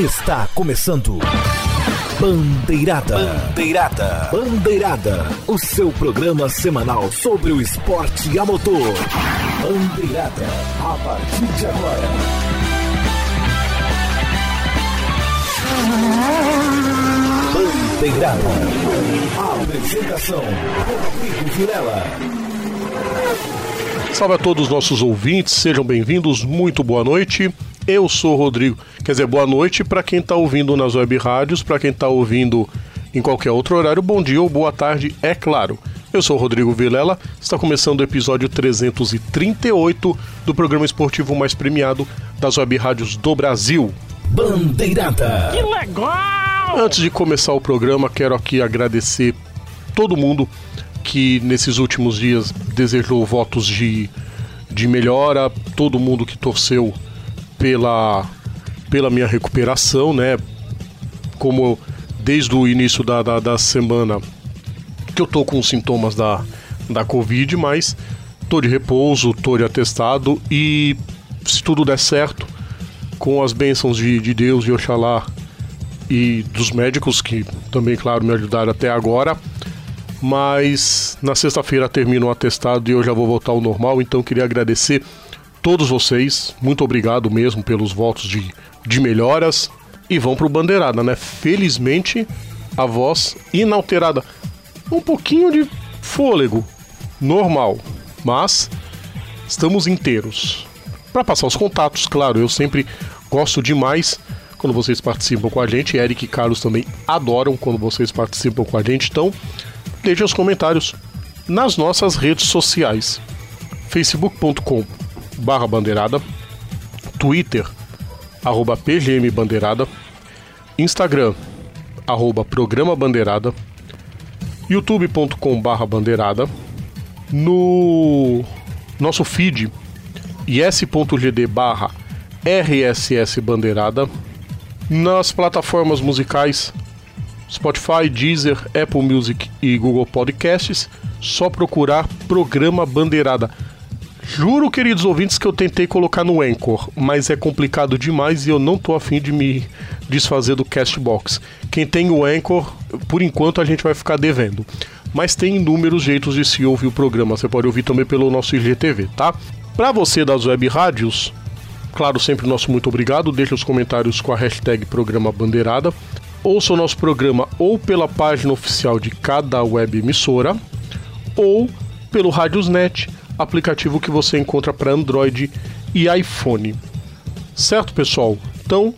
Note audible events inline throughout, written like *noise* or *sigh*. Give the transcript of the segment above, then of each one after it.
Está começando. Bandeirada. Bandeirada. Bandeirada. O seu programa semanal sobre o esporte a motor. Bandeirada. A partir de agora. Bandeirada. A apresentação. Rodrigo Vilela. Salve a todos os nossos ouvintes, sejam bem-vindos, muito boa noite. Eu sou o Rodrigo. Quer dizer, boa noite para quem está ouvindo nas web rádios, para quem está ouvindo em qualquer outro horário, bom dia ou boa tarde, é claro. Eu sou o Rodrigo Vilela, está começando o episódio 338 do programa esportivo mais premiado das web rádios do Brasil. Bandeirada. Que legal! Antes de começar o programa, quero aqui agradecer todo mundo que nesses últimos dias desejou votos de, de melhora, todo mundo que torceu pela, pela minha recuperação, né? Como desde o início da, da, da semana que eu tô com sintomas da, da Covid, mas tô de repouso, tô de atestado e se tudo der certo, com as bênçãos de, de Deus e Oxalá e dos médicos que também, claro, me ajudaram até agora. Mas na sexta-feira termino o atestado e eu já vou voltar ao normal, então queria agradecer todos vocês. Muito obrigado mesmo pelos votos de, de melhoras. E vão pro Bandeirada, né? Felizmente, a voz inalterada. Um pouquinho de fôlego, normal, mas estamos inteiros. Para passar os contatos, claro, eu sempre gosto demais quando vocês participam com a gente. Eric e Carlos também adoram quando vocês participam com a gente. Então, deixe os comentários nas nossas redes sociais. facebook.com barra bandeirada, Twitter, arroba PGM Bandeirada, Instagram, arroba Programa Bandeirada, youtube.com barra bandeirada, no nosso feed, is.gd barra RSS Bandeirada, nas plataformas musicais Spotify, Deezer, Apple Music e Google Podcasts, só procurar Programa Bandeirada. Juro, queridos ouvintes, que eu tentei colocar no Anchor, mas é complicado demais e eu não tô afim de me desfazer do Castbox. Quem tem o Anchor, por enquanto a gente vai ficar devendo. Mas tem inúmeros jeitos de se ouvir o programa. Você pode ouvir também pelo nosso IGTV, tá? Para você das web rádios, claro, sempre nosso muito obrigado. Deixe os comentários com a hashtag Programa Bandeirada. Ouça o nosso programa ou pela página oficial de cada web emissora ou pelo Radiosnet aplicativo que você encontra para Android e iPhone. Certo, pessoal? Então,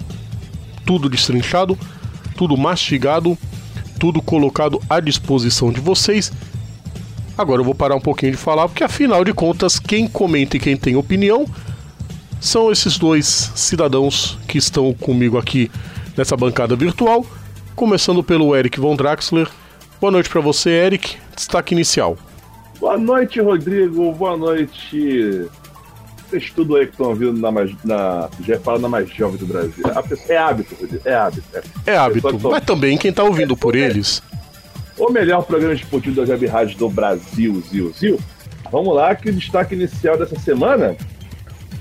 tudo destrinchado, tudo mastigado, tudo colocado à disposição de vocês. Agora eu vou parar um pouquinho de falar, porque afinal de contas, quem comenta e quem tem opinião são esses dois cidadãos que estão comigo aqui nessa bancada virtual. Começando pelo Eric Von Draxler. Boa noite para você, Eric. Destaque inicial. Boa noite, Rodrigo. Boa noite. Vocês tudo aí que estão ouvindo na, na já fala na mais jovem do Brasil. É hábito, Rodrigo. É hábito. É, é hábito. Mas também quem está ouvindo é, por é, eles. O melhor programa esportivo das web rádios do Brasil, Zil, Zil. Vamos lá, que o destaque inicial dessa semana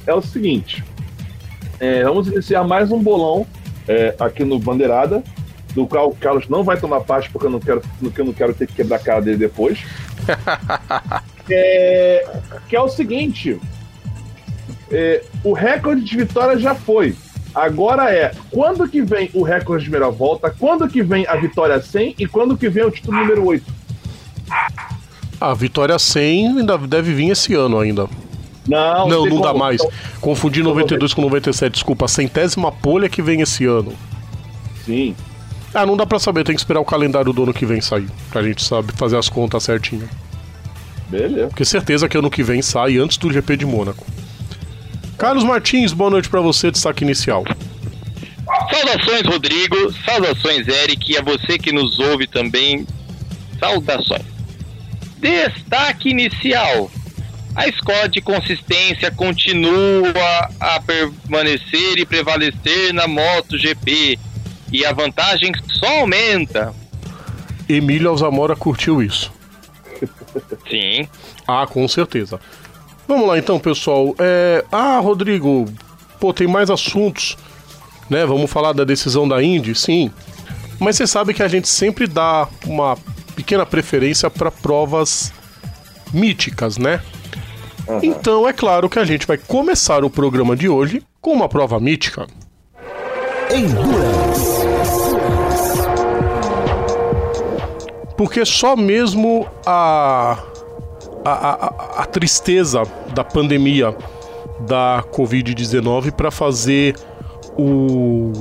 é o seguinte. É, vamos iniciar mais um bolão é, aqui no Bandeirada, do qual o Carlos não vai tomar parte porque eu não quero, porque eu não quero ter que quebrar a cara dele depois. *laughs* é, que é o seguinte: é, o recorde de vitória já foi. Agora é quando que vem o recorde de primeira volta, quando que vem a vitória 100 e quando que vem o título número 8? A vitória 100 ainda deve vir esse ano ainda. Não, não, não dá mais. Confundi 92 com 97, desculpa. A centésima polha que vem esse ano. Sim. Ah, não dá pra saber, tem que esperar o calendário do ano que vem sair. Pra gente saber fazer as contas certinho. Beleza. Porque certeza que ano que vem sai antes do GP de Mônaco. Carlos Martins, boa noite para você, destaque inicial. Saudações, Rodrigo. Saudações, Eric. E a você que nos ouve também, saudações. Destaque inicial. A escola de consistência continua a permanecer e prevalecer na MotoGP e a vantagem só aumenta. Emílio Alzamora curtiu isso. Sim. Ah, com certeza. Vamos lá então, pessoal. É... Ah, Rodrigo, pô, tem mais assuntos né? Vamos falar da decisão da Indy, sim. Mas você sabe que a gente sempre dá uma pequena preferência para provas míticas, né? Uhum. Então é claro que a gente vai começar o programa de hoje com uma prova mítica. Endurance. Porque só mesmo a, a, a, a tristeza da pandemia da Covid-19 para fazer o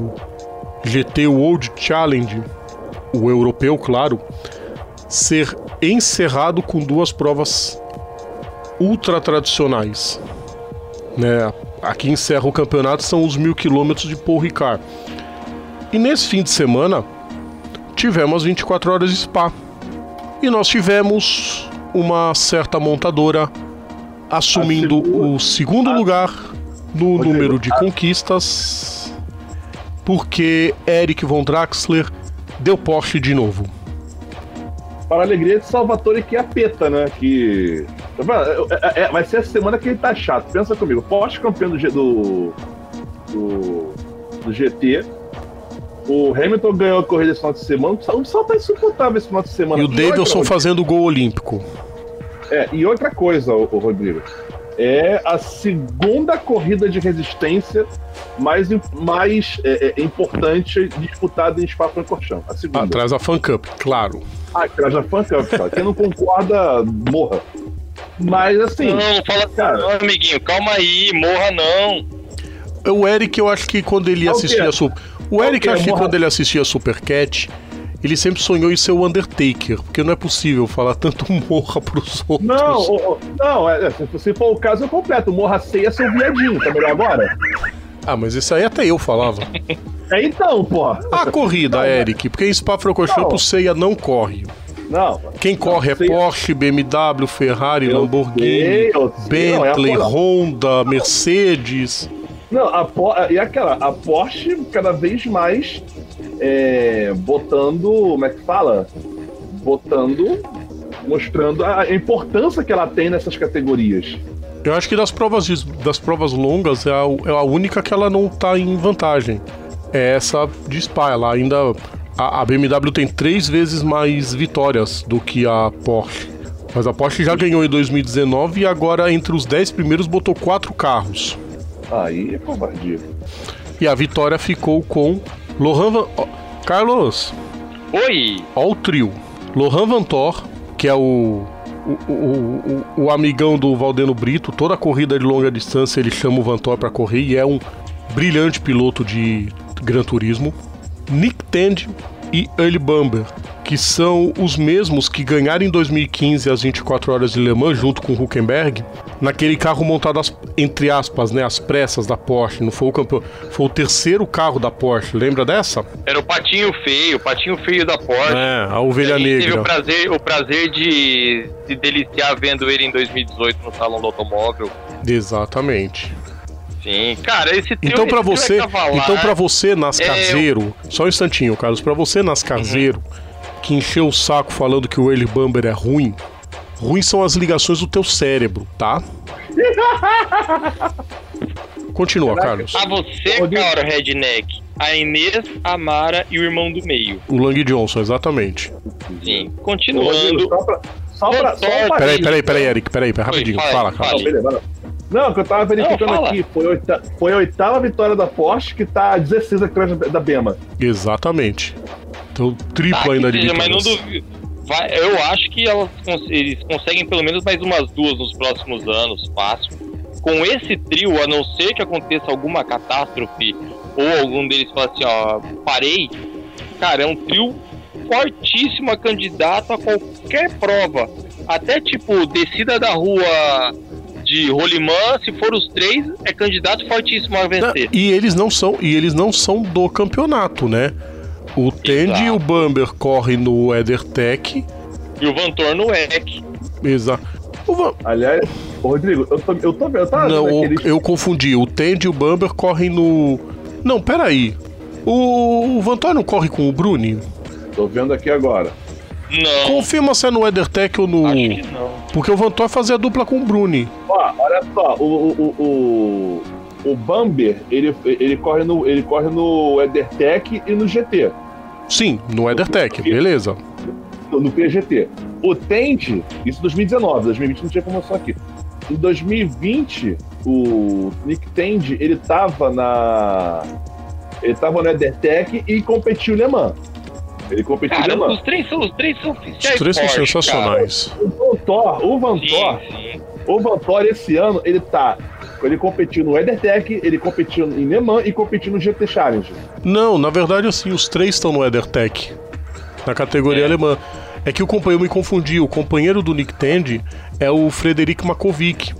GT World Challenge, o europeu, claro, ser encerrado com duas provas ultra tradicionais. Né? Aqui encerra o campeonato são os mil quilômetros de Paul Ricard. E nesse fim de semana tivemos 24 horas de Spa. E nós tivemos uma certa montadora assumindo o segundo lugar no número de conquistas, porque Eric von Draxler deu Porsche de novo. Para a alegria de Salvatore que é a peta, né? Que. É, é, vai ser a semana que ele tá chato. Pensa comigo. Porsche campeão do, do, do, do GT. O Hamilton ganhou a corrida esse final de semana. O Sal tá insuportável esse final de semana. E o Davidson fazendo gol olímpico. É, e outra coisa, o, o Rodrigo. É a segunda corrida de resistência mais, mais é, é, importante disputada em Spa-Francorchamps. A segunda. Atrás da Fan Cup, claro. Ah, atrás da Fan Cup, cara. Quem não concorda, morra. Mas assim. Não, fala cara, não, amiguinho, calma aí, morra não. O Eric, eu acho que quando ele assistia. O, o Eric, acho que quando ele assistia Supercat, ele sempre sonhou em ser o Undertaker, porque não é possível falar tanto *laughs* morra pros outros. Não, não, é, se for o caso, eu completo. Morra ceia seu viadinho, tá melhor agora? Ah, mas isso aí até eu falava. É então, pô. A corrida, não, Eric, porque em Spa-Francorchamps o ceia não corre. Não. Quem corre é Porsche, BMW, Ferrari, eu Lamborghini, sei, sei, Bentley, não, é Honda, Mercedes. Não, a, e aquela, a Porsche cada vez mais é, botando, como é que fala? Botando, mostrando a importância que ela tem nessas categorias. Eu acho que das provas, das provas longas é a, é a única que ela não está em vantagem. É essa de Spa. Ela ainda. A, a, BMW tem três vezes mais vitórias do que a Porsche. Mas a Porsche já ganhou em 2019 e agora entre os dez primeiros botou quatro carros. Aí é covardia. E a vitória ficou com Lohan Van... Carlos. Oi. Ó o trio. Lohan Vantor, que é o o, o, o, o, amigão do Valdeno Brito, toda corrida de longa distância ele chama o Vantor para correr e é um brilhante piloto de Gran Turismo. Nick Tend e Early Bumber, que são os mesmos que ganharam em 2015 as 24 horas de Le Mans junto com o Huckenberg, naquele carro montado entre aspas, né, as pressas da Porsche, não foi o campeão, foi o terceiro carro da Porsche, lembra dessa? Era o patinho feio, o patinho feio da Porsche. É, a ovelha negra. Teve o prazer, o prazer de se deliciar vendo ele em 2018 no salão do automóvel. Exatamente. Sim, cara, esse trio, Então para você, é então para você Nascazeiro, é, eu... só um instantinho, Carlos, para você Nascazeiro, uhum. que encheu o saco falando que o Early Bumber é ruim, ruim são as ligações do teu cérebro, tá? *laughs* Continua, Carlos. A você, cara, Redneck, a Inês, a Mara e o irmão do meio. O Lang Johnson, exatamente. Sim. Continuando. Só pra, só pra, só pra peraí, peraí, peraí, Eric, peraí, peraí rapidinho. Fala, fala, Carlos. Não, que eu tava verificando Não, aqui, foi, oita... foi a oitava vitória da Porsche que tá 16 atrás da Bema. Exatamente. Então, triplo tá, ainda de vitórias. Mas não duvido. Vai, eu acho que elas, eles conseguem pelo menos mais umas duas nos próximos anos, fácil. Com esse trio, a não ser que aconteça alguma catástrofe ou algum deles fale assim, ó, parei, cara, é um trio fortíssimo a candidato a qualquer prova. Até tipo, descida da rua de rolimã, se for os três, é candidato fortíssimo a vencer. Não, e eles não são, e eles não são do campeonato, né? O Tandy e o Bamber correm no EtherTech. E o Vantor no EC. Exato. Van... Aliás, Rodrigo, eu tô, eu tô, eu tava Não, eu confundi. O Tandy e o Bamber correm no. Não, peraí. O, o Vantor não corre com o Bruni? Tô vendo aqui agora. Não. Confirma se é no EtherTech ou no. Acho que não. Porque o Vantor fazia dupla com o Bruni. Ó, olha só, o, o, o, o Bamber, ele, ele, corre no, ele corre no EtherTech e no GT. Sim, no EtherTech, beleza. No, no PGT. O Tente, isso em 2019, 2020 não tinha promoção aqui. Em 2020, o Nick Tende, ele tava na. Ele tava no EtherTech e competiu Le Mans. Ele competiu Cara, os três são, os três são oficiais. Os três são Porsche, sensacionais. O Van Thor, o Van cara. Thor, Sim, sim. o Van Thor esse ano, ele tá. Ele competiu no EtherTech, ele competiu em Le Mans e competiu no GT Challenge. Não, na verdade, assim, os três estão no EtherTech, na categoria É. alemã. É que o companheiro me confundiu. O companheiro do Nick Tandy é o Frederic Makovic,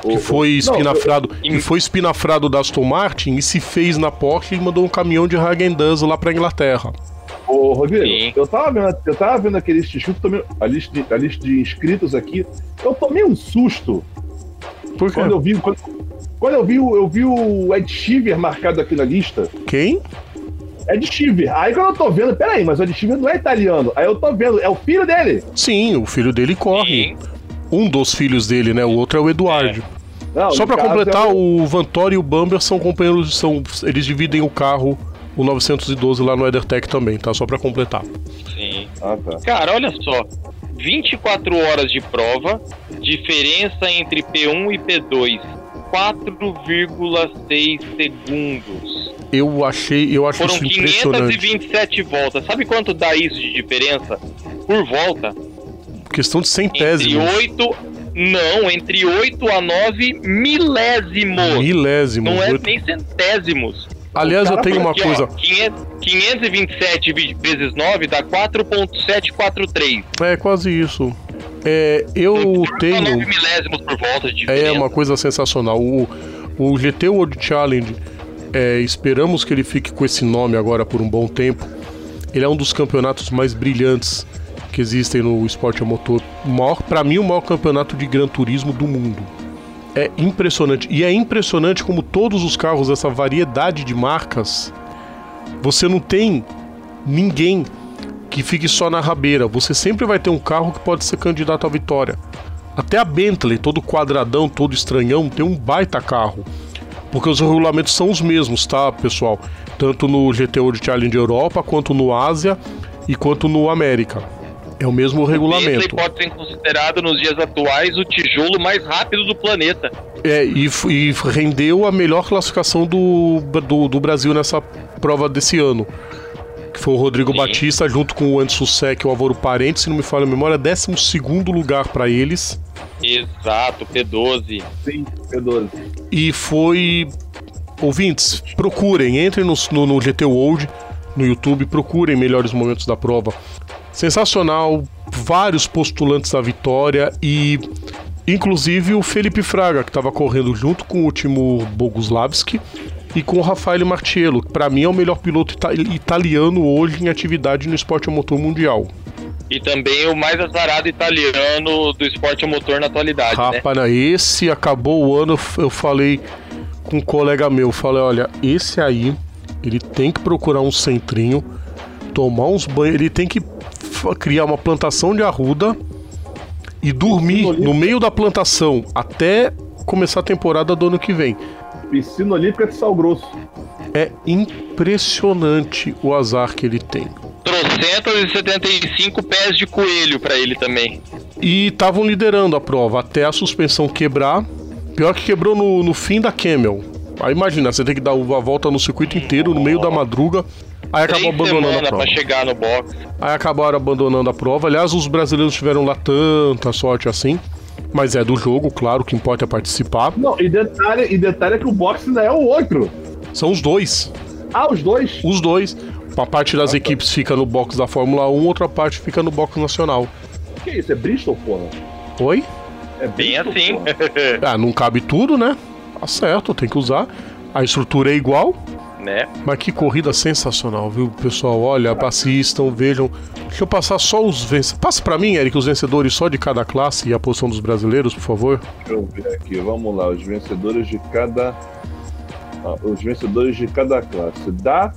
que O- foi Não, espinafrado, eu- que foi espinafrado da Aston Martin e se fez na Porsche e mandou um caminhão de Hagen-Dazs lá pra Inglaterra. Ô, Rodrigo, Sim. eu tava vendo, eu tava vendo aquele lista de inscritos, tomei- a, lista de, a lista de inscritos aqui. Eu tomei um susto Por quê? quando eu vi. Quando, quando eu vi, o- eu vi o Ed Shiver marcado aqui na lista. Quem? Ed Shiver. Aí quando eu tô vendo, peraí, mas o Ed Shiver não é italiano. Aí eu tô vendo, é o filho dele. Sim, o filho dele corre. Sim. Um dos filhos dele, né? O outro é o Eduardo. Não, Só caso, completar, é o- o Vantor e o Bamber são companheiros, são, eles dividem o carro, o 912 lá no EtherTech também, tá? Só pra completar. Sim. Ah, tá. Cara, olha só. 24 horas de prova, diferença entre P1 e P2, 4,6 segundos. Eu achei, eu acho Foram isso impressionante. 527 voltas. Sabe quanto dá isso de diferença? Por volta? Questão de Entre centésimos. 8. Não, entre 8 a 9 milésimos. Milésimos. Não é oito- nem centésimos. Aliás, eu tenho uma coisa. 500 527 vi- vezes 9 dá 4,743. É quase isso. É, eu 9 tenho. milésimos por volta de. É uma coisa sensacional. O, o GT World Challenge, é, esperamos que ele fique com esse nome agora por um bom tempo. Ele é um dos campeonatos mais brilhantes que existem no esporte a motor. Para mim, o maior campeonato de Gran Turismo do mundo. É impressionante. E é impressionante como todos os carros, essa variedade de marcas, você não tem ninguém que fique só na rabeira. Você sempre vai ter um carro que pode ser candidato à vitória. Até a Bentley, todo quadradão, todo estranhão, tem um baita carro. Porque os regulamentos são os mesmos, tá, pessoal? Tanto no GT World Challenge Europa, quanto no Ásia e quanto no América. É o mesmo Bentley regulamento. pode ser considerado nos dias atuais o tijolo mais rápido do planeta. É, e, e rendeu a melhor classificação do, do, do Brasil nessa prova desse ano. Que foi o Rodrigo Sim. Batista, junto com o Anderson Sec e o Álvaro Parente, se não me falha a memória, 12 lugar para eles. Exato, P12. Sim, P12. E foi. Ouvintes, procurem, entrem no, no, no GT World, no YouTube, procurem melhores momentos da prova. Sensacional, vários postulantes à vitória e. Inclusive o Felipe Fraga, que estava correndo junto com o Timo Boguslavski e com o Rafael Martiello, que para mim é o melhor piloto ita- italiano hoje em atividade no esporte a motor mundial. E também o mais azarado italiano do esporte a motor na atualidade, né? Rapaz, né, esse acabou o ano, eu falei com um colega meu, falei, olha, esse aí, ele tem que procurar um centrinho, tomar uns banhos, ele tem que criar uma plantação de arruda e dormir no meio da plantação até começar a temporada do ano que vem. Piscina Olímpica de Sal Grosso. É impressionante o azar que ele tem. Trocentos e 75 pés de coelho pra ele também. E estavam liderando a prova até a suspensão quebrar. Pior que quebrou no, no fim da Camel. Aí imagina, você tem que dar a volta no circuito inteiro, no meio da madruga. Aí acabou Três abandonando a prova. pra chegar no box. Aí acabaram abandonando a prova. Aliás, os brasileiros tiveram lá tanta sorte assim. Mas é do jogo, claro, o que importa é participar. Não, e detalhe, e detalhe é que o boxe ainda é o outro. São os dois. Ah, os dois? Os dois. Uma parte das equipes fica no box da Fórmula 1, outra parte fica no box nacional. Que isso? É Bristol, porra? Oi? É Bem assim. Ah, não cabe tudo, né? Tá certo, tem que usar. A estrutura é igual. Né? Mas que corrida sensacional, viu, pessoal? Olha, assistam, vejam. Deixa eu passar só os vencedores. Passa pra mim, Eric, os vencedores só de cada classe e a posição dos brasileiros, por favor. Deixa eu ver aqui, vamos lá, os vencedores de cada. ah, os vencedores de cada classe. Da.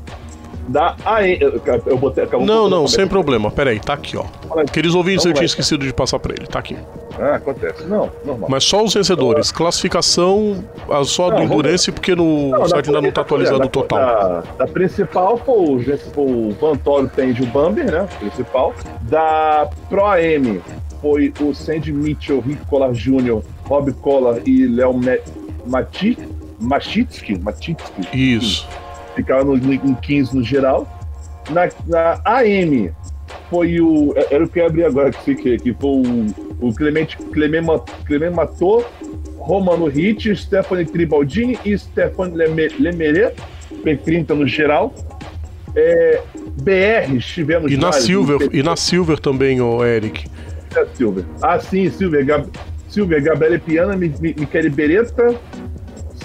Da AM. Eu, eu botei. acabou Não, não, a sem problema. Pera aí, tá aqui, ó. Aqueles ouvintes eu tinha esquecido de passar pra ele. Tá aqui. Ah, acontece. Não, normal. Mas só os vencedores. Classificação, ah, só do Não, vamos- Endurance, porque no site ainda não tá atualizado o total. Da, principal foi o, foi o Vantoro Tende o Bamber, né? Principal. Da Pro AM foi o Sandy Mitchell, Rick Collar Jr., Rob Collar e Léo Ma- Mati- Machitsky. Machitsky. Isso. Ficaram no, em 15 no geral. Na, na AM foi o. Era o que eu abri agora que fiquei aqui. Foi o, o Clemente, Clemente, Clemente Matou, Romano Hit, Stephanie Tribaldini e Stephanie Leme- Lemeret, P30 no geral. É, BR tivemos E na vários, Silver, e na Silver também, ô Eric. da Silver. Ah, sim, Silver. Gab... Silver, Gabriele Piana, Mi- Mi- Michele Beretta,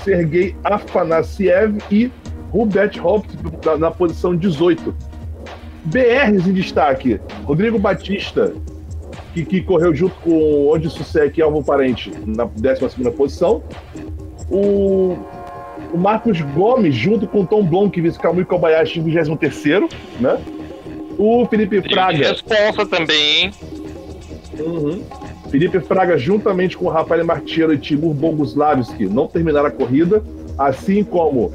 Sergei Afanasiev e Hubert Hopt na, na posição 18. BRs em destaque. Rodrigo Batista, que, que correu junto com Onde Sussec e Alvo Parente na 12 posição. O, o Marcos Gomes, junto com Tom Blom, vice Kamui Kobayashi, em 23, né? O Felipe Fraga. Responsa também, hein? Uhum. Felipe Fraga, juntamente com Rafael Martiero e Timur Boguslavski, não terminaram a corrida, assim como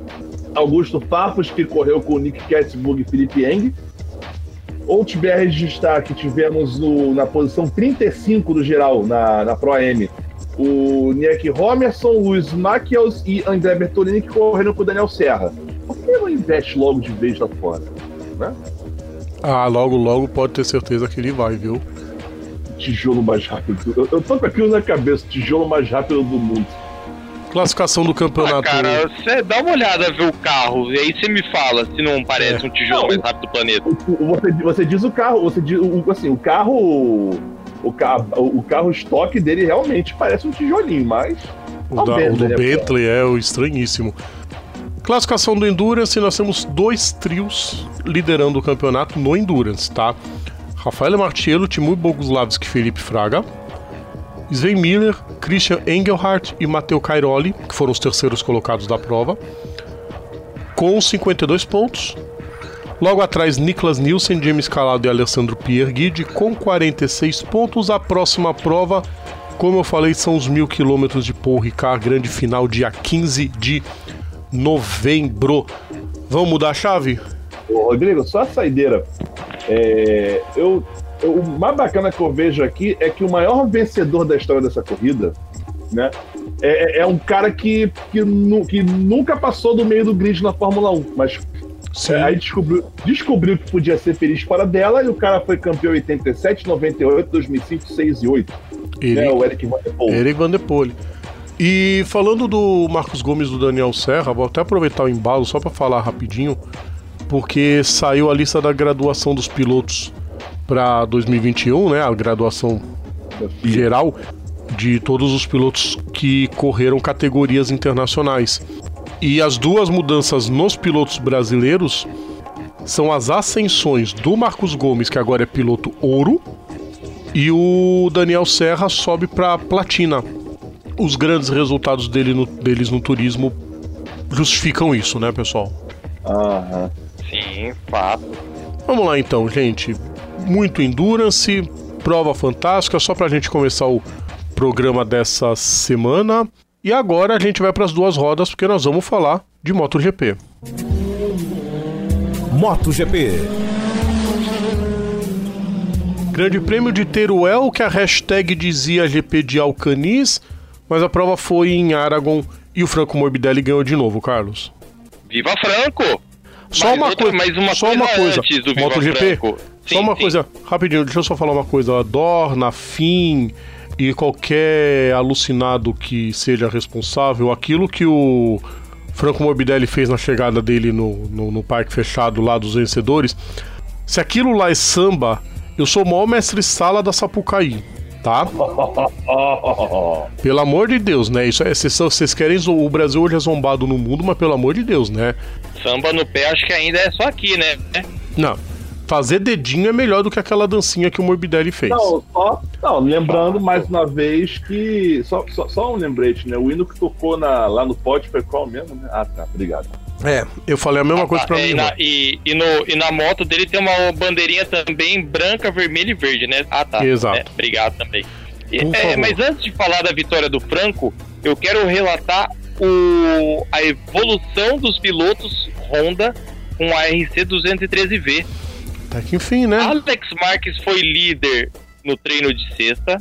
Augusto Farfus, que correu com Nick Katzburg e Felipe Eng. Outros BRs de destaque tivemos no- na posição 35 do geral, na, na Pro AM, o Niek Romerson, Luiz Maquiels e André Bertolini, que correram com o Daniel Serra. Por que não investe logo de vez lá fora? Né? Ah, logo, logo pode ter certeza que ele vai, viu? Tijolo mais rápido. Eu, eu tô com aquilo na cabeça, tijolo mais rápido do mundo. Classificação do Ah, campeonato. cara, você dá uma olhada, vê o carro, e aí você me fala se não parece É. um tijolo Não. mais rápido do planeta. Você, você diz o carro, você diz o, assim, o carro. O, ca, o carro estoque dele realmente parece um tijolinho, mas. O, da- o do né, Bentley é o estranhíssimo. Classificação do Endurance, nós temos dois trios liderando o campeonato no Endurance, tá? Rafael Martiello, Timur Boguslavski e Felipe Fraga. Sven Miller, Christian Engelhardt e Matteo Cairoli, que foram os terceiros colocados da prova, com 52 pontos. Logo atrás, Niklas Nielsen, James Calado e Alessandro Pierguidi com 46 pontos. A próxima prova, como eu falei, são os mil quilômetros de Paul Ricard, grande final, dia 15 de novembro. Vamos mudar a chave? Ô, Rodrigo, só a saideira. É, eu, o mais bacana que eu vejo aqui é que o maior vencedor da história dessa corrida, né? É, é- é um cara que, que, nu- que nunca passou do meio do grid na Fórmula 1, mas Sim. É, aí descobriu, descobriu que podia ser feliz fora dela e o cara foi campeão em 87, 98, 2005, 6 e 8. Ele, Né, o Eric Van der Poel. Eric Van der Poel. E falando do Marcos Gomes do Daniel Serra, vou até aproveitar o embalo só para falar rapidinho, porque saiu a lista da graduação dos pilotos para 2021, né? A graduação geral de todos os pilotos que correram categorias internacionais. E as duas mudanças nos pilotos brasileiros são as ascensões do Marcos Gomes, que agora é piloto ouro, e o Daniel Serra sobe para platina. Os grandes resultados dele no- deles no turismo justificam isso, né, pessoal? Aham. Sim, fato. Vamos lá então, gente. Muito endurance, prova fantástica, só pra gente começar o programa dessa semana. E agora a gente vai para as duas rodas porque nós vamos falar de MotoGP. MotoGP. Grande Prêmio de Teruel, que a hashtag dizia GP de Alcanis, mas a prova foi em Aragon e o Franco Morbidelli ganhou de novo, Carlos. Viva Franco! Só Mais uma outra- coisa, mais uma só coisa uma coisa. antes do Viva MotoGP, Franco. Só Sim, uma sim. coisa, rapidinho, deixa eu só falar uma coisa. Dorna, Fim e qualquer alucinado que seja responsável, aquilo que o Franco Morbidelli fez na chegada dele no, no, no parque fechado lá dos vencedores, se aquilo lá é samba, eu sou o maior mestre-sala da Sapucaí, tá? *laughs* Pelo amor de Deus, né? Isso é, vocês, vocês querem o Brasil hoje é zombado no mundo, mas pelo amor de Deus, né? Samba no pé, acho que ainda é só aqui, né? Não. Fazer dedinho é melhor do que aquela dancinha que o Morbidelli fez. Não, só, não, lembrando mais uma vez que. Só, só, só um lembrete, né? O hino que tocou na, lá no pote foi qual mesmo, né? Ah, tá, obrigado. É, eu falei a mesma coisa pra É, mim. e, na, e, e no, e na moto dele tem uma bandeirinha também branca, vermelha e verde, né? Ah, tá. Exato. É, obrigado também. É, mas antes de falar da vitória do Franco, eu quero relatar o, a evolução dos pilotos Honda com a RC213V. Até que enfim, né? Alex Marques foi líder no treino de sexta.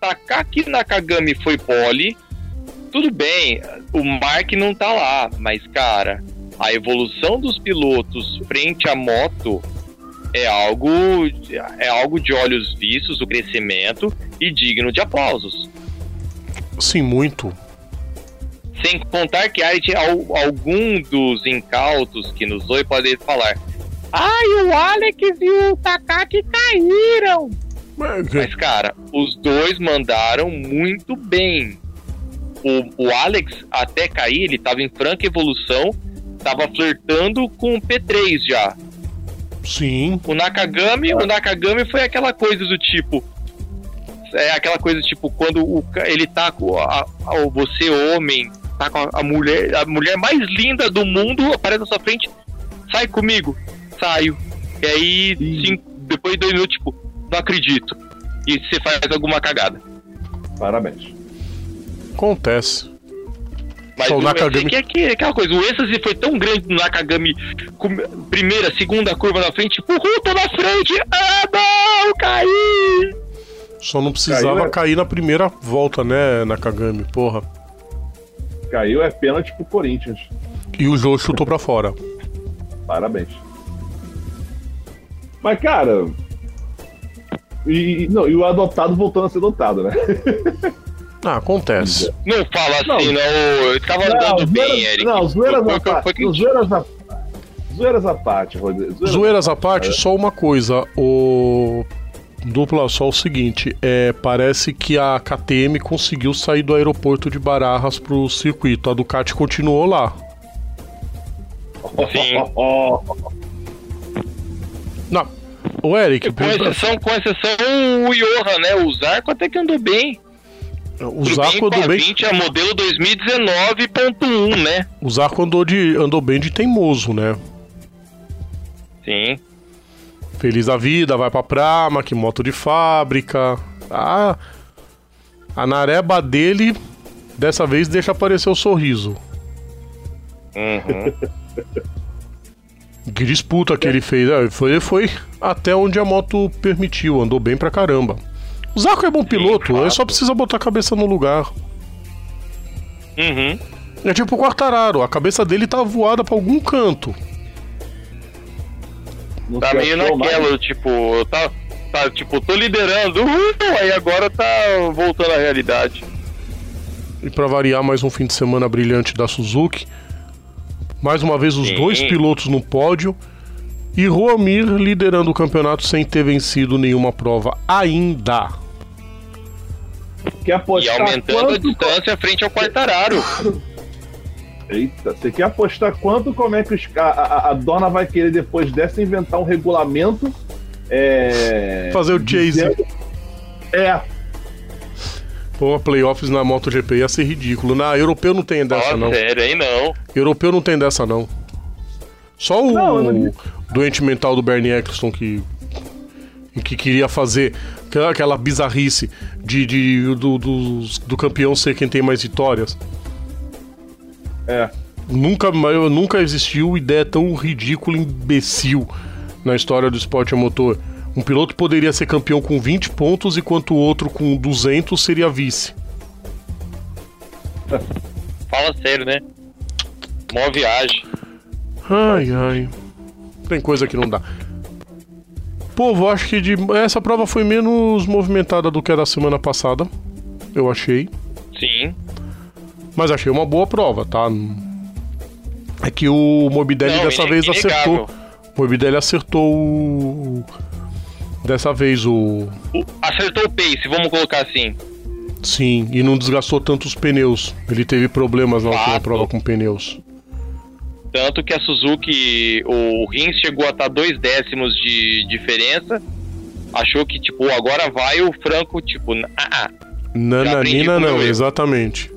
Takaki Nakagami foi pole. Tudo bem, o Mark não tá lá, mas cara, a evolução dos pilotos frente à moto é algo é algo de olhos vistos, o crescimento e digno de aplausos. Sim, muito. Sem contar que aí algum dos incautos que nos oi podem falar: "Ai, o Alex e o Takaki caíram". Mas cara, os dois mandaram muito bem. O, o Alex até cair, ele estava em franca evolução, estava flertando com o P3 já. Sim. O Nakagami, o Nakagami foi aquela coisa do tipo. É aquela coisa tipo, quando o, ele tá com a, a, você, homem, tá com a, a, mulher, a mulher mais linda do mundo, aparece na sua frente, sai comigo, saio. E aí, cinco, depois de dois minutos, tipo, não acredito. E você faz alguma cagada. Parabéns. Acontece. Mas Só o Nakagami... que, que, aquela coisa, o êxtase foi tão grande no Nakagami, primeira, segunda curva na frente, uhul, tô na frente, ah não, caí! Só não precisava Caiu, é... cair na primeira volta, né, Nakagami, porra. Caiu é pênalti pro Corinthians. E o Jô chutou pra fora. Parabéns. Mas, cara. E, não, e o adotado voltando a ser adotado, né? Ah, acontece. Não fala assim, não. não. Eu tava não, andando bem, Eric. Não, zoeiras à parte. Zoeiras à Zoeiras à parte, Rodrigo. Zoeiras à parte, só uma coisa. O. Dupla só o seguinte, é, parece que a KTM conseguiu sair do aeroporto de Barajas pro circuito. A Ducati continuou lá. Sim. *laughs* Não. O Eric. Com exceção, com exceção o Yoha, né? O Zarco até que andou bem. O Zarco andou bem. 20 é modelo 2019.1, né? O Zarco andou, de, andou bem de teimoso, né? Sim. Feliz da vida, vai pra Prama, que moto de fábrica. Ah, a nareba dele, dessa vez, deixa aparecer o sorriso. Uhum. *laughs* que disputa que ele fez. É, foi, foi até onde a moto permitiu, andou bem pra caramba. O Zarco é bom piloto, Sim, ele só precisa botar a cabeça no lugar. Uhum. É tipo o Quartararo, a cabeça dele tá voada pra algum canto. Não tá meio naquela, mais. tipo, tá, tá, tipo, tô liderando, aí agora tá voltando à realidade. E pra variar, mais um fim de semana brilhante da Suzuki. Mais uma vez os Sim. dois pilotos no pódio. E Roamir liderando o campeonato sem ter vencido nenhuma prova ainda. Quer apostar e aumentando quanto... a distância frente ao Quartararo. Eita, você quer apostar quanto? Como é que os, a, a, a, dona vai querer depois dessa inventar um regulamento? É, Fazer o chase. É. Pô, playoffs na MotoGP ia ser ridículo. Na europeu não tem dessa, oh, não. Sério, aí não. Europeu não tem dessa, não. Só o não, não... doente mental do Bernie Eccleston que que queria fazer aquela bizarrice de, de do, do, do, campeão ser quem tem mais vitórias. É. Nunca, nunca existiu ideia tão ridícula, imbecil na história do esporte a motor. Um piloto poderia ser campeão com 20 pontos, enquanto o outro com 200 seria vice. *laughs* Fala sério, né? Mó viagem. Ai, ai. Tem coisa que não dá. Povo, acho que de... essa prova foi menos movimentada do que a da semana passada. Eu achei. Sim. Mas achei uma boa prova, tá? É que o Morbidelli Não, dessa vez acertou. O Morbidelli acertou o... Dessa vez o... Acertou o pace, vamos colocar assim. Sim, e não desgastou tanto os pneus. Ele teve problemas na última prova com pneus. Tanto que a Suzuki, o Rins chegou a estar dois décimos de diferença. Achou que, tipo, agora vai o Franco, tipo, ah, ah. Nananina não, exatamente.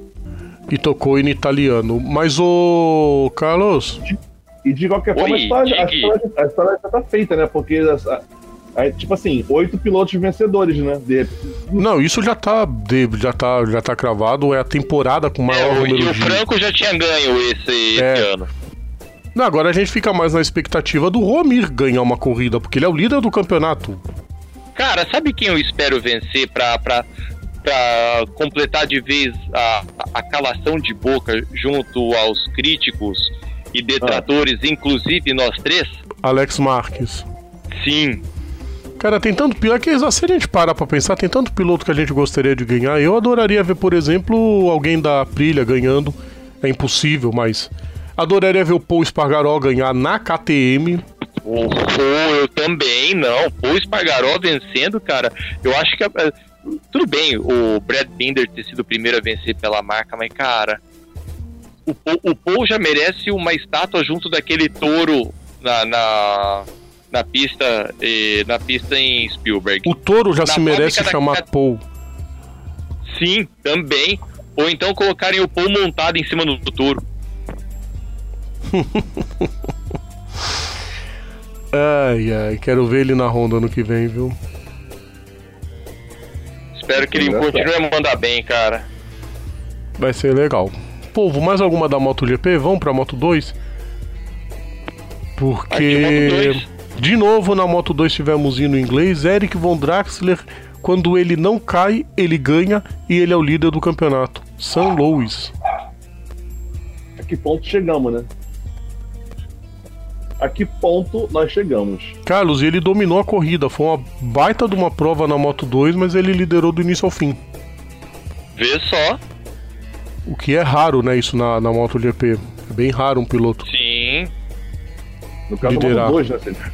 E tocou em italiano. Mas o Carlos. E de qualquer forma, Oi, a, história, a, história, a, história, já tá feita, né? Porque a, Aí, tipo assim, oito pilotos vencedores, né? De... Não, isso já tá, de, já tá, já tá cravado. É a temporada com maior É, o, número e o de. Franco já tinha ganho esse, É. esse ano. Não, agora a gente fica mais na expectativa do Romir ganhar uma corrida, porque ele é o líder do campeonato. Cara, sabe quem eu espero vencer pra, pra, pra completar de vez a, a calação de boca junto aos críticos e detratores, inclusive nós três? Alex Marques. Sim. Cara, tem tanto piloto que se a gente parar pra pensar, tem tanto piloto que a gente gostaria de ganhar. Eu adoraria ver, por exemplo, alguém da Aprilia ganhando. É impossível, mas adoraria ver o Paul Espargaró ganhar na KTM. O, o- eu também, não. O Espargaró vencendo, cara, eu acho que. eh, Tudo bem o Brad Binder ter sido o primeiro a vencer pela marca, mas, cara. O, Paul- o Paul já merece uma estátua junto daquele touro na, na, na pista eh, na pista em Spielberg. O Toro já Na se merece da chamar Cat- Paul. Sim, também. Ou então colocarem o Paul montado em cima do touro. *laughs* Ai, ai, quero ver ele na Honda no que vem, viu? Espero que ele continue a mandar bem, cara. Vai ser legal. Povo, mais alguma da MotoGP? Vamos pra Moto 2? Porque. Aqui, Moto 2. De novo na Moto 2 tivemos hino inglês. Eric Von Draxler, quando ele não cai, ele ganha e ele é o líder do campeonato. São Louis. A que ponto chegamos, né? A que ponto nós chegamos? Carlos, ele dominou a corrida. Foi uma baita de uma prova na Moto 2, mas ele liderou do início ao fim. Vê só. O que é raro, né? Isso na, na MotoGP. É bem raro um piloto. Sim. No caso Liderar. Moto 2, né?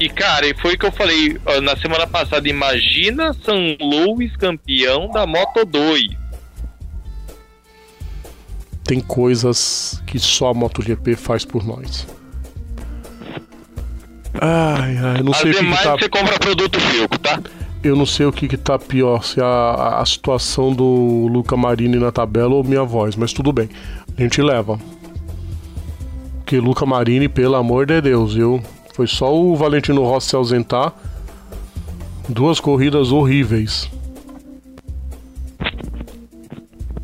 E cara, e foi o que eu falei ó, na semana passada. Imagina São Luís campeão da Moto 2. Tem coisas que só a MotoGP faz por nós. Ai, ai, não As sei o que, que tá. você compra produto Filco, tá? Eu não sei o que, que tá pior, se a, a- situação do Luca Marini na tabela ou minha voz, mas tudo bem. A gente leva. Porque Luca Marini, pelo amor de Deus, eu. Foi só o Valentino Rossi se ausentar. Duas corridas horríveis.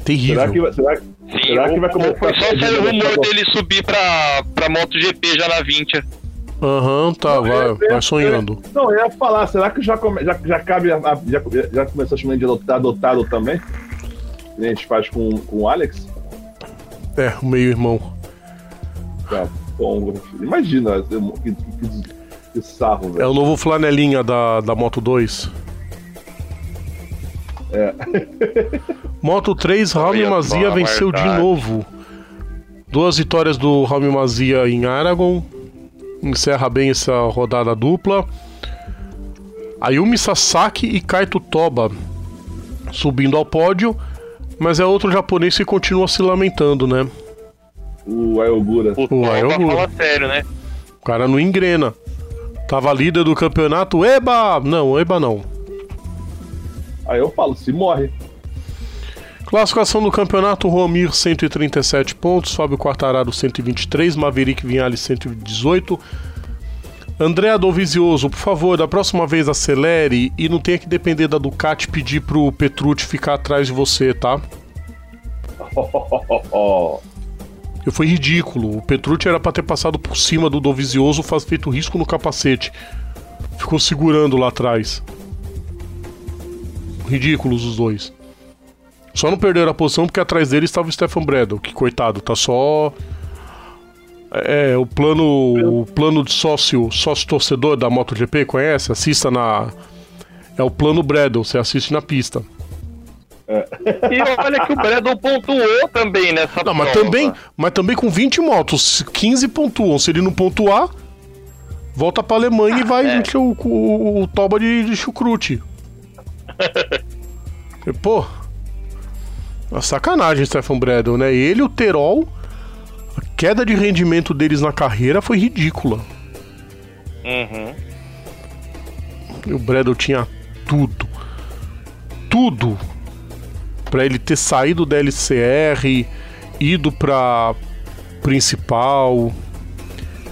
Terrível. Será que, vai- será, que- Sim, será que o- vai começar Foi só sair o rumor dele subir pra, pra MotoGP já na 20. Aham, tá, Eu- vai, eu- vai sonhando. eu- Não, eu ia falar, será que já, come, já, já cabe. a- já, já começou a chamar de adotado, adotado também? Que a gente faz com, com o Alex? É, o meio-irmão. Tá, imagina que, que, que, que sarro, É velho. o novo flanelinha da, da Moto 2. É. *laughs* Moto 3, Raul Olha Mazia venceu de verdade. novo. Duas vitórias do Raul Mazia em Aragon. Encerra bem essa rodada dupla. Ayumi Sasaki e Kaito Toba subindo ao pódio. Mas é outro japonês que continua se lamentando, né? O Ayogura. O Toba Ayogura. fala sério, né? O cara não engrena. Tava líder do campeonato. Eba! Não, eba não. Aí eu falo, se morre. Classificação do campeonato: Romir 137 pontos, Fábio Quartararo 123, Maverick Vinales 118. André Dovizioso, por favor, da próxima vez acelere e não tenha que depender da Ducati pedir pro Petrucci ficar atrás de você, tá? Eu *laughs* foi ridículo. O Petrucci era pra ter passado por cima do Dovizioso, faz feito risco no capacete. Ficou segurando lá atrás. Ridículos os dois. Só não perderam a posição porque atrás dele estava o Stefan Bredel, que coitado, tá só. É, o plano. O plano de sócio, sócio torcedor da MotoGP, conhece? Assista na. É o plano Bredel, você assiste na pista. E olha que o Bredon pontuou também nessa Não, mas prova. também, mas também com 20 motos, 15 pontuam. Se ele não pontuar, volta pra Alemanha e vai é. encher o, o, o toba de, de chucrute. E, *laughs* Pô, uma sacanagem, Stefan Bredel, né? Ele e o Terol, a queda de rendimento deles na carreira foi ridícula. Uhum. E o Bredel tinha tudo. Tudo. Pra ele ter saído da LCR, ido pra principal,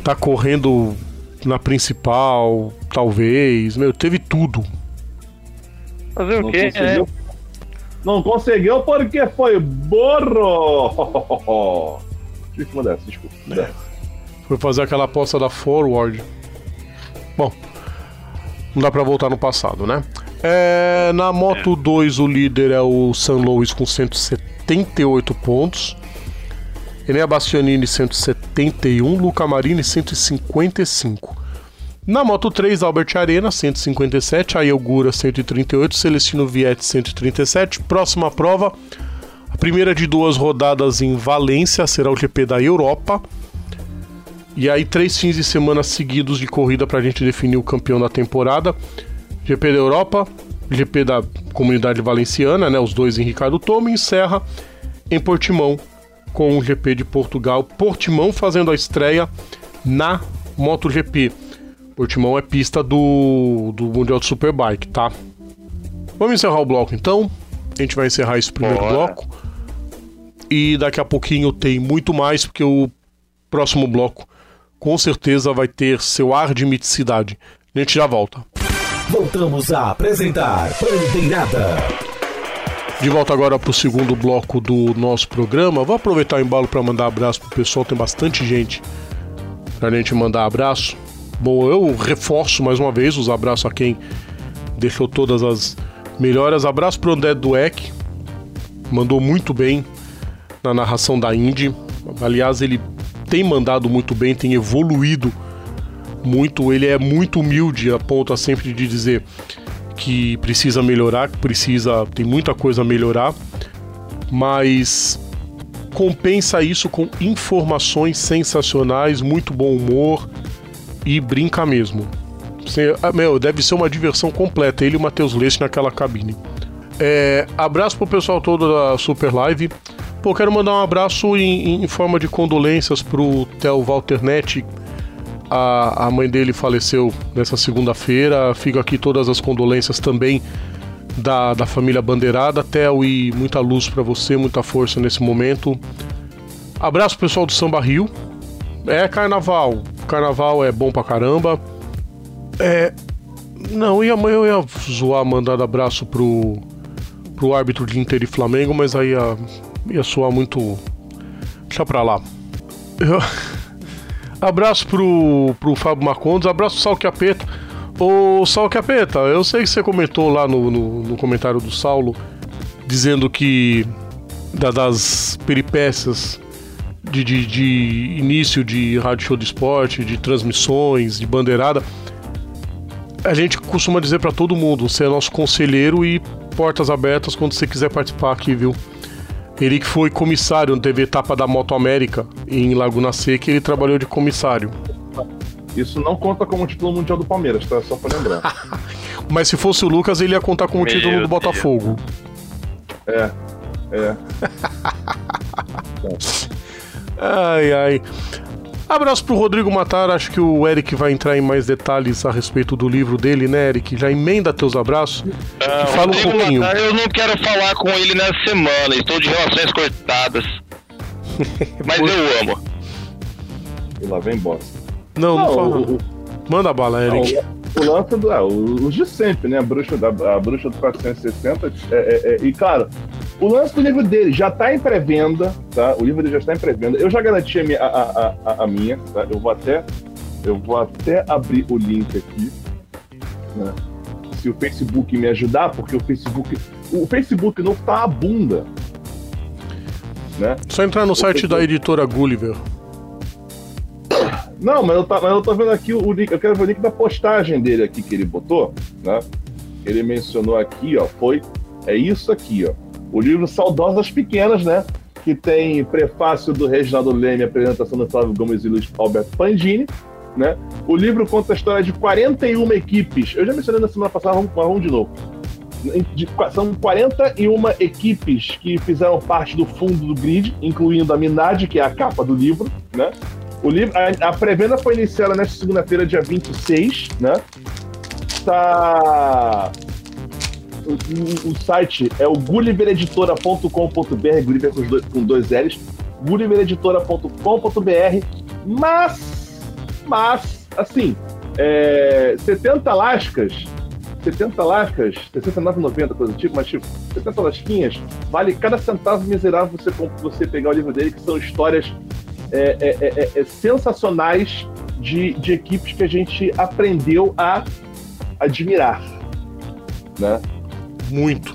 tá correndo na principal, talvez. Meu, teve tudo. Fazer o quê? Conseguiu, é. Não conseguiu porque foi burro! Deixa eu dessa, desculpa. É. Foi fazer aquela aposta da forward. Bom, não dá pra voltar no passado, né? É, na Moto 2, o líder é o San Luis com 178 pontos. Enea Bastianini 171, Luca Marini 155. Na Moto 3, Albert Arena 157, Ayogura 138, Celestino Vietti 137. Próxima prova, a primeira de duas rodadas em Valência, será o GP da Europa. E aí, três fins de semana seguidos de corrida para a gente definir o campeão da temporada. GP da Europa, GP da Comunidade Valenciana, né, os dois em Ricardo Tomo, e encerra em Portimão com o GP de Portugal. Portimão fazendo a estreia na MotoGP. Portimão é pista do, do Mundial de Superbike, tá? Vamos encerrar o bloco então. A gente vai encerrar esse primeiro Bora. bloco. E daqui a pouquinho tem muito mais, porque o próximo bloco com certeza vai ter seu ar de miticidade. A gente já volta. Voltamos a apresentar Bandeirada. De volta agora para o segundo bloco do nosso programa. Vou aproveitar o embalo para mandar abraço pro pessoal. Tem bastante gente para a gente mandar abraço. Bom, eu reforço mais uma vez os abraços a quem deixou todas as melhoras. Abraço pro André Dueck, mandou muito bem na narração da Indy. Aliás, ele tem mandado muito bem, tem evoluído muito. Ele é muito humilde a ponto sempre de dizer que precisa melhorar, que precisa, tem muita coisa a melhorar, mas compensa isso com informações sensacionais, muito bom humor e brinca mesmo. Você, ah, meu, deve ser uma diversão completa, ele e o Matheus Leite naquela cabine. É, abraço pro pessoal todo da Super Live. Pô, quero mandar um abraço em, em forma de condolências pro Theo Walter Netti, a, a mãe dele faleceu nessa segunda-feira. Fico aqui todas as condolências também da, da família Bandeirada. Theo, e muita luz para você, muita força nesse momento. Abraço pessoal do Samba Rio. É carnaval. Carnaval é bom pra caramba. É. Não, e eu ia zoar, mandar abraço pro, pro árbitro de Inter e Flamengo, mas aí ia, ia soar muito. Deixa pra lá. Eu. *laughs* Abraço pro, pro Fábio Marcondes, abraço pro Sal Capeta. Ô Sal Capeta, eu sei que você comentou lá no, no, no comentário do Saulo, dizendo que da, das peripécias de, de, de, início de rádio show de esporte, de transmissões, de bandeirada, a gente costuma dizer para todo mundo, você é nosso conselheiro e portas abertas quando você quiser participar aqui, viu? Ele que foi comissário no TV Etapa da Moto América em Laguna Seca, ele trabalhou de comissário. Isso não conta como título mundial do Palmeiras, tá? Só pra lembrar. *laughs* Mas se fosse o Lucas, ele ia contar como Meu título do Deus. Botafogo. É, é. *laughs* ai, ai. Abraço pro Rodrigo Matar, acho que o Eric vai entrar em mais detalhes a respeito do livro dele, né, Eric? Já emenda teus abraços e fala um pouquinho. Matar, eu não quero falar com ele nessa semana, estou de relações cortadas. *laughs* Mas eu amo. E lá vem bosta. Não, não, não fala. O, Manda bala, Eric. Não, o lance do. Ah, os de sempre, né? A bruxa, da, a bruxa do 460. É, é, é, e, cara, o lance do livro dele já está em pré-venda, tá? O livro dele já está em pré-venda. Eu já garanti a minha, a, a, a, minha, tá? Eu vou até, eu vou até abrir o link aqui, né? Se o Facebook me ajudar, porque o Facebook, o Facebook não tá a bunda, né? Só entrar no o site Facebook... da editora Gulliver. *coughs* Não, mas eu, tá, mas eu tô vendo aqui o link. Eu quero ver o link da postagem dele aqui que ele botou, né? Ele mencionou aqui, ó. Foi. É isso aqui, ó o livro Saudosas Pequenas, né? Que tem prefácio do Reginaldo Leme, apresentação do Flávio Gomes e Luiz Alberto Pangini. Né? O livro conta a história de 41 equipes. Eu já mencionei na semana passada, vamos, vamos de novo. De, são 41 equipes que fizeram parte do fundo do grid, incluindo a Minad, que é a capa do livro. Né? O livro, a, a pré-venda foi iniciada nesta segunda-feira, dia 26. Né? Tá o, site é o gullivereditora.com.br, Gulliver com dois, com dois L's, gullivereditora.com.br, mas, mas, assim, É, 70 lascas, 70 lascas, 69,90, coisa do tipo, mas tipo, 70 lasquinhas, vale cada centavo miserável você, você pegar o livro dele, que são histórias é, é, é, é, sensacionais de, de equipes que a gente aprendeu a admirar, né? Muito.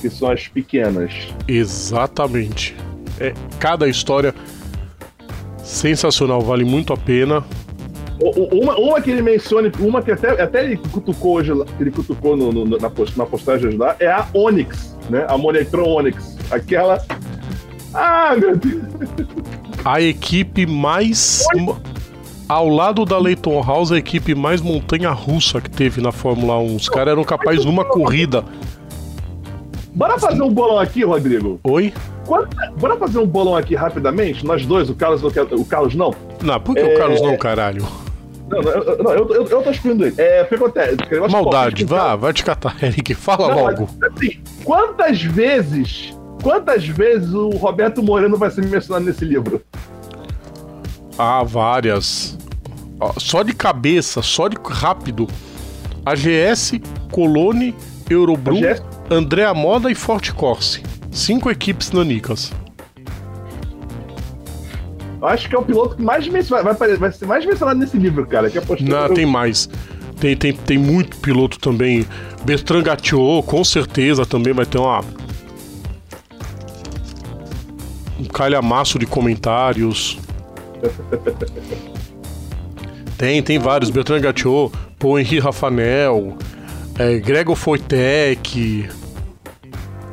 Que são as pequenas. Exatamente. É, cada história sensacional, vale muito a pena. Uma, uma que ele menciona, uma que até, até ele cutucou hoje, ele cutucou no, no, na, post, na postagem lá, é a Onyx, né? A Monetron Onyx. Aquela. Ah, meu Deus! A equipe mais. Ao lado da Leighton House, a equipe mais montanha-russa que teve na Fórmula 1. Os caras eram capazes de uma corrida. Bora fazer um bolão aqui, Rodrigo? Oi? bora fazer um bolão aqui rapidamente? Nós dois, o Carlos, o Carlos não? Não, por que é... o Carlos não, caralho? Não, não, eu, não, eu, eu, eu tô excluindo ele. É, o que acontece? Maldade, vá, vai te catar, *laughs* Eric. Fala não, logo. Assim, quantas vezes, quantas vezes o Roberto Moreno vai ser mencionado nesse livro? Ah, várias. Só de cabeça, só de rápido. AGS, Colone, Eurobrum, AGS? Andréa Moda e Forte Corse. Cinco equipes nanicas. Acho que é o piloto que mais vai, vai, vai ser mais mencionado nesse livro, cara. Que Não, tem mais. Tem, tem, tem muito piloto também. Bertrand Gatiot, com certeza, também vai ter uma. Um calhamaço de comentários. *laughs* tem, tem vários. Bertrand Gatiot, Paul Henri Rafanel, é, Gregor Foitek,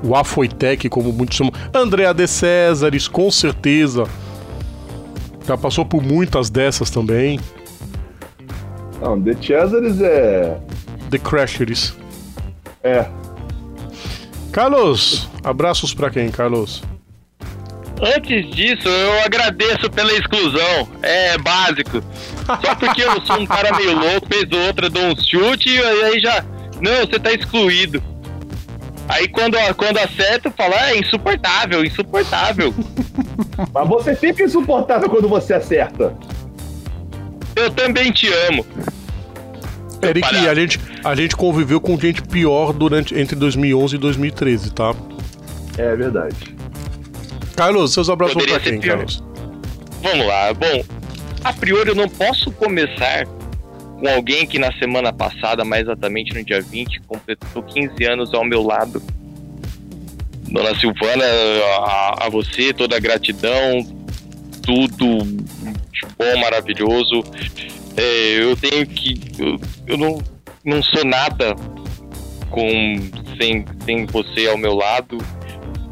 o Afoitec, como muitos chamam. André de Césares, com certeza. Já passou por muitas dessas também. Não, The Cesares é. The Crashers. É. Carlos, abraços para quem, Carlos? Antes disso, eu agradeço pela exclusão. É básico. Só porque eu sou um cara meio louco, fez outra, dou um chute e aí já. Não, você tá excluído. Aí quando, quando acerta, fala, é insuportável, insuportável. *laughs* Mas você fica insuportável quando você acerta. Eu também te amo. Eric, a gente, a gente conviveu com gente pior durante entre 2011 e 2013, tá? É verdade. Carlos, seus abraços pra quem, Carlos? Vamos lá. Bom, a priori eu não posso começar com alguém que na semana passada, mais exatamente no dia 20, completou 15 anos ao meu lado. Dona Silvana, a, a você toda a gratidão, tudo de bom, maravilhoso. É, eu tenho que. Eu, eu, não, não sou nada com sem, sem você ao meu lado.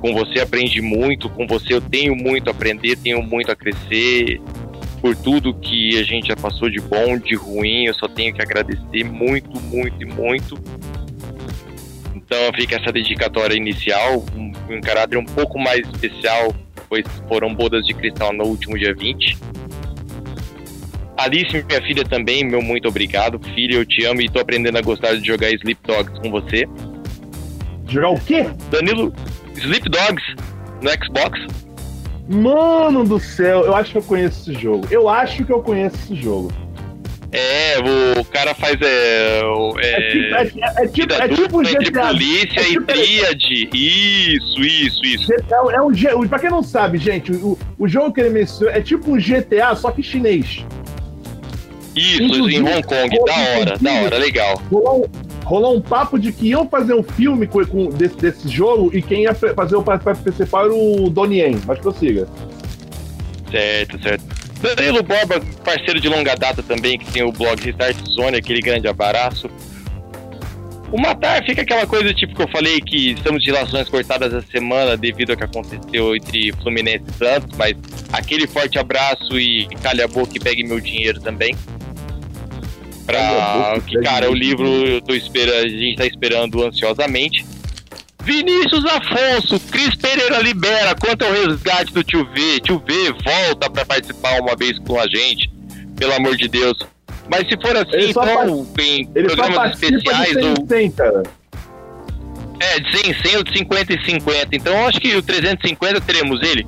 Com você aprendi muito, com você eu tenho muito a aprender, tenho muito a crescer por tudo que a gente já passou de bom, de ruim. Eu só tenho que agradecer muito, muito e muito. Então fica essa dedicatória inicial, um, um caráter um pouco mais especial, pois foram bodas de cristal no último dia 20. Alice, minha filha também, meu muito obrigado. Filha, eu te amo e tô aprendendo a gostar de jogar Sleep Dogs com você. Jogar o quê? Danilo, Sleep Dogs no Xbox. Mano do céu, eu acho que eu conheço esse jogo. Eu acho que eu conheço esse jogo. É, o cara faz. É, é, é, tipo, é, é tipo, é tipo GTA. Entre polícia é tipo, e tríade. Isso, isso, isso. GTA, é um, G, pra quem não sabe, gente, o, o jogo que ele mencionou é tipo um GTA, só que chinês. Isso, Inclusive, em Hong Kong, da hora, da hora, legal. Rolou, rolou um papo de que iam fazer um filme com, com desse, desse jogo e quem ia fazer o papel principal era o Donnie Yen. Mas prossiga. Certo, certo. Danilo Borba, parceiro de longa data também, que tem o blog Restart Zone, aquele grande abraço. O Matar fica aquela coisa tipo que eu falei que estamos de relações cortadas essa semana devido ao que aconteceu entre Fluminense e Santos, mas aquele forte abraço e calha a boca e pegue meu dinheiro também. Pra que, cara, o livro eu tô esperando, a gente tá esperando ansiosamente. Vinícius Afonso, Cris Pereira libera. Quanto ao resgate do tio V? Tio V volta para participar uma vez com a gente. Pelo amor de Deus. Mas se for assim, então, em programas especiais de 100, ou. 100, cara. É, de 100 100 ou de 50 e 50. Então acho que o 350 teremos ele.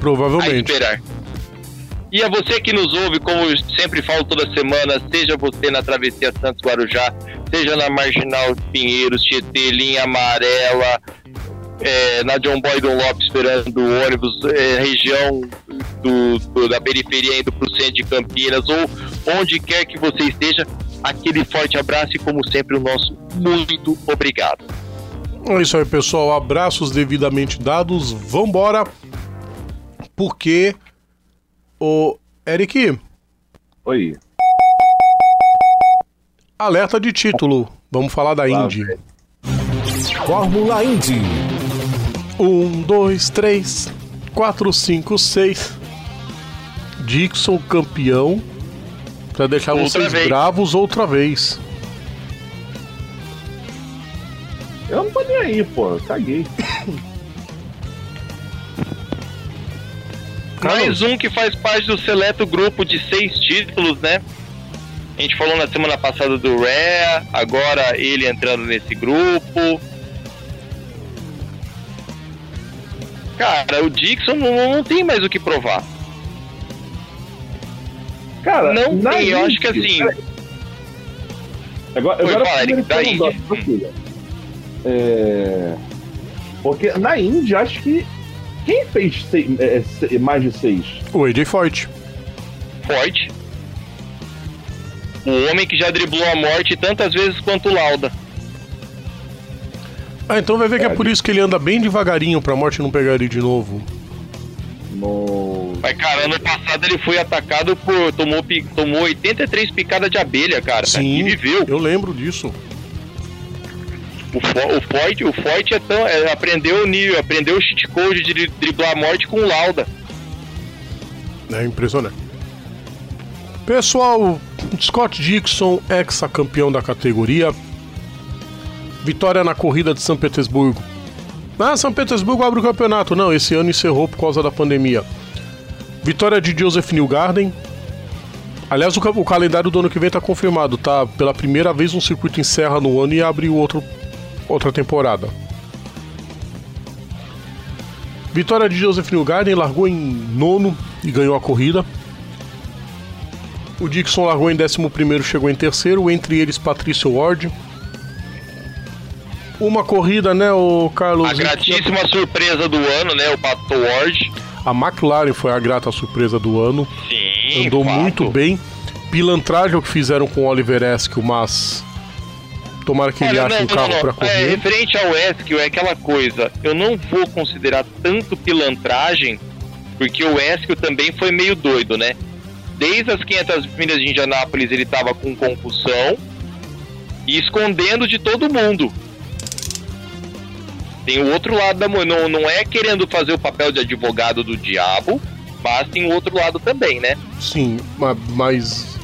Provavelmente. A esperar. E a você que nos ouve, como eu sempre falo toda semana, seja você na Travessia Santos Guarujá, seja na Marginal Pinheiros, Tietê, linha amarela, é, na John Boy Lopes esperando o ônibus, é, região do, do, da periferia indo para o centro de Campinas, ou onde quer que você esteja, aquele forte abraço e, como sempre, o nosso muito obrigado. É isso aí, pessoal. Abraços devidamente dados. Vambora. Porque o Eric. Oi. Alerta de título. Vamos falar da Indy. Fórmula Indy. Um, dois, três, quatro, cinco, seis. Dixon campeão. Pra deixar Outra vocês vez. bravos outra vez. Eu não tô nem aí, pô. Caguei. *laughs* Mais um que faz parte do seleto grupo de seis títulos, né? A gente falou na semana passada do Rare, agora ele entrando nesse grupo. Cara, o Dixon não, não tem mais o que provar. Cara, Não tem, eu acho que assim- peraí. Agora, Foi, agora fala, Eric, da filha. É... Porque na Indy, acho que. Quem fez seis- é, se- mais de seis? O AJ Forte. Forte. O homem que já driblou a morte tantas vezes quanto o Lauda. Ah, então vai ver que é É, por isso que ele anda bem devagarinho pra morte não pegar ele de novo. No. Mas, cara, ano passado ele foi atacado por. Tomou, tomou 83 picadas de abelha, cara. Sim, E viveu. eu lembro disso. O, fo- o Forte, o Forte é tão, é, aprendeu o nível, aprendeu o cheat code de dri- driblar a morte com o Lauda. É impressionante. Pessoal, Scott Dixon, ex-campeão da categoria. Vitória na corrida de São Petersburgo. Ah, São Petersburgo abre o campeonato. Não, esse ano encerrou por causa da pandemia. Vitória de Joseph Newgarden. Aliás, o, o calendário do ano que vem tá confirmado, tá? Pela primeira vez um circuito encerra no ano e abre o outro, outra temporada. Vitória de Joseph Newgarden largou em nono e ganhou a corrida. O Dixon largou em décimo primeiro, chegou em terceiro, entre eles Patrício Ward. Uma corrida, né, o Carlos? A gratíssima surpresa do ano, né? O Pato Ward. A McLaren foi a grata surpresa do ano. Sim, Andou fato. muito bem. Pilantragem o que fizeram com o Oliver Eskel, mas tomara que ele Olha, ache não, um carro não, pra. É, correr. referente ao Eskel, é aquela coisa. Eu não vou considerar tanto pilantragem, porque o Eskel também foi meio doido, né? Desde as 500 milhas de Indianápolis ele tava com concussão e escondendo de todo mundo. Tem o outro lado da moeda. Não, não é querendo fazer o papel de advogado do diabo, mas tem o outro lado também, né? Sim, ma- mas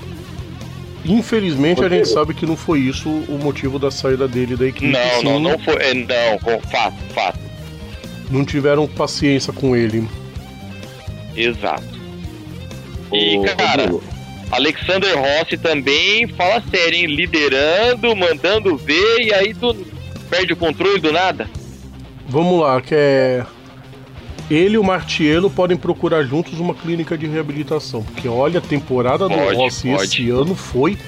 infelizmente a gente sabe que não foi isso o motivo da saída dele da equipe. Não, sim, não, não foi. Não, fato, fato. não tiveram paciência com ele. Exato. E, Ô, cara, Rodrigo, Alexander Rossi também fala sério, hein? Liderando, mandando ver, e aí tu perde o controle do nada. Vamos lá, que é. Ele e o Martiello podem procurar juntos uma clínica de reabilitação. Porque olha, a temporada do Pode, Rossi pode. esse ano foi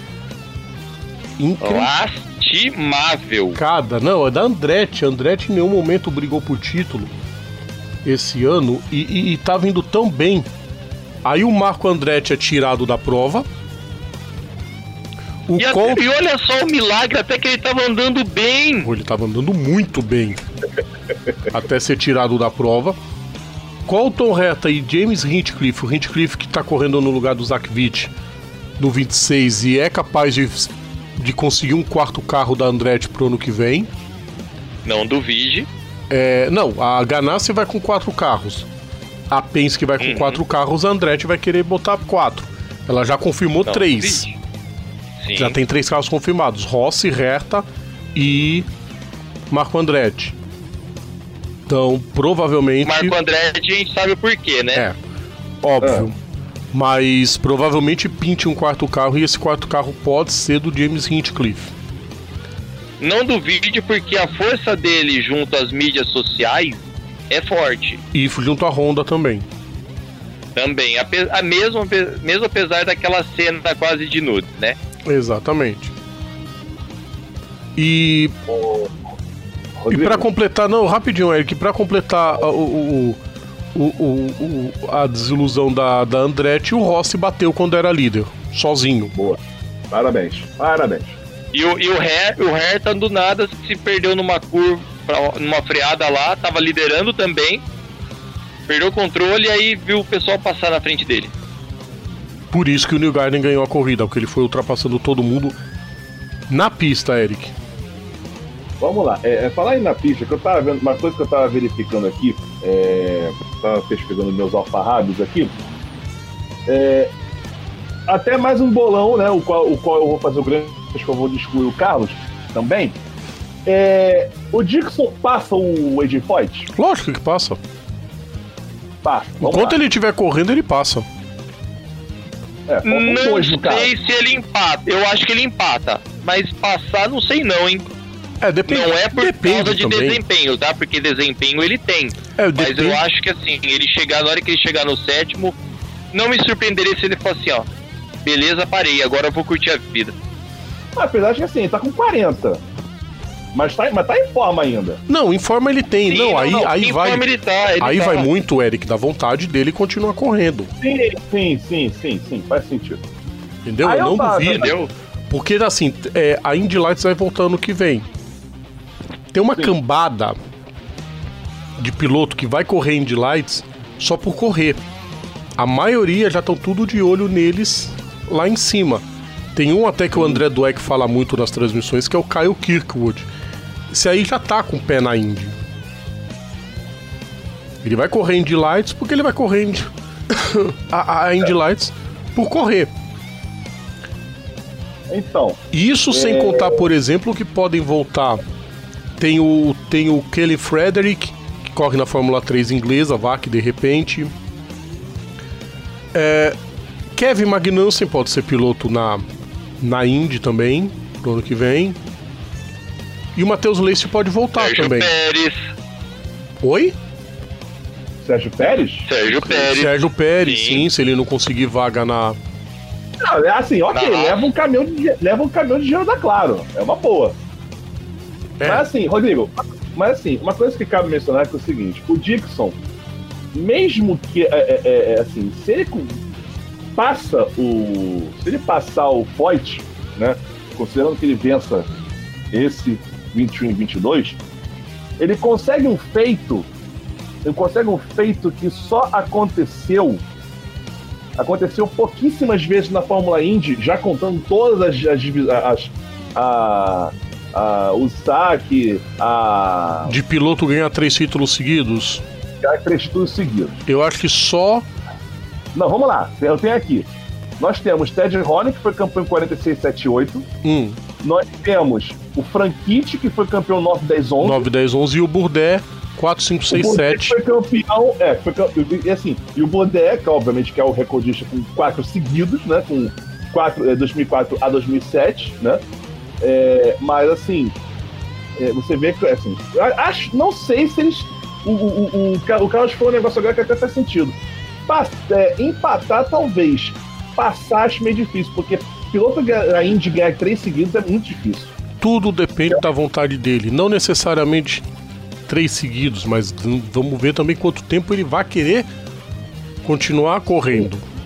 incrível. Lastimável. Cada, não, é da Andretti. A Andretti em nenhum momento brigou por título esse ano e, e, e tá vindo tão bem. Aí o Marco Andretti é tirado da prova. O E, a- Col- e olha só o milagre, até que ele tava andando bem. Ele tava andando muito bem até ser tirado da prova. Colton Reta e James Hinchcliffe, o Hinchcliffe que tá correndo no lugar do Zach Witt no 26 e é capaz de, de conseguir um quarto carro da Andretti pro ano que vem. Não duvide. É, não, a Ganassi vai com quatro carros. A Penske vai com Uhum. quatro carros, a Andretti vai querer botar quatro. Ela já confirmou Não três. Já tem três carros confirmados: Rossi, Herta e Marco Andretti. Então, provavelmente. Marco Andretti, a gente sabe o porquê, né? É, óbvio. Mas provavelmente pinte um quarto carro e esse quarto carro pode ser do James Hinchcliffe. Não duvide, porque a força dele junto às mídias sociais é forte. E junto à Honda também. Também, a, a mesmo, mesmo apesar daquela cena quase de nude, né? Exatamente. E. E para completar, não, rapidinho, Eric, para completar o, o, o, o, a desilusão da, da Andretti, o Rossi bateu quando era líder, sozinho. Boa. Parabéns, parabéns. E o, e o, Her, o Hertan do nada se perdeu numa curva, numa freada lá, tava liderando também, perdeu o controle e aí viu o pessoal passar na frente dele. Por isso que o New Garden ganhou a corrida, porque ele foi ultrapassando todo mundo na pista, Eric. Vamos lá, é, é, falar aí na pista, que eu tava vendo, uma coisa que eu tava verificando aqui, é, tava pesquisando meus alfarrábios aqui, é, até mais um bolão, né, o qual, o qual eu vou fazer o grande, acho que eu vou discutir o Carlos também, é, o Dixon passa o AJ Foyt? Lógico que passa. Passa. Enquanto lá. ele estiver correndo, ele passa. É, não sei se ele empata. Eu acho que ele empata. Mas passar, não sei não, hein? É, depende, não é por depende causa de também. desempenho, tá? Porque desempenho ele tem. É, Mas depende. eu acho que assim, ele chegar, na hora que ele chegar no sétimo, não me surpreenderia se ele fosse assim, ó. Beleza, parei, agora eu vou curtir a vida. Apesar de que assim, ele tá com 40. Mas tá, mas tá em forma ainda. Não, em forma ele tem. Sim, não, não, aí, não, aí vai. Ele tá, ele aí tá. vai muito, Eric, da vontade dele continuar correndo. Sim, sim, sim, sim, sim. Faz sentido. Entendeu? Aí eu não duvido. Entendeu? Porque assim, é, a Indy Lights vai voltar no que vem. Tem uma Sim. cambada de piloto que vai correr Indy Lights só por correr. A maioria já estão tudo de olho neles lá em cima. Tem um até que o André Dweck fala muito nas transmissões, que é o Kyle Kirkwood. Esse aí já tá com o pé na Indy. Ele vai correr Indy Lights porque ele vai correr Indy... *coughs* a, a Indy Lights por correr. Então. Isso é... sem contar, por exemplo, que podem voltar tem o, tem o Kelly Frederick, que corre na Fórmula 3 inglesa, VAC de repente. É, Kevin Magnussen pode ser piloto na, na Indy também, no ano que vem. E o Matheus Leite pode voltar Sérgio também. Pérez. Oi? Sérgio Pérez? Sérgio Pérez. Sérgio Pérez, sim, sim se ele não conseguir vaga na. Não, é assim, ok, leva um caminhão de leva um caminhão de gelo da Claro. É uma boa. É. Mas assim, Rodrigo, mas assim, uma coisa que cabe mencionar é, é o seguinte: o Dixon, mesmo que, é, é, é, é assim, se ele passa o. Se ele passar o Foyt, né? Considerando que ele vença esse 21 e 22, ele consegue um feito. Ele consegue um feito que só aconteceu. Aconteceu pouquíssimas vezes na Fórmula Indy, já contando todas as, as, as, as a, o saque, a. De piloto ganhar três títulos seguidos? Ganhar três títulos seguidos. Eu acho que só. Não, vamos lá. Eu tenho aqui. Nós temos Ted Rony, que foi campeão em 46, 7 8. Hum. Nós temos o Franchitti, que foi campeão 9, 10, 11. 9, 10, 11. E o Burdé, 4, 5, 6, o 7. foi campeão, é, foi e assim, e o Burdé, que obviamente que é o recordista com quatro seguidos, né, com quatro, é, 2004 a 2007, né, é, mas assim, é, você vê que assim, acho, não sei se eles. O, o, o, o Carlos falou um negócio agora que até faz sentido. É, empatar, talvez. Passar acho meio difícil, porque piloto a Indy ganhar três seguidos é muito difícil. Tudo depende da vontade dele. Não necessariamente três seguidos, mas vamos ver também quanto tempo ele vai querer continuar correndo. Sim.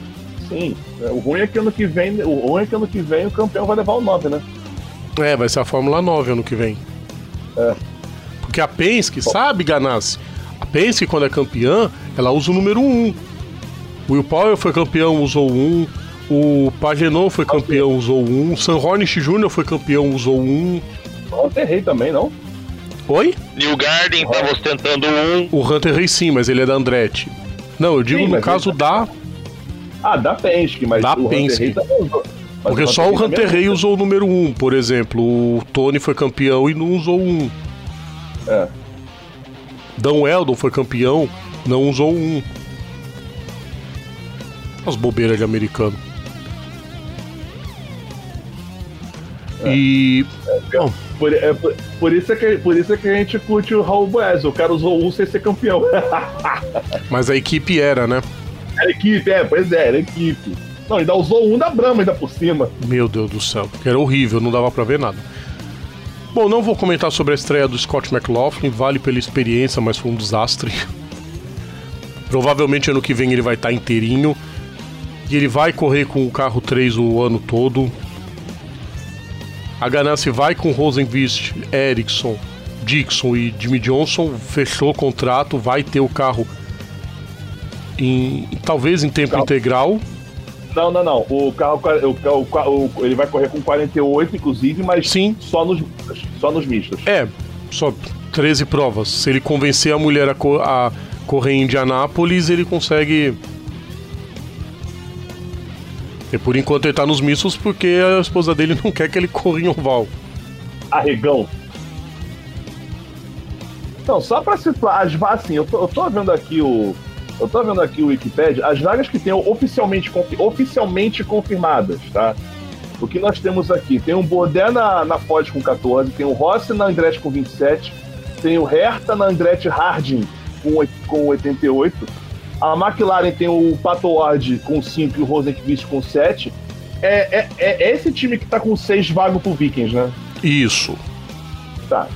Sim. É, o ruim é que ano que vem, o ruim é que ano que vem o campeão vai levar o 9, né? É, vai ser a Fórmula 9 ano que vem. É. Porque a Penske, sabe, Ganassi? A Penske, quando é campeã, ela usa o número 1. O Will Power foi campeão, usou 1. O Pagenon foi campeão, usou 1. San Hornish Jr. foi campeão, usou 1. O Hunter Rey também, não? Oi? New Garden estava ostentando um. O Hunter Rey sim, mas ele é da Andretti. Não, eu digo sim, no caso da. Ah, da Penske, mas da o Penske. Hunter Rey também usou. Porque só o Hunter Rey usou o número 1, por exemplo. O Tony foi campeão e não usou um. É. Dan Weldon foi campeão, não usou um. As bobeiras de americano. É. E. É, por, é, por, por, isso é que, por isso é que a gente curte o Raul Boaz. O cara usou um sem ser campeão. *laughs* Mas a equipe era, né? Era equipe, é, pois é, era equipe. Não, ainda usou um da Brahma ainda por cima. Meu Deus do céu, era horrível, não dava pra ver nada. Bom, não vou comentar sobre a estreia do Scott McLaughlin, vale pela experiência, mas foi um desastre. Provavelmente ano que vem ele vai estar inteirinho. E ele vai correr com o carro 3 o ano todo. A Ganassi vai com Rosenvist, Ericsson, Dixon e Jimmy Johnson. Fechou o contrato, vai ter o carro em, talvez em tempo Calma. integral. Não, não, não. O carro, o, o, ele vai correr com 48, inclusive, mas Sim. só nos mistos. Só nos mistos. É, só 13 provas. Se ele convencer a mulher a, co- a correr em Indianápolis, ele consegue. E por enquanto ele tá nos mistos porque a esposa dele não quer que ele corra em oval. Arregão. Não, só pra situar assim, eu tô, eu tô vendo aqui o. Eu tô vendo aqui o Wikipedia, as vagas que tem oficialmente, oficialmente confirmadas, tá? O que nós temos aqui? Tem o Bourdais na, na Ford com 14, tem o Rossi na Andretti com 27, tem o Herta na Andretti Harding com, com 88, a McLaren tem o Pato Ward com 5 e o Rosenqvist com 7. É, é, é esse time que tá com 6 vagas pro Vikings, né? Isso. Tá.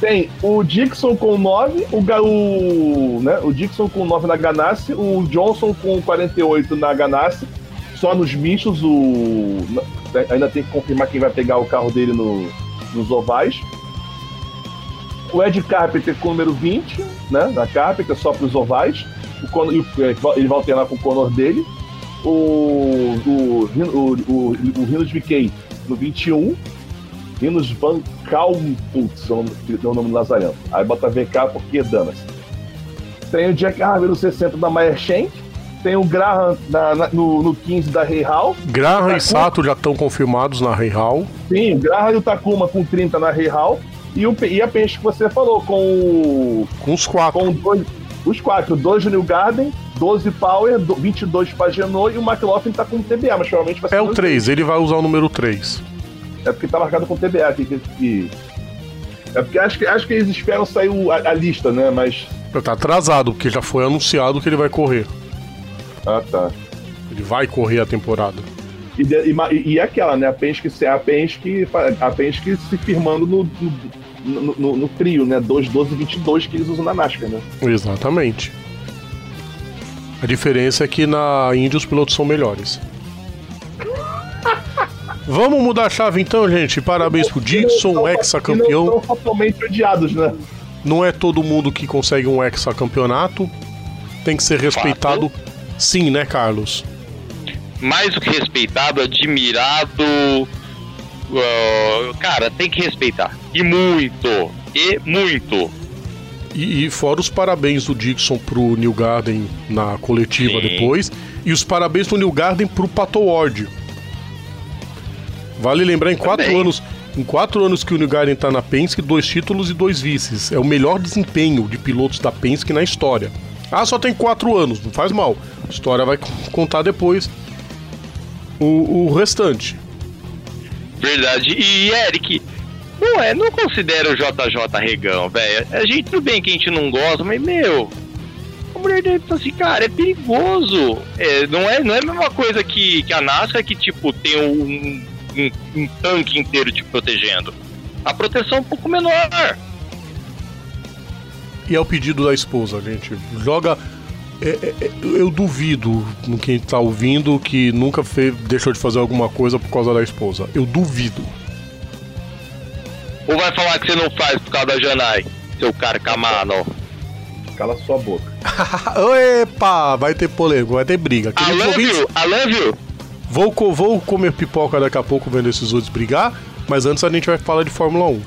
Tem o Dixon com 9, o, o, né, o Dixon com 9 na Ganassi, o Johnson com 48 na Ganassi, só nos mistos, o, ainda tem que confirmar quem vai pegar o carro dele no, nos ovais. O Ed Carpenter com o número 20, né, na Carpenter, só para os ovais. O Conor, o- ele vai alternar com o Conor dele. O, o, o, o, o Rinos VK no 21. Rinos Van Kalmputz, é o nome- é o nome do Lazarento. Aí bota VK porque danas. Tem o Jack Harvey no 60 da Meyer Shank. Tem o Graham na- na- no, no 15 da Rei Hall. Graham e Sato já estão confirmados na Rei Hall. Sim, o Graham e o Takuma com 30 na Rei Hall. E, o, e a peixe que você falou, com, o- Com os quatro. com dois, os quatro: 2 New Garden, 12 Power, do- 22 Pagenot e o McLaughlin tá com TBA, mas provavelmente vai ser. É o no- 3, ele vai usar o número 3. É porque tá marcado com TBA aqui. Que, É porque acho que, acho que eles esperam sair o- a, a lista, né? Mas. Tá atrasado, porque já foi anunciado que ele vai correr. Ah, tá. Ele vai correr a temporada. E, e e- aquela, né? A Penske, a Penske, a Penske se firmando no, no, no, no- trio, né? 2, 12 e 22 que eles usam na NASCAR, né? Exatamente. A diferença é que na Indy os pilotos são melhores. Vamos mudar a chave então, gente. Parabéns pro Dixon, E não ex-campeão. são fatalmente odiados, né? Não é todo mundo que consegue um hexacampeonato. Tem que ser respeitado, sim, né, Carlos? Mais do que respeitado, admirado. ah, cara, tem que respeitar. E muito. E muito. E, e fora os parabéns do Dixon pro New Garden na coletiva Sim. depois. E os parabéns do New Garden pro Pato Ward. Vale lembrar, em quatro Também. anos. Em quatro anos que o New Garden tá na Penske, dois títulos e dois vices. É o melhor desempenho de pilotos da Penske na história. Ah, só tem quatro anos, não faz mal. A história vai contar depois o, o restante. Verdade. E Eric, não é, não considera o JJ regão, velho. A gente tudo bem que a gente não gosta, mas meu, a mulher dele fala assim, cara, é perigoso. É, não é, não é a mesma coisa que, que a NASCAR que tipo tem um, um, um tanque inteiro te protegendo. A proteção é um pouco menor. E é o pedido da esposa, gente. Joga. é, é, é, eu duvido no quem tá ouvindo que nunca fez, deixou de fazer alguma coisa por causa da esposa. Eu duvido. Ou vai falar que você não faz por causa da Janai, seu carcamano. Cala sua boca. *laughs* Epa! Vai ter polêmica, vai ter briga. I love you, I love you. Vou, co- vou comer pipoca daqui a pouco vendo esses outros brigar, mas antes a gente vai falar de Fórmula 1.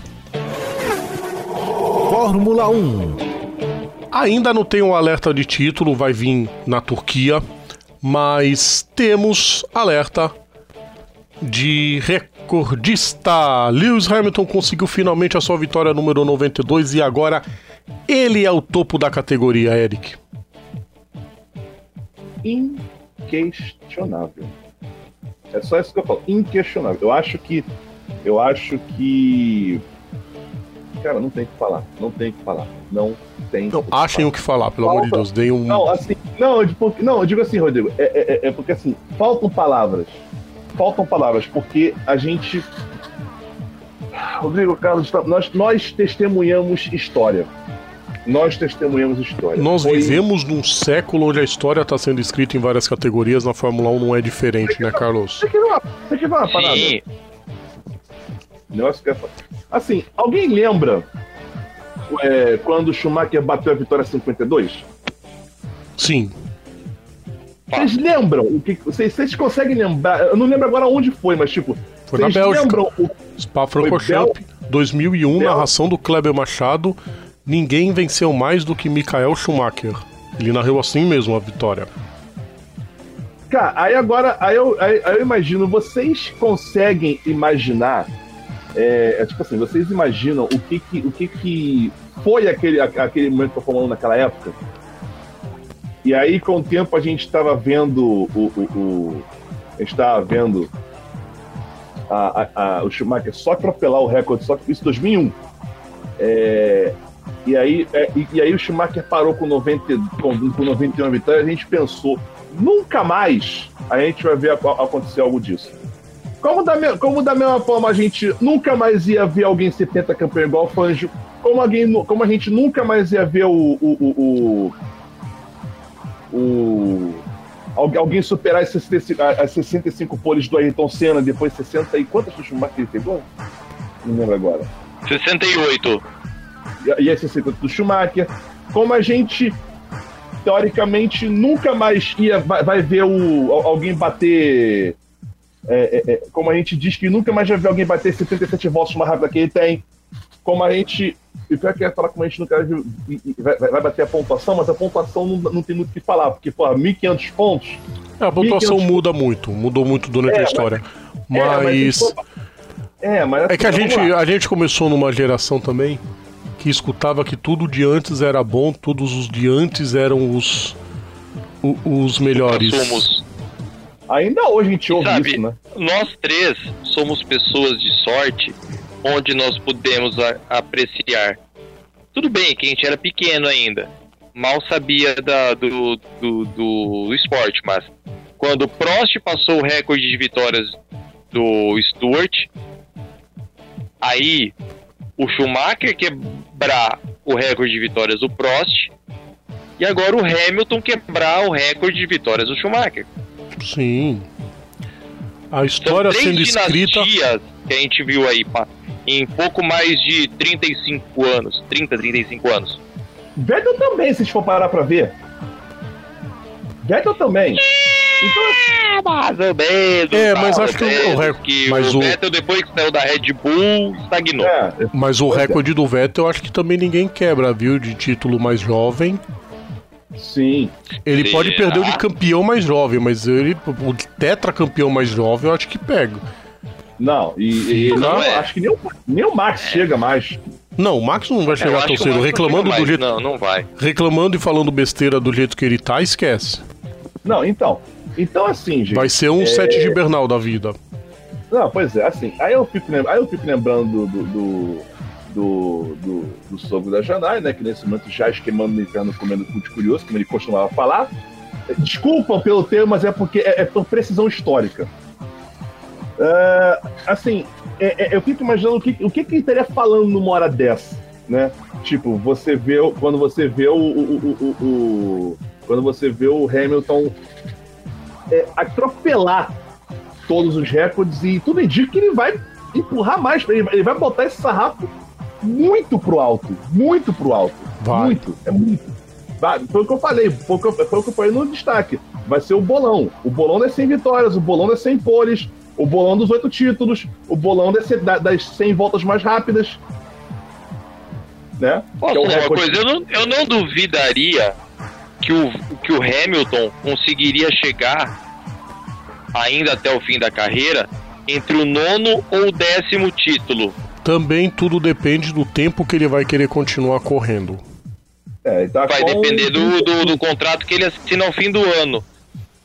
Fórmula 1. Ainda não tem um alerta de título, vai vir na Turquia, mas temos alerta de recordista. Lewis Hamilton conseguiu finalmente a sua vitória número 92 e agora ele é o topo da categoria, Eric. Inquestionável. É só isso que eu falo. Inquestionável. Eu acho que. Eu acho que. Cara, não tem o que falar. Não tem o que falar. Não tem Não, que achem falar. o que falar, pelo amor de Deus, deem um. Não, assim, Não, eu, digo- não, eu digo assim, Rodrigo, é, é- é porque assim, faltam palavras. Faltam palavras, porque a gente. Rodrigo Carlos, tá- nós, nós testemunhamos história. Nós testemunhamos história. Nós Foi- vivemos num século onde a história está sendo escrita em várias categorias, na Fórmula 1 não é diferente, né, Carlos? Você quer ver uma, parada? Sim, Negócio que é fa- Assim, alguém lembra é, quando o Schumacher bateu a vitória 52? Sim. Vocês lembram? O que, vocês, vocês conseguem lembrar? Eu não lembro agora onde foi, mas tipo. Foi na Bélgica. lembram o, Spa-Francorchamps, 2001, Bel- narração do Kleber Machado. Ninguém venceu mais do que Michael Schumacher. Ele narrou assim mesmo a vitória. Cara, aí agora, aí eu, aí, aí eu imagino, vocês conseguem imaginar, é, é tipo assim, vocês imaginam o que que, o que, que foi aquele, aquele momento que eu falando naquela época? E aí, com o tempo, a gente estava vendo o, o, o- a gente estava vendo a, a- a- o Schumacher só atropelar o recorde, só que isso em 2001. É, e, aí, é, e, e aí o Schumacher parou com, 90, com, com 91 vitórias, a gente pensou, nunca mais a gente vai ver a- a- acontecer algo disso. Como da, me- como da mesma forma a gente nunca mais ia ver alguém ser campeão igual o Fangio, como, alguém, como a gente nunca mais ia ver o. o, o, o, o- algu- alguém superar as 65, as 65 poles do Ayrton Senna, depois 60 e quantas do Schumacher ele pegou? Não lembro agora 68. E esse circuito do Schumacher, como a gente teoricamente nunca mais ia vai, vai ver o, al- alguém bater é, é, é, como a gente diz que nunca mais vai ver alguém bater 77 volts mais rápido que ele tem, como a gente e pior que é falar como a gente nunca vai, vai, vai bater a pontuação, mas a pontuação não, não tem muito o que falar, porque, pô, 1.500 pontos. É, a pontuação 1500 muda muito, mudou muito durante É, a história. É, Mas pô, é, mas é que a assim, gente, a gente começou numa geração também que escutava que tudo de antes era bom, todos os de antes eram os, o- os melhores. Somos, Ainda hoje a gente ouve Sabe, isso, né? nós três somos pessoas de sorte onde nós pudemos a- apreciar. Tudo bem que a gente era pequeno ainda, mal sabia da- do, do, do esporte, mas quando o Prost passou o recorde de vitórias do Stewart, aí o Schumacher quebrar o recorde de vitórias do Prost e agora o Hamilton quebrar o recorde de vitórias do Schumacher. Sim. A São história três sendo escrita. dinastias que a gente viu aí pá, em pouco mais de 35 anos, 30, 35 anos. Vettel também, se a gente for parar pra ver. Vettel também. Então, É, mais ou menos. É, mas acho que o- o menos, rec- que mas o o- Vettel, depois que saiu da Red Bull, estagnou. é, Mas o recorde do Vettel eu acho que também ninguém quebra, viu? De título mais jovem. sim. Ele Será? pode perder o de campeão mais jovem, mas ele, o de tetracampeão mais jovem, eu acho que pega. Não, e, e Não não, é. acho que nem o, nem o Max chega mais. Não, o Max não vai É, chegar tão cedo. Reclamando do jeito. Não, não vai. Reclamando e falando besteira do jeito que ele tá, esquece. Não, então. Então, assim, gente. Vai ser um é, set de Bernal da vida. Não, pois é, assim. Aí eu fico, lem- aí eu fico lembrando do. do, do, do, do sogro da Janai, né? Que nesse momento já esquemando no inferno comendo cu de curioso, como ele costumava falar. Desculpam pelo termo, mas é porque é, é por precisão histórica. É, assim, é- é- eu fico imaginando o que, o que, que ele estaria falando numa hora dessa, né? Tipo, você vê quando você vê o, o- o- o- quando você vê o Hamilton é, atropelar todos os recordes e tudo indica que ele vai empurrar mais, ele, vai botar esse sarrafo muito pro alto, muito pro alto, Vai. muito, é muito. Vai, Foi o que eu falei, foi o que eu, foi o que eu falei no destaque. Vai ser o bolão. O bolão das 100 vitórias, o bolão das 100 poles, o bolão dos oito títulos, o bolão das, da- das 100 voltas mais rápidas. Né? Que é coisa? Eu não, eu não duvidaria que o, que o Hamilton conseguiria chegar ainda até o fim da carreira entre o nono ou o décimo título. Também tudo depende do tempo que ele vai querer continuar correndo. É, tá Vai com- depender do, do, do contrato que ele assina ao fim do ano.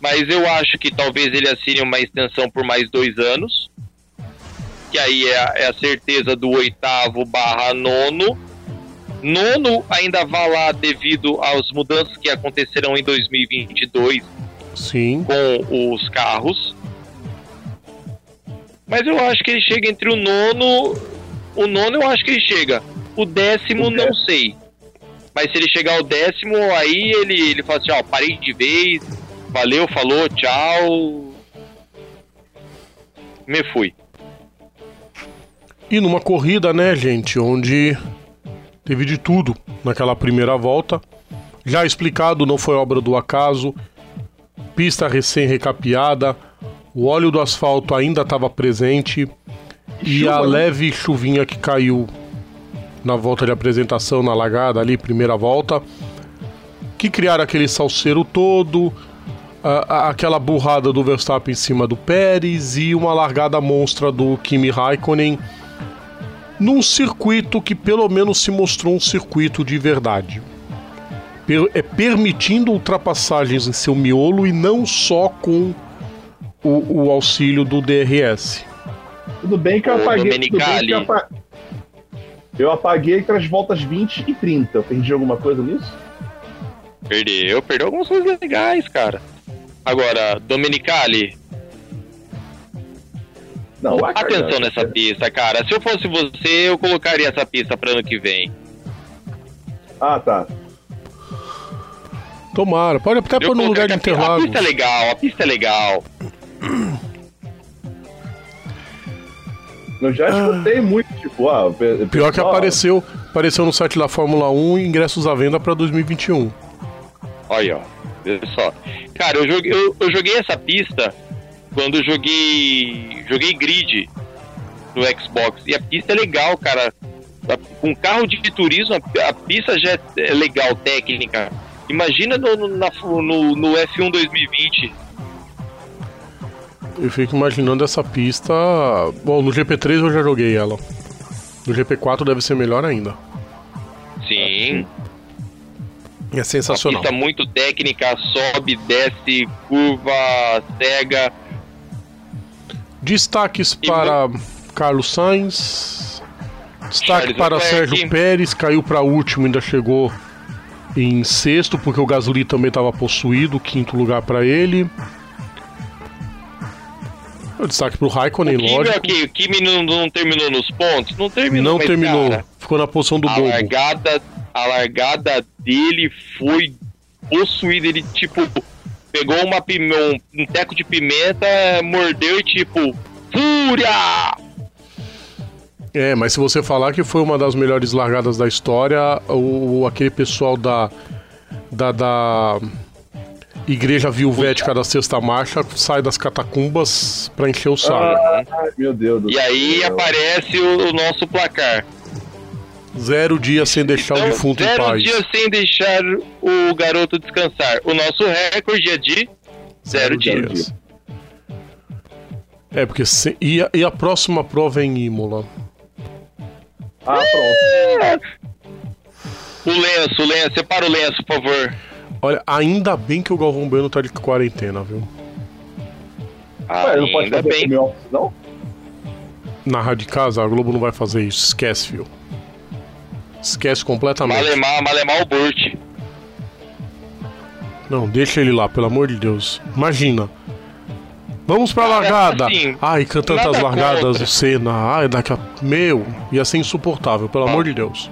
Mas eu acho que talvez ele assine uma extensão por mais dois anos. Que aí é a, é a certeza do oitavo barra nono. Nono ainda vai lá devido às mudanças que acontecerão em 2022 Sim. com os carros. Mas eu acho que ele chega entre o nono. O nono eu acho que ele chega. O décimo O não sei. Mas se ele chegar ao décimo, aí ele, ele fala assim, ó, parei de vez, valeu, falou, tchau. Me fui. E numa corrida, né, gente, onde teve de tudo naquela primeira volta. Já explicado, não foi obra do acaso. Pista recém-recapeada, o óleo do asfalto ainda estava presente e chuva, a né? leve chuvinha que caiu na volta de apresentação, na largada ali, primeira volta, que criaram aquele salseiro todo, a- a- aquela burrada do Verstappen em cima do Pérez e uma largada monstra do Kimi Raikkonen num circuito que pelo menos se mostrou um circuito de verdade. Per- é permitindo ultrapassagens em seu miolo e não só com o, o auxílio do DRS. Tudo bem que eu Ô, apaguei. Tudo bem que Domenicali. eu, apa... eu apaguei entre as voltas 20 e 30. Eu perdi alguma coisa nisso? Perdeu, perdeu algumas coisas legais, cara. Agora, Domenicali, Não, vai cagar. atenção nessa pista, cara. Se eu fosse você, eu colocaria essa pista para ano que vem. Ah, tá. Tomara, pode até pôr no lugar de colocaria- A Interlagos. pista é legal, a pista é legal. Eu já escutei muito, tipo, ah, pe- Pior que pessoal- apareceu, apareceu no site da Fórmula 1 ingressos à venda para 2021. Olha, ó. Olha só. Cara, eu joguei, eu, eu joguei essa pista quando eu joguei. Joguei grid no Xbox. E a pista é legal, cara. Com carro de turismo, a, pista já é- é legal, técnica. Imagina no, no, na- no- no F1 2020. Eu fico imaginando essa pista. Bom, no GP3 eu já joguei ela. No GP4 deve ser melhor ainda. Sim. É Uma sensacional. pista muito técnica, sobe, desce, curva, cega. Destaques para Carlos Sainz. Destaque Charles para Leclerc. Sérgio Pérez, caiu para último, ainda chegou em sexto, porque o Gasly também estava possuído, quinto lugar para ele. O destaque para o Raikkonen, O Kimi, lógico. ok, o Kimi não, não terminou nos pontos? Não terminou, Não terminou, cara, ficou na posição do a bobo. largada, a largada dele foi possuída. Ele, tipo, pegou uma pime- um, um teco de pimenta, mordeu e, tipo, fúria! É, mas se você falar que foi uma das melhores largadas da história, o, aquele pessoal da, da, da Igreja Vilvética da Sexta Marcha sai das catacumbas pra encher o saco. Ai, meu Deus do E aí céu. aparece o, o nosso placar. Zero dias sem deixar o Então, defunto em zero paz. dias sem deixar o garoto descansar. O nosso recorde é de zero, Zero dias. É, porque se- e, a, e a próxima prova é em Imola. Ah, pronto. O lenço, o lenço, separa o lenço, por favor. Olha, ainda bem que o Galvão Bueno tá de quarentena, viu? Ué, não pode fazer bem. office, não? Na Rádio de Casa, a Globo não vai fazer isso. Esquece, viu? Esquece completamente. Malemar, malemar o Burt. Não, deixa ele lá, pelo amor de Deus. Imagina. Vamos pra Cara, largada. assim, Ai, cantando nada as largadas contra. do Senna. Ai, daqui a. Meu, ia ser insuportável, pelo Ah. amor de Deus.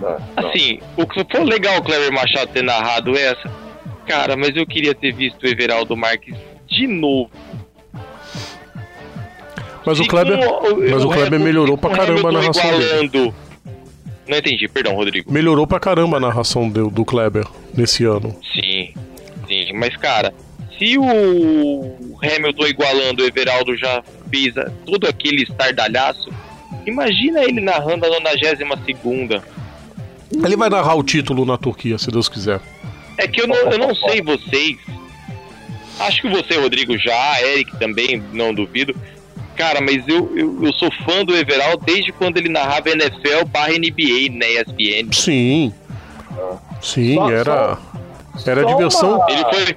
Não, não. Assim, o que foi legal o Cleber Machado ter narrado essa, cara, mas eu queria ter visto o Everaldo Marques de novo. Mas o Kleber. com Mas o Kleber melhorou pra com caramba a Hamilton narração dele. Não entendi, perdão, Rodrigo. Melhorou pra caramba a narração do, do Kleber nesse ano. Sim, sim, mas cara, se o Hamilton igualando o Everaldo já fez todo aquele estardalhaço, imagina ele narrando a 92 segunda. Ele vai narrar o título na Turquia, se Deus quiser. É que eu não, eu não sei vocês. Acho que você, Rodrigo, já, Eric também, não duvido. Cara, mas eu, eu, eu sou fã do Everaldo desde quando ele narrava NFL barra NBA na ESPN. Sim. Sim, Só- era. Era só diversão. uma- Ele foi.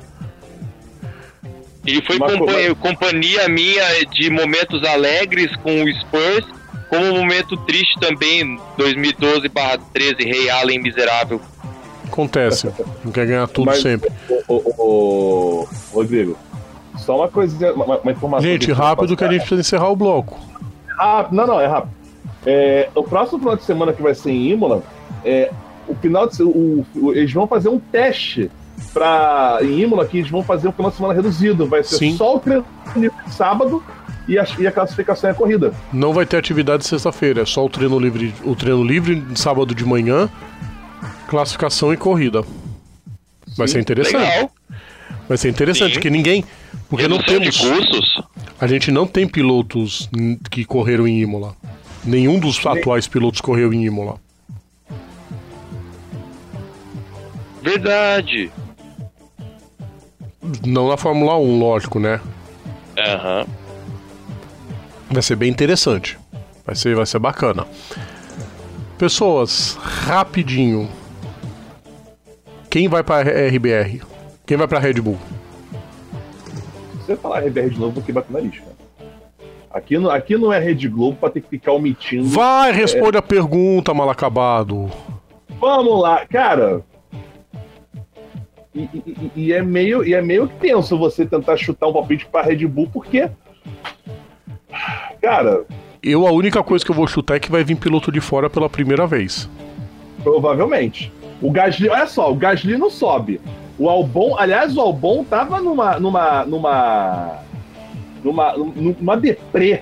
Ele foi companhia, companhia minha de momentos alegres com o Spurs Como um momento triste também, 2012/13, Rei Allen miserável. Acontece. *laughs* Não quer ganhar tudo Mas, sempre. O, o- o- Rodrigo, só uma coisinha, uma, uma informação. Gente, que rápido que a gente precisa encerrar o bloco. Ah, não, não, é rápido. É, o próximo final de semana que vai ser em Imola, é, o final de o, o- eles vão fazer um teste para em Imola que eles vão fazer um final de semana reduzido. Vai ser Sim. só o treino livre de sábado e a, e a classificação é a corrida. Não vai ter atividade sexta-feira, é só o treino livre, o treino livre de sábado de manhã, classificação e corrida. Vai ser interessante. Legal. Vai ser interessante, Sim. porque ninguém. Porque não temos. de custos. A gente não tem pilotos que correram em Imola. Nenhum dos atuais pilotos correu em Imola. Verdade. Não na Fórmula 1, lógico, né? Aham. Vai ser bem interessante. Vai ser, vai ser bacana. Pessoas, rapidinho. Quem vai pra RBR? Quem vai pra Red Bull? Se você falar de novo, eu vou quebrar o nariz, cara. Aqui, não- aqui não é Rede Globo pra ter que ficar omitindo. Vai, responde a pergunta, mal acabado. Vamos lá, cara. E, e- e- e é meio, e é meio tenso você tentar chutar um palpite pra Red Bull, porque. Cara, Eu, a única coisa que eu vou chutar é que vai vir piloto de fora pela primeira vez. provavelmente. O Gasly, olha só, o Gasly não sobe. O Albon, aliás, o Albon tava numa. numa. numa. numa, numa deprê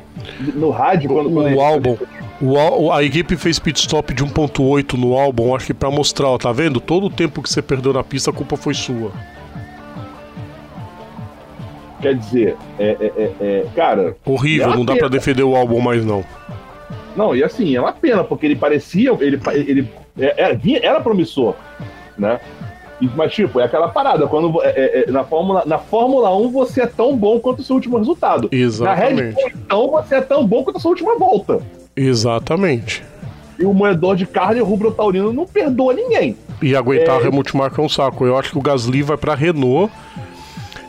no rádio quando, quando O ele- álbum. O, Al- a equipe fez pit stop de 1.8 no álbum, acho que pra mostrar, ó, tá vendo? Todo o tempo que você perdeu na pista, a culpa foi sua. Quer dizer, é, é- é- é- cara, Horrível, É não dá pena. pra defender o álbum mais não. Não, e assim, é uma pena, porque ele parecia. Ele, ele é- é- era promissor, né? Mas, tipo, é aquela parada. Quando, é- é- é, na, Fórmula, na Fórmula 1 você é tão bom quanto o seu último resultado. Na Red Exatamente. Bull, então, você é tão bom quanto a sua última volta. Exatamente. E o moedor de carne rubro taurino não perdoa ninguém. E aguentar É. a Helmut Marko é um saco. Eu acho que o Gasly vai pra Renault.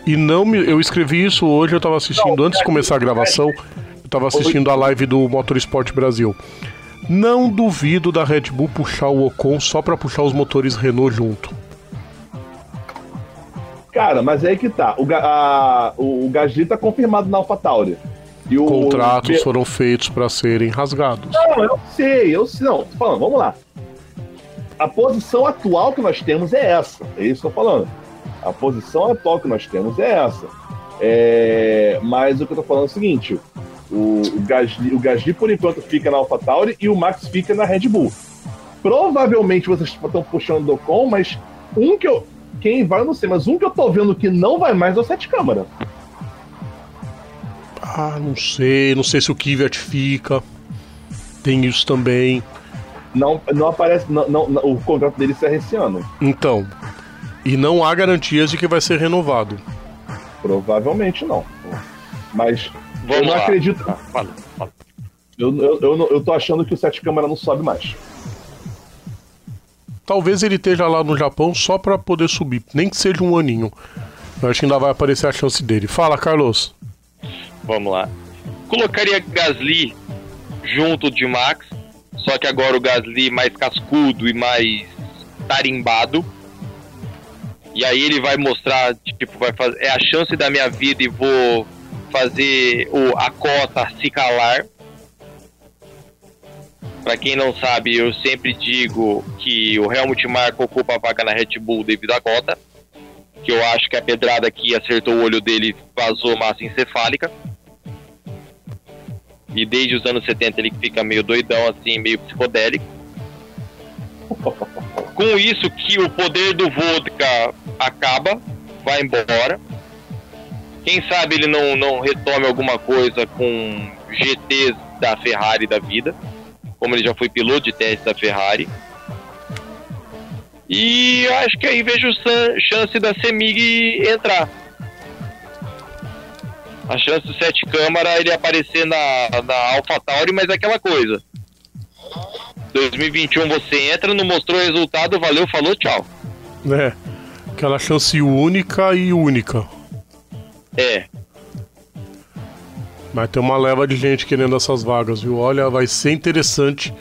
E não me. Eu escrevi isso hoje, eu tava assistindo, Não, antes de começar a gravação, eu tava assistindo a live do Motorsport Brasil. Não duvido da Red Bull puxar o Ocon só pra puxar os motores Renault junto. Cara, mas é aí que tá. O, a- o, o Gasly tá confirmado na AlphaTauri. E o Contratos Pe- foram feitos pra serem rasgados. Não, eu sei, eu sei. Não, tô falando, vamos lá. A posição atual que nós temos é essa. É isso que eu tô falando. A posição atual que nós temos é essa. É, Mas o que eu tô falando é o seguinte: o, o, Gasly, o Gasly, por enquanto, fica na AlphaTauri e o Max fica na Red Bull. Provavelmente vocês estão puxando do Ocon, mas um que eu. Quem vai, eu não sei, mas um que eu tô vendo que não vai mais é o Sete Câmara. Ah, não sei, não sei se o Kvyat fica. Tem isso também. Não, não aparece. Não, não- o contrato dele encerra esse ano. Então. E não há garantias de que vai ser renovado. Provavelmente não. Mas Vamos eu não lá. acredito. Fala, fala. Eu, eu, eu, não- eu tô achando que o Sete Câmara não sobe mais. Talvez ele esteja lá no Japão só pra poder subir, nem que seja um aninho. Eu acho que ainda vai aparecer a chance dele. Fala, Carlos. Vamos lá. Colocaria Gasly junto de Max, só que agora o Gasly mais cascudo e mais tarimbado. E aí ele vai mostrar, tipo, vai fazer, é a chance da minha vida e vou fazer o, a cota se calar. Pra quem não sabe, eu sempre digo que o Helmut Marko ocupa a vaga na Red Bull devido à cota. Que eu acho que a pedrada que acertou o olho dele vazou massa encefálica. E desde os anos 70 ele fica meio doidão, assim, meio psicodélico. Com isso que o poder do vodka acaba, vai embora. Quem sabe ele não, não retome alguma coisa com GTs da Ferrari da vida. Como ele já foi piloto de teste da Ferrari. E acho que aí vejo chance da Semig entrar. A chance do Sete Câmara ele aparecer na, na AlphaTauri, mas é aquela coisa. 2021 você entra, não mostrou resultado, valeu, falou, tchau. É. Aquela chance única e única. É. Mas tem uma leva de gente querendo essas vagas, viu? Olha, vai ser interessante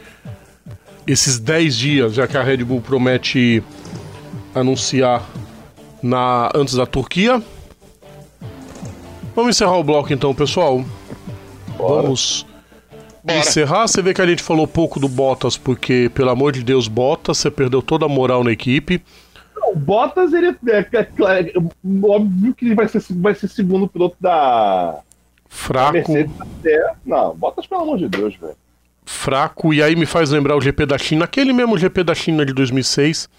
esses 10 dias, já que a Red Bull promete anunciar na antes da Turquia. Vamos encerrar o bloco então, pessoal. Bora. Vamos Bora. encerrar. Você vê que a gente falou pouco do Bottas, porque, pelo amor de Deus, Bottas, você perdeu toda a moral na equipe. O Bottas, ele é, é, é, é, óbvio que ele vai ser, vai ser segundo piloto da. Fraco. Da Não, Bottas, pelo amor de Deus, velho. Fraco, e aí me faz lembrar o GP da China, aquele mesmo GP da China de 2006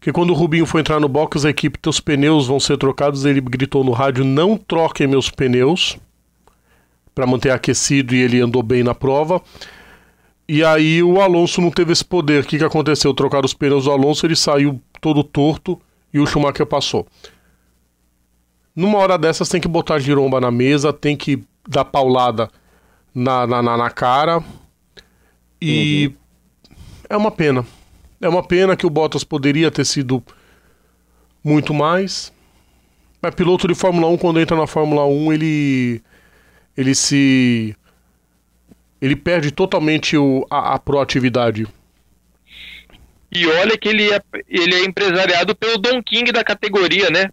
que quando o Rubinho foi entrar no box, a equipe, teus pneus vão ser trocados, ele gritou no rádio, não troquem meus pneus, para manter aquecido e ele andou bem na prova. E aí o Alonso não teve esse poder. O que, que aconteceu? Trocaram os pneus do Alonso, ele saiu todo torto e o Schumacher passou. Numa hora dessas tem que botar giromba na mesa, tem que dar paulada na, na, na, na cara. E uhum. é uma pena. É uma pena que o Bottas poderia ter sido muito mais. Mas piloto de Fórmula 1, quando entra na Fórmula 1, ele. ele se. ele perde totalmente o, a, a proatividade. E olha que ele é, ele é empresariado pelo Don King da categoria, né?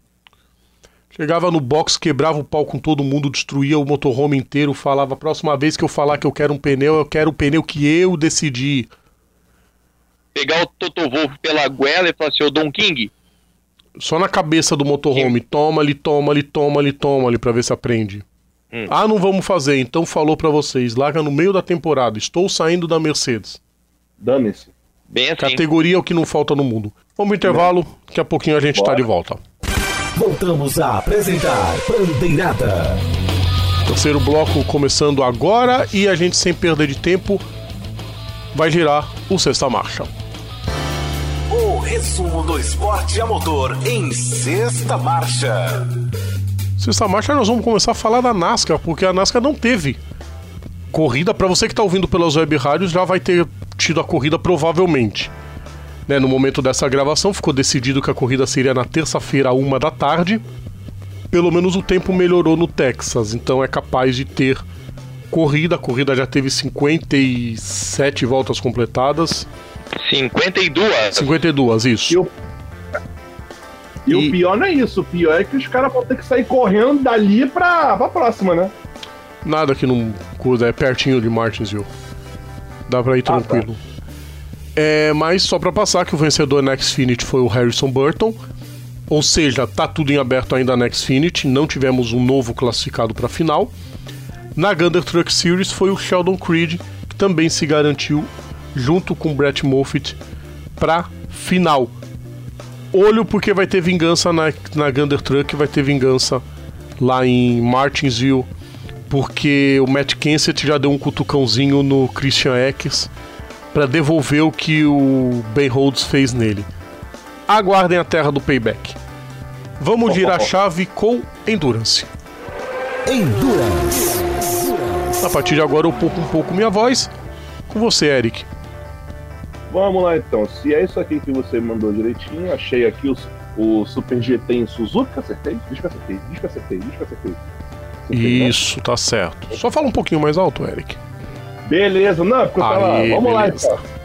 Chegava no box, quebrava o pau com todo mundo, destruía o motorhome inteiro, falava: próxima vez que eu falar que eu quero um pneu, eu quero o pneu que eu decidi pegar o Toto Wolff pela goela e falar assim, ô Don King. Só na cabeça do motorhome, toma ali, toma ali, toma ali, toma ali, pra ver se aprende. Hum. Ah, não vamos fazer, então falou para vocês, larga no meio da temporada, estou saindo da Mercedes. Dane-se. Bem assim. Categoria é o que não falta no mundo. Vamos pro intervalo, daqui a pouquinho a gente Bora. tá de volta. Voltamos a apresentar Bandeirada. Terceiro bloco começando agora e a gente sem perda de tempo vai girar o Sexta Marcha. O resumo do esporte a motor em sexta marcha. Sexta marcha nós vamos começar a falar da NASCAR, porque a NASCAR não teve corrida. Para você que está ouvindo pelas web rádios, já vai ter tido a corrida provavelmente. Né, no momento dessa gravação, ficou decidido que a corrida seria na terça-feira, uma da tarde. Pelo menos o tempo melhorou no Texas, então é capaz de ter corrida. A corrida já teve 57 voltas completadas. 52? 52, isso. E o, e, e o pior não é isso, o pior é que os caras vão ter que sair correndo dali pra, pra próxima, né? Nada que não cuida, é pertinho de Martinsville. Dá pra ir ah, tranquilo. Tá. É, mas só pra passar que o vencedor na Xfinity foi o Harrison Burton. Ou seja, tá tudo em aberto ainda na Xfinity, não tivemos um novo classificado para final. Na Gander Truck Series foi o Sheldon Creed, que também se garantiu junto com o Brett Moffitt para final. Olho porque vai ter vingança na, na Gander Truck, vai ter vingança lá em Martinsville, porque o Matt Kenseth já deu um cutucãozinho no Christian Eckes para devolver o que o Ben Rhodes fez nele. Aguardem a terra do payback. Vamos girar a chave com Endurance. Endurance. A partir de agora eu pouco um pouco minha voz. Com você, Eric. Vamos lá então. Se é isso aqui que você mandou direitinho, achei aqui o, o Super GT em Suzuka, acertei? Diz que acertei, diz que acertei, diz que acertei. acertei né? isso, né? tá certo. Só fala um pouquinho mais alto, Eric. Beleza, não, é porque eu tava. Aê, Vamos beleza. lá então.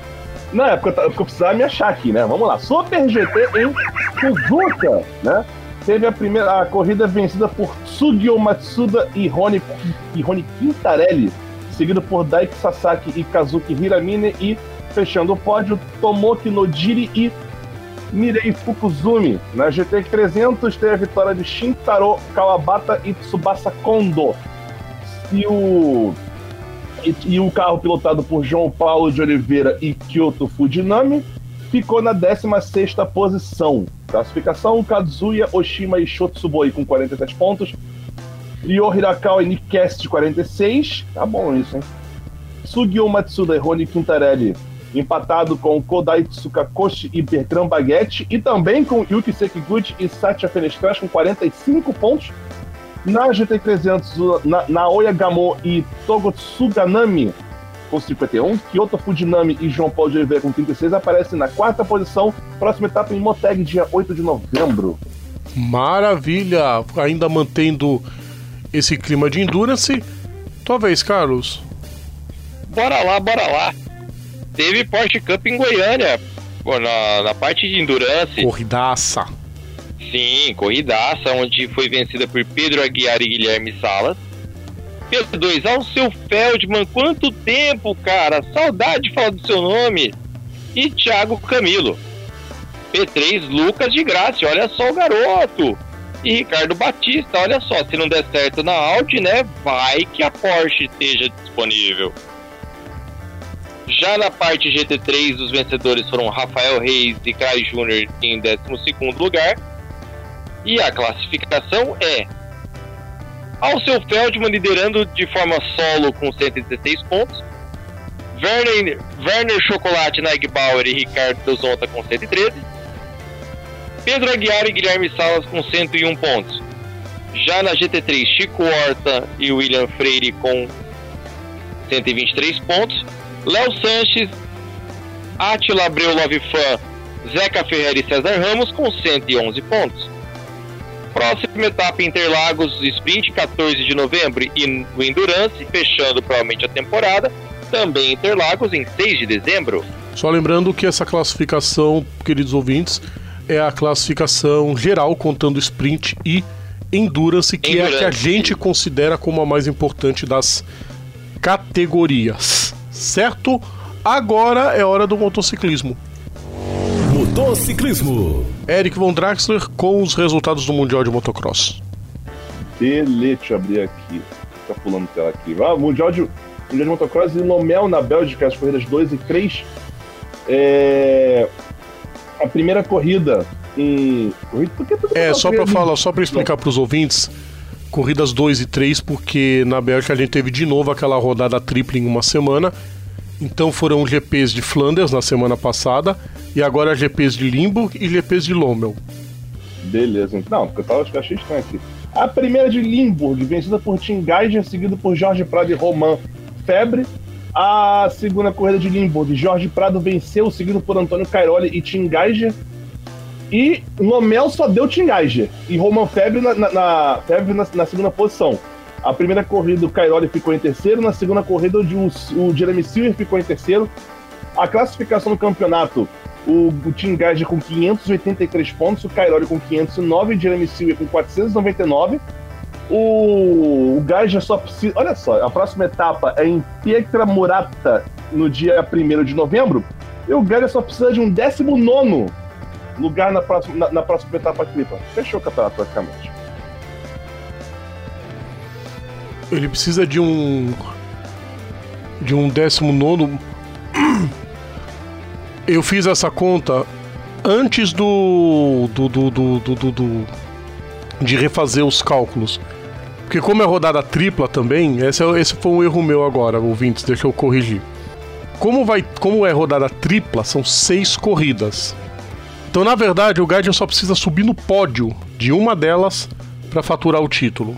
Não, é porque eu, porque eu precisava me achar aqui, né? Vamos lá. Super GT em Suzuka, né? teve a primeira a corrida vencida por Sugio Matsuda e Rony, e Rony Quintarelli, seguido por Daiki Sasaki e Kazuki Hiramine e fechando o pódio Tomoki Nojiri e Mirei Fukuzumi. Na GT 300 teve a vitória de Shintaro Kawabata e Tsubasa Kondo. E o e, e o carro pilotado por João Paulo de Oliveira e Kyoto Fujinami ficou na 16 posição. Classificação: Kazuya Oshima e Shotsuboi com 47 pontos. Ryo Hirakawa e Nick Cast 46. Tá bom isso, hein? Sugio Matsuda e Rony Quintarelli empatado com Kodai Tsukakoshi e Bertrand Baguette e também com Yuki Sekiguchi e Satya Fenestrash com 45 pontos. Na GT300, na, Naoya Gamo e Togotsuganami com 51, Kyoto Fujinami e João Paulo de Oliveira com 36 aparecem na quarta posição. Próxima etapa em Moteg, dia 8 de novembro. Maravilha! Ainda mantendo esse clima de endurance. Tua vez, Carlos. Bora lá, bora lá. Teve Porsche Cup em Goiânia, na, na parte de endurance. Corridaça. Sim, corridaça, onde foi vencida por Pedro Aguiar e Guilherme Salas. P2, ao seu Feldman, quanto tempo, cara? Saudade de falar do seu nome. E Thiago Camilo. P3, Lucas de Graça, olha só o garoto. E Ricardo Batista, olha só, se não der certo na Audi, né? Vai que a Porsche esteja disponível. Já na parte GT3, os vencedores foram Rafael Reis e Craig Júnior em 12 lugar. E a classificação é Alceu Feldman liderando de forma solo com 116 pontos. Werner, Werner Chocolate, Bauer e Ricardo Zonta com 113. Pedro Aguiar e Guilherme Salas com 101 pontos. Já na GT3, Chico Horta e William Freire com 123 pontos. Léo Sanches, Atila Abreu Love Fan, Zeca Ferreira e César Ramos com 111 pontos. Próxima etapa Interlagos Sprint, 14 de novembro, e o Endurance, fechando provavelmente a temporada, também Interlagos em 6 de dezembro. Só lembrando que essa classificação, queridos ouvintes, é a classificação geral contando sprint e endurance, que endurance. é a que a gente considera como a mais importante das categorias. Certo? Agora é hora do motociclismo. Motociclismo. Eric Von Draxler com os resultados do Mundial de Motocross. Beleza, deixa eu abrir aqui. Tá pulando tela aqui. Ah, Mundial de, Mundial de Motocross em Lomel, na Bélgica, as corridas 2 e 3. É... A primeira corrida em. É, só para falar, só para explicar para os ouvintes, corridas 2 e 3, porque na Bélgica a gente teve de novo aquela rodada tripla em uma semana. Então foram GPs de Flanders na semana passada e agora GPs de Limburg e GPs de Lommel. Beleza, então, porque eu tava achei estranho aqui. A primeira de Limburg, vencida por Tim Geiger, seguido por Jorge Prado e Roman Febre. A segunda corrida de Limburg, Jorge Prado venceu, seguido por Antônio Cairoli e Tim Geiger. E Lomel só deu Tim Geiger. E Roman Febre na, na, na Febre na, na segunda posição. A primeira corrida o Cairoli ficou em terceiro, na segunda corrida o, o Jeremy Silver ficou em terceiro. A classificação do campeonato, o, o Team Gage com 583 pontos, o Cairoli com 509, o Jeremy Silver com 499. O, o Gaja só precisa. Olha só, a próxima etapa é em Pietra Murata, no dia 1 de novembro. E o Gaja só precisa de um 19 lugar na próxima, na, na próxima etapa tripla. Fechou o campeonato, praticamente. Ele precisa de um de um décimo nono. Eu fiz essa conta antes do do, do, do, do, do de refazer os cálculos. Porque como é rodada tripla também, esse, é, esse foi um erro meu agora, ouvintes, deixa eu corrigir. Como, vai, como é rodada tripla, são seis corridas. Então, na verdade, o Guardian só precisa subir no pódio de uma delas para faturar o título.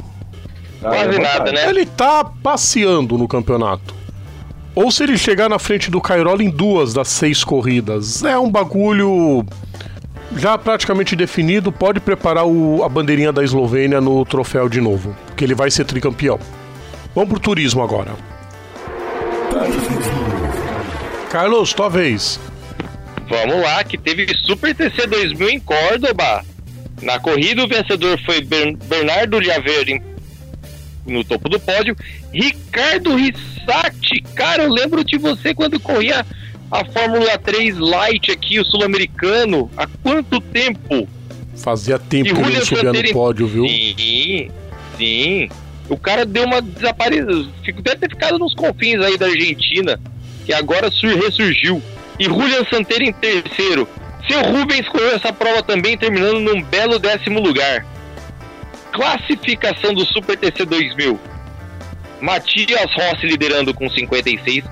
Quase nada, né? Ele tá passeando no campeonato. Ou se ele chegar na frente do Cairoli em duas das seis corridas. É um bagulho já praticamente definido. Pode preparar o, a bandeirinha da Eslovênia no troféu de novo, que ele vai ser tricampeão. Vamos pro turismo agora. Carlos, tua vez. Vamos lá, que teve Super TC 2000 em Córdoba. Na corrida, o vencedor foi Bernardo Javer em no topo do pódio. Ricardo Rissati, cara, eu lembro de você quando corria a Fórmula 3 Light aqui, o sul-americano. Há quanto tempo? Fazia tempo que ele não subia no pódio, viu? Sim, sim. O cara deu uma desaparecida. Deve ter ficado nos confins aí da Argentina, que agora ressurgiu. E Julian Santeira em terceiro. Seu Rubens correu essa prova também, terminando num belo décimo lugar. Classificação do Super TC 2000. Matias Rossi liderando com 56,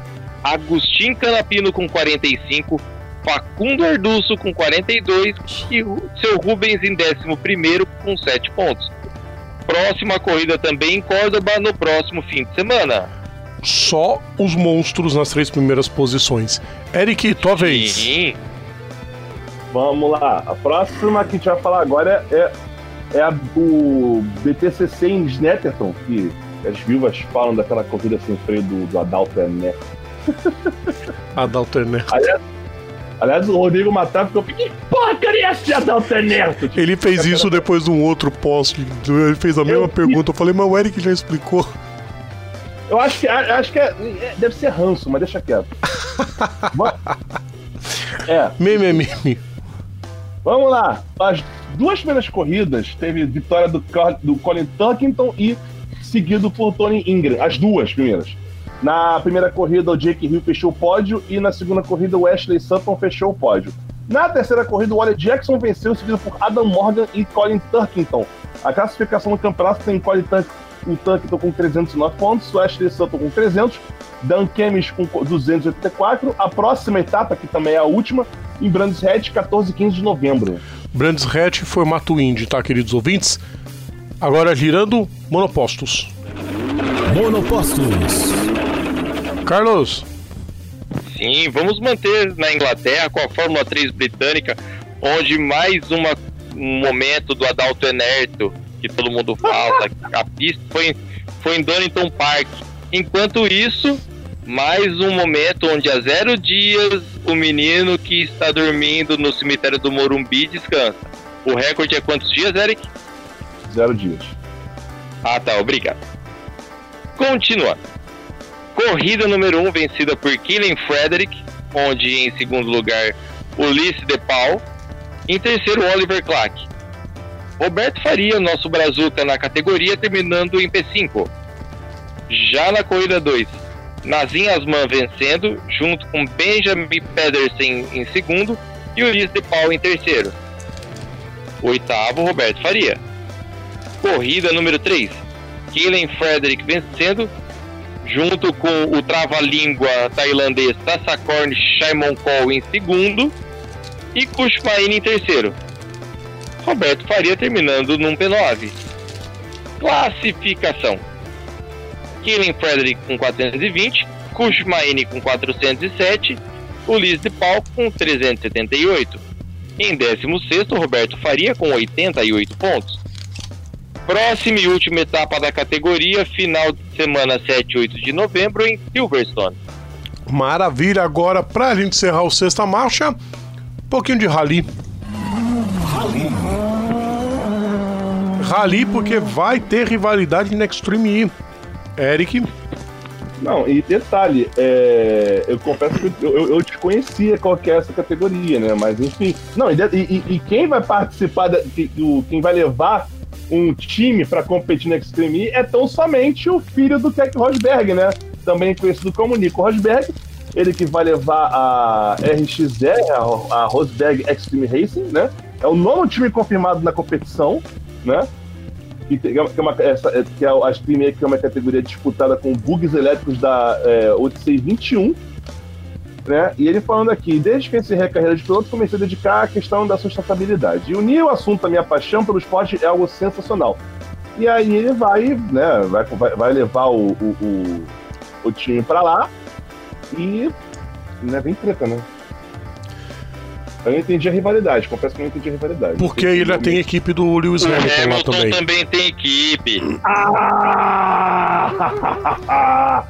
Agostinho Canapino com 45, Facundo Arduço com 42 e seu Rubens em 11 com 7 pontos. Próxima corrida também em Córdoba no próximo fim de semana. Só os monstros nas três primeiras posições. Eric, tua Sim. vez. Vamos lá. A próxima que a gente vai falar agora é é a, o BTCC em Snetterton, que as viúvas falam daquela corrida sem freio do, do Adalterné. *laughs* Adalterné. Aliás, aliás, o Rodrigo Matar ficou. Que porcaria é essa de Adalterné? Tipo, Ele fez isso depois de um outro post. Ele fez a mesma eu, pergunta. Eu falei, mas o Eric já explicou. Eu acho que, acho que é, é, deve ser ranço, mas deixa quieto. *laughs* é. Meme, meme. Vamos lá. As duas primeiras corridas teve vitória do, do Colin Tuckington e seguido por Tony Ingram. As duas primeiras. Na primeira corrida, o Jake Hill fechou o pódio e na segunda corrida, o Ashley Sutton fechou o pódio. Na terceira corrida, o Wally Jackson venceu, seguido por Adam Morgan e Colin Turkington. A classificação do campeonato tem Colin Turkington com 309 pontos, o Ashley Sutton com 300, Dan Kemis com 284. A próxima etapa, que também é a última, em Brands Hatch, 14 e 15 de novembro. Brands Hatch, formato Indy, tá, queridos ouvintes? Agora girando monopostos. Monopostos. Carlos. Sim, vamos manter na Inglaterra com a Fórmula 3 britânica, onde mais uma, um momento do Adalto Enerto, que todo mundo fala, a pista foi, foi em Donington Park. Enquanto isso, mais um momento onde há zero dias o menino que está dormindo no cemitério do Morumbi descansa. O recorde é quantos dias, Eric? Zero dias. Ah, tá, obrigado. Continuando. Corrida número 1 um, vencida por Killian Frederick, onde em segundo lugar Ulisses De Paul. Em terceiro, Oliver Clark. Roberto Faria, nosso brazuca na categoria, terminando em P5. Já na corrida 2, Nazim Asman vencendo, junto com Benjamin Pedersen em segundo e Ulisses De Paul em terceiro. Oitavo, Roberto Faria. Corrida número 3. Killen Frederick vencendo, junto com o trava-língua tailandês Tassakorn Shaimonkol em segundo e Kushmain em terceiro. Roberto Faria terminando num P9. Classificação. Killen Frederick com 420, Kushmain com 407, Ulisses de Paul com 378. Em 16 Roberto Faria com 88 pontos. Próxima e última etapa da categoria, final de semana 7 e 8 de novembro em Silverstone. Maravilha, agora pra gente encerrar o sexta marcha, um pouquinho de rally. Rally. Rally porque vai ter rivalidade na Extreme E. Eric. Não, e detalhe, é, eu confesso que eu, eu, eu desconhecia qual que é essa categoria, né? Mas enfim. Não, e, e, e quem vai participar, da, do, quem vai levar um time para competir no Extreme é tão somente o filho do Keck Rosberg, né? Também conhecido como Nico Rosberg. Ele que vai levar a RXR, a, a Rosberg Extreme Racing, né? É o nono time confirmado na competição, né? Que, é uma, essa, é, que é que é uma categoria disputada com bugs elétricos da é, Odyssey 21, né? E ele falando aqui, desde que encerrei a carreira de piloto, comecei a dedicar à questão da sustentabilidade. E unir o assunto à minha paixão pelo esporte é algo sensacional. E aí ele vai, né, vai, vai levar o, o, o, o time para lá e né, vem treta, né? Eu não entendi a rivalidade, confesso que eu não entendi a rivalidade. Porque ele já tem equipe do Lewis Hamilton, Hamilton lá também. também tem equipe. Ah!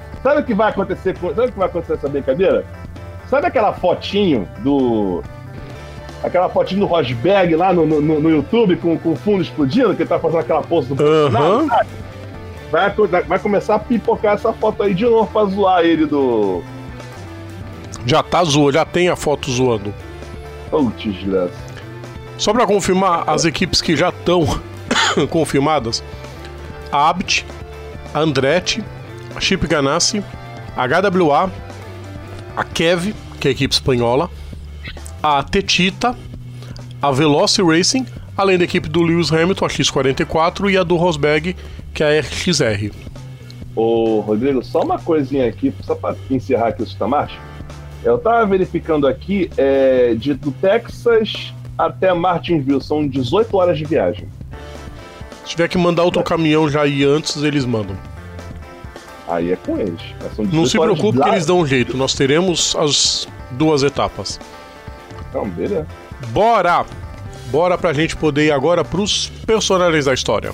*laughs* sabe o que vai acontecer? Sabe o que vai acontecer essa brincadeira? Sabe aquela fotinho do. Aquela fotinho do Rosberg lá no, no, no YouTube com, com o fundo explodindo, que ele tá fazendo aquela pose do uhum. vai, vai começar a pipocar essa foto aí de novo pra zoar ele do. Já tá zoando, já tem a foto zoando. Graça. Só pra confirmar as equipes que já estão *coughs* confirmadas: a Abt, a Andretti, a Chip Ganassi, a HWA, a Kev, que é a equipe espanhola, a Tetita, a Veloci Racing, além da equipe do Lewis Hamilton, a X44, e a do Rosberg, que é a RXR. Ô, Rodrigo, só uma coisinha aqui, só para encerrar aqui o Sutamarcha. Eu tava verificando aqui, é, de, do Texas até Martinsville, são 18 horas de viagem. Se tiver que mandar outro caminhão já ir antes, eles mandam. Aí é com eles. Não se preocupe que eles dão um jeito. Nós teremos as duas etapas. Então, beleza. Bora! Bora pra gente poder ir agora pros personagens da história.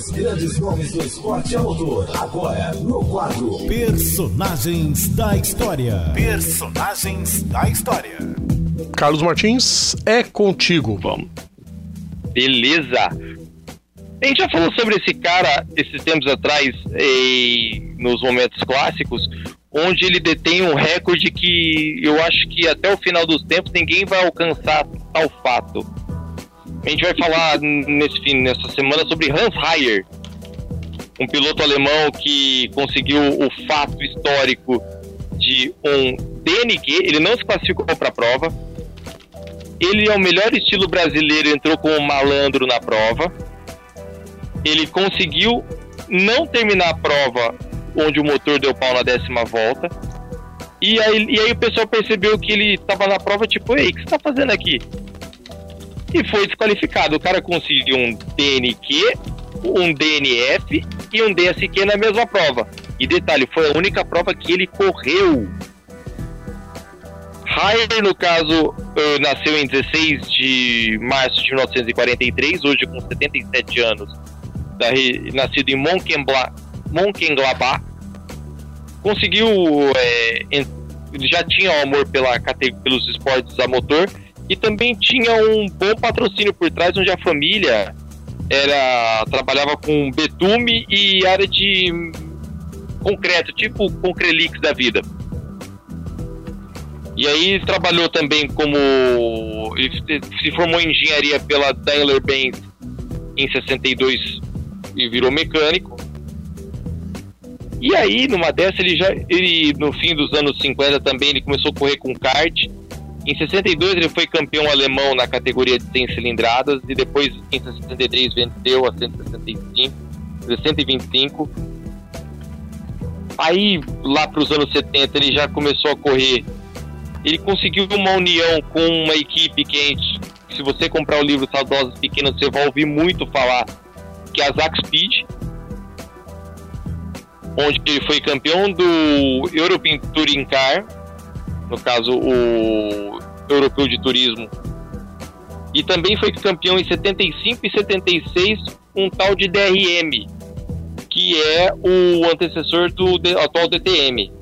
Os grandes nomes do esporte a motor. Agora, no quadro Personagens da História. Personagens da História. Carlos Martins, é contigo. Vamos. Beleza. A gente já falou sobre esse cara esses tempos atrás, nos momentos clássicos, onde ele detém um recorde que eu acho que até o final dos tempos ninguém vai alcançar tal fato. A gente vai falar nesse fim, nessa semana sobre Hans Heyer, um piloto alemão que conseguiu o fato histórico de um DNG, ele não se classificou para a prova. Ele é o melhor estilo brasileiro, entrou como malandro na prova. Ele conseguiu não terminar a prova onde o motor deu pau na décima volta. E aí, e aí o pessoal percebeu que ele estava na prova, tipo, ei, o que você está fazendo aqui? E foi desqualificado. O cara conseguiu um DNQ, um DNF e um DSQ na mesma prova. E detalhe, foi a única prova que ele correu. Heyer, no caso, eh, nasceu em 16 de março de 1943, hoje com 77 anos, nascido em Monkenglabach, conseguiu. É, já tinha um amor pela, pelos esportes a motor e também tinha um bom patrocínio por trás, onde a família era trabalhava com betume e área de concreto, tipo Concrelix da vida. E aí trabalhou também como. se formou em engenharia pela Daimler-Benz em 62 e virou mecânico. E aí, numa dessa, ele já. Ele, no fim dos anos 50 também, ele começou a correr com kart. Em 62 ele foi campeão alemão na categoria de 100 cilindradas e depois em 63 venceu a 165, 125. Aí lá para os anos 70 ele já começou a correr. Ele conseguiu uma união com uma equipe que se você comprar o livro Saudosas Pequenas, você vai ouvir muito falar que é a Zack Speed, onde ele foi campeão do European Touring Car, no caso o Europeu de Turismo, e também foi campeão em 75 e 76 um tal de DRM, que é o antecessor do atual DTM.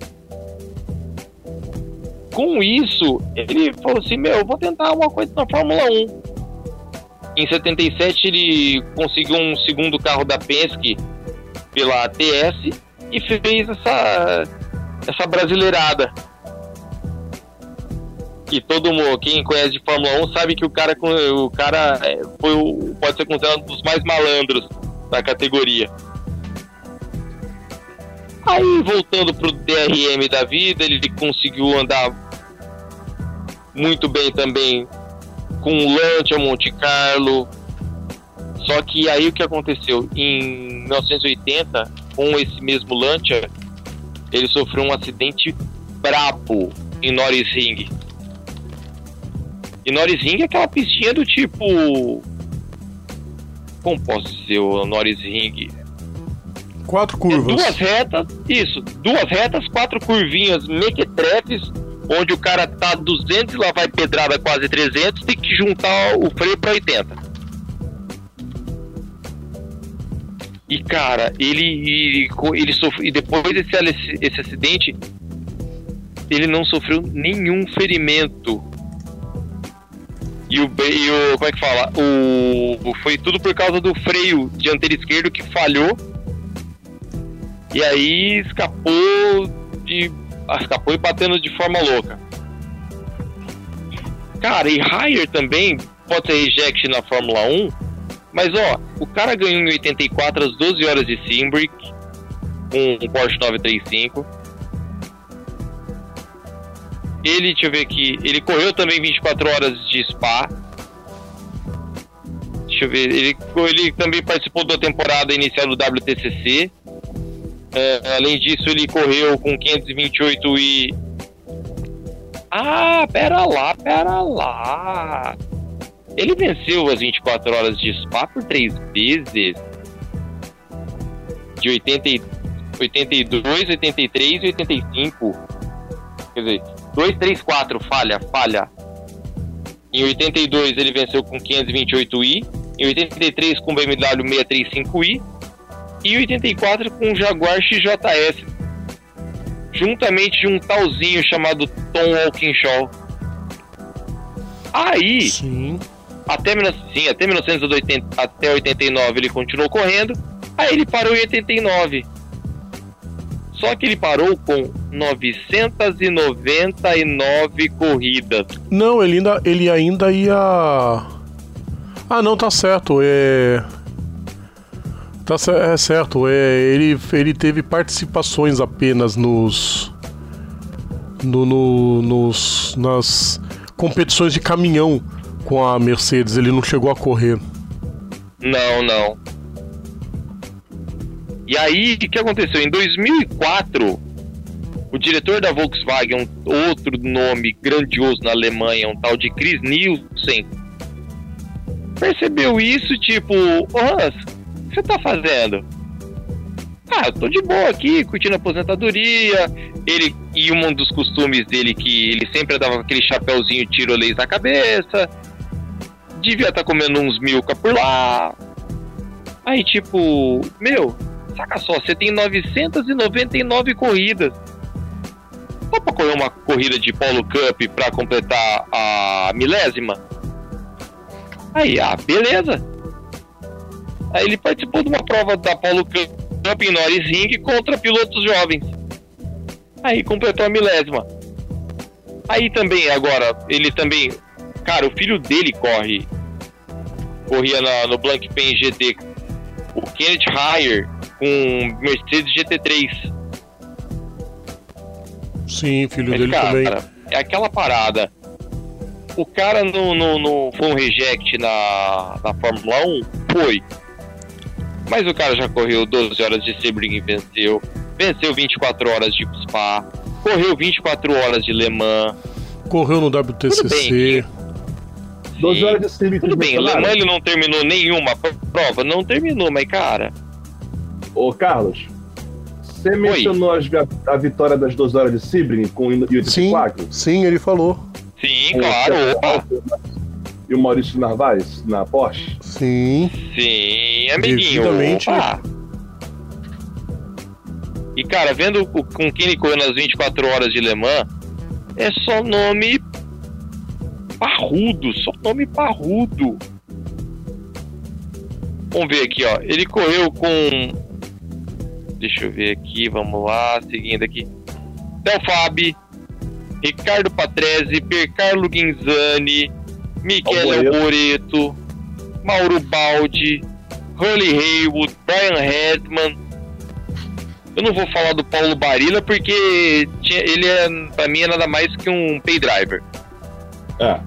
Com isso, ele falou assim: Meu, eu vou tentar uma coisa na Fórmula 1. Em 77 ele conseguiu um segundo carro da Penske pela ATS e fez essa essa brasileirada. E todo mundo, quem conhece de Fórmula 1 sabe que o cara o cara é, foi pode ser considerado um dos mais malandros da categoria. Aí voltando pro DRM da vida, ele conseguiu andar muito bem também com o Lancia Monte Carlo. Só que aí o que aconteceu? Em 1980, com esse mesmo Lancia, ele sofreu um acidente brabo em Norris Ring. E Norris Ring é aquela pistinha do tipo. Como posso dizer o Norris Ring? Quatro curvas. É duas retas, isso, duas retas, quatro curvinhas mequetrefes onde o cara tá 200 e lá vai pedrada quase 300, tem que juntar o freio para 80. E cara, ele ele, ele sofreu, e depois desse esse acidente, ele não sofreu nenhum ferimento. E o, e o como é que fala? O, foi tudo por causa do freio dianteiro esquerdo que falhou. E aí escapou de escapou e batendo de forma louca. Cara, e Higher também pode ser reject na Fórmula 1, mas ó, o cara ganhou em 84 as 12 horas de Simbrick com um Porsche 935. Ele, deixa eu ver aqui, ele correu também 24 horas de Spa. Deixa eu ver, ele, ele também participou da temporada inicial do WTCC. É, além disso, ele correu com 528 e. Ah, pera lá, pera lá. Ele venceu as 24 horas de Spa por três vezes. De 80, 82, 83 e 85. Quer dizer, 2, 3, 4, falha, falha. Em 82 ele venceu com 528i. Em 83 com BMW 635i e 84 com Jaguar XJS, juntamente de um talzinho chamado Tom Walkinshaw. Aí, Sim. até, 19 sim, até 1980, até 89 ele continuou correndo, aí ele parou em 89. Só que ele parou com 999 corridas. Não, ele ainda, ele ainda ia. Ah, não, tá certo. É. Tá é certo. É, ele, ele teve participações apenas nos. No, no- nos, nas competições de caminhão com a Mercedes. Ele não chegou a correr. Não, não. E aí, o que aconteceu? Em 2004, o diretor da Volkswagen, um outro nome grandioso na Alemanha, um tal de Chris Nielsen, percebeu isso, tipo, ô Hans, o que você tá fazendo? Ah, eu tô de boa aqui, curtindo a aposentadoria. Ele, e um dos costumes dele que ele sempre com aquele chapéuzinho tirolês na cabeça. Devia estar comendo uns milka por lá. Aí, tipo, meu, saca só, você tem 999 corridas. Dá pra correr uma corrida de Polo Cup pra completar a milésima? Aí, ah, beleza. Aí ele participou de uma prova da Polo Cup em Norizing contra pilotos jovens. Aí completou a milésima. Aí também, agora, ele também. Cara, o filho dele corre. Corria na- no Blancpain GT. O Kenneth Heyer com Mercedes GT3. Sim, filho Mas, dele cara, também. é aquela parada. O cara no, no, no- foi um reject na, na Fórmula 1? Foi. Mas o cara já correu 12 horas de Sebring e venceu. Venceu 24 horas de Spa. Correu 24 horas de Le Mans. Correu no Tudo WTCC. bem. 12 Sim. horas de serviço Tudo bem, Le. Mans ele não terminou nenhuma prova? Não terminou, mas cara. Ô, Carlos, você mencionou as vi- a vitória das 12 horas de Sebring com o Sim, 84? sim, ele falou. Sim, Com o claro. E o Maurício Narvaez na Porsche? Sim. Sim, amiguinho. Devidamente. Opa. E cara, vendo o- com quem ele correu nas 24 horas de Le Mans, é só nome parrudo, só nome parrudo. Vamos ver aqui, ó. Ele correu com. Deixa eu ver aqui, vamos lá, seguindo aqui. Del Fabi, Ricardo Patrese, Percarlo Guinzani, Michele Alboreto. Mauro Baldi, Holly Haywood, Brian Redman. Eu não vou falar do Paulo Barilla porque tinha- ele é, pra mim, é nada mais que um pay driver. É.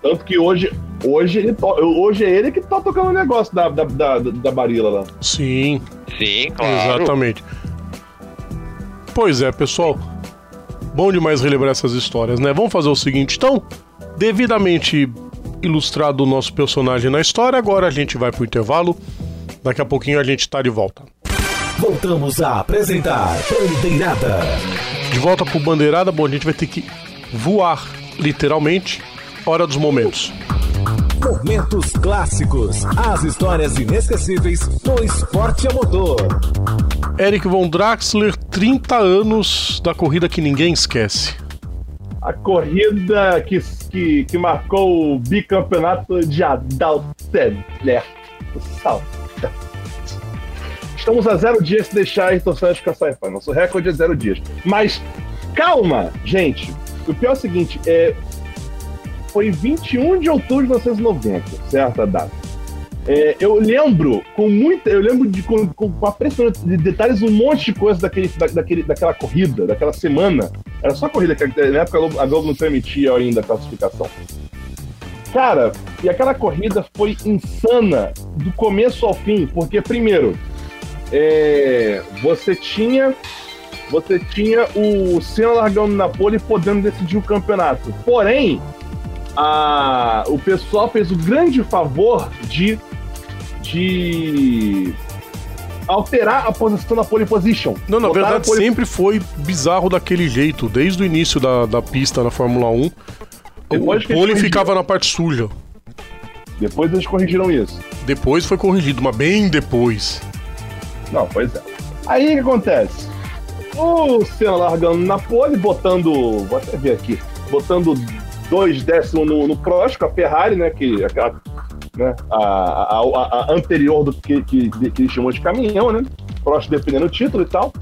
Tanto que hoje, hoje, ele to- hoje é ele que tá tocando o negócio da, da, da, da Barilla lá. Sim, Sim, claro. exatamente. Pois é, pessoal. Bom demais relembrar essas histórias, né? Vamos fazer o seguinte, então. Devidamente ilustrado o nosso personagem na história, agora a gente vai pro intervalo. Daqui a pouquinho a gente tá de volta. Voltamos a apresentar Bandeirada. De volta pro Bandeirada, bom, a gente vai ter que voar, literalmente. Hora dos momentos. Momentos clássicos. As histórias inesquecíveis do esporte a motor. Eric Von Draxler, 30 anos da corrida que ninguém esquece. A corrida que, que, que marcou o bicampeonato de Adalteler. Estamos a zero dias se deixar a torcida ficar paz. Nosso recorde é zero dias. Mas calma, gente. O pior é o seguinte: é, foi 21 de outubro de 1990, certo? A data. É, eu lembro com muita. Eu lembro de com, com, com impressionante de detalhes um monte de coisa daquele, da, daquele, daquela corrida, daquela semana. Era só corrida, que na época a Globo, a Globo não permitia ainda a classificação. Cara, e aquela corrida foi insana do começo ao fim, porque primeiro, é, você tinha você tinha o Senna largando na pole e podendo decidir o campeonato. Porém, a, o pessoal fez o grande favor de, de alterar a posição da pole position. Não, na verdade pole- sempre foi bizarro daquele jeito, desde o início da, da pista na Fórmula 1. Depois o pole ficava na parte suja. Depois eles corrigiram isso. Depois foi corrigido, mas bem depois. Não, pois é. Aí o que acontece? O Senna largando na pole, botando. Vou até ver aqui. Botando dois décimos no, no Prost com a Ferrari, né? Que, aquela, né, a, a, a, a anterior do que, que, que ele chamou de caminhão, né? Prost defendendo o título e tal.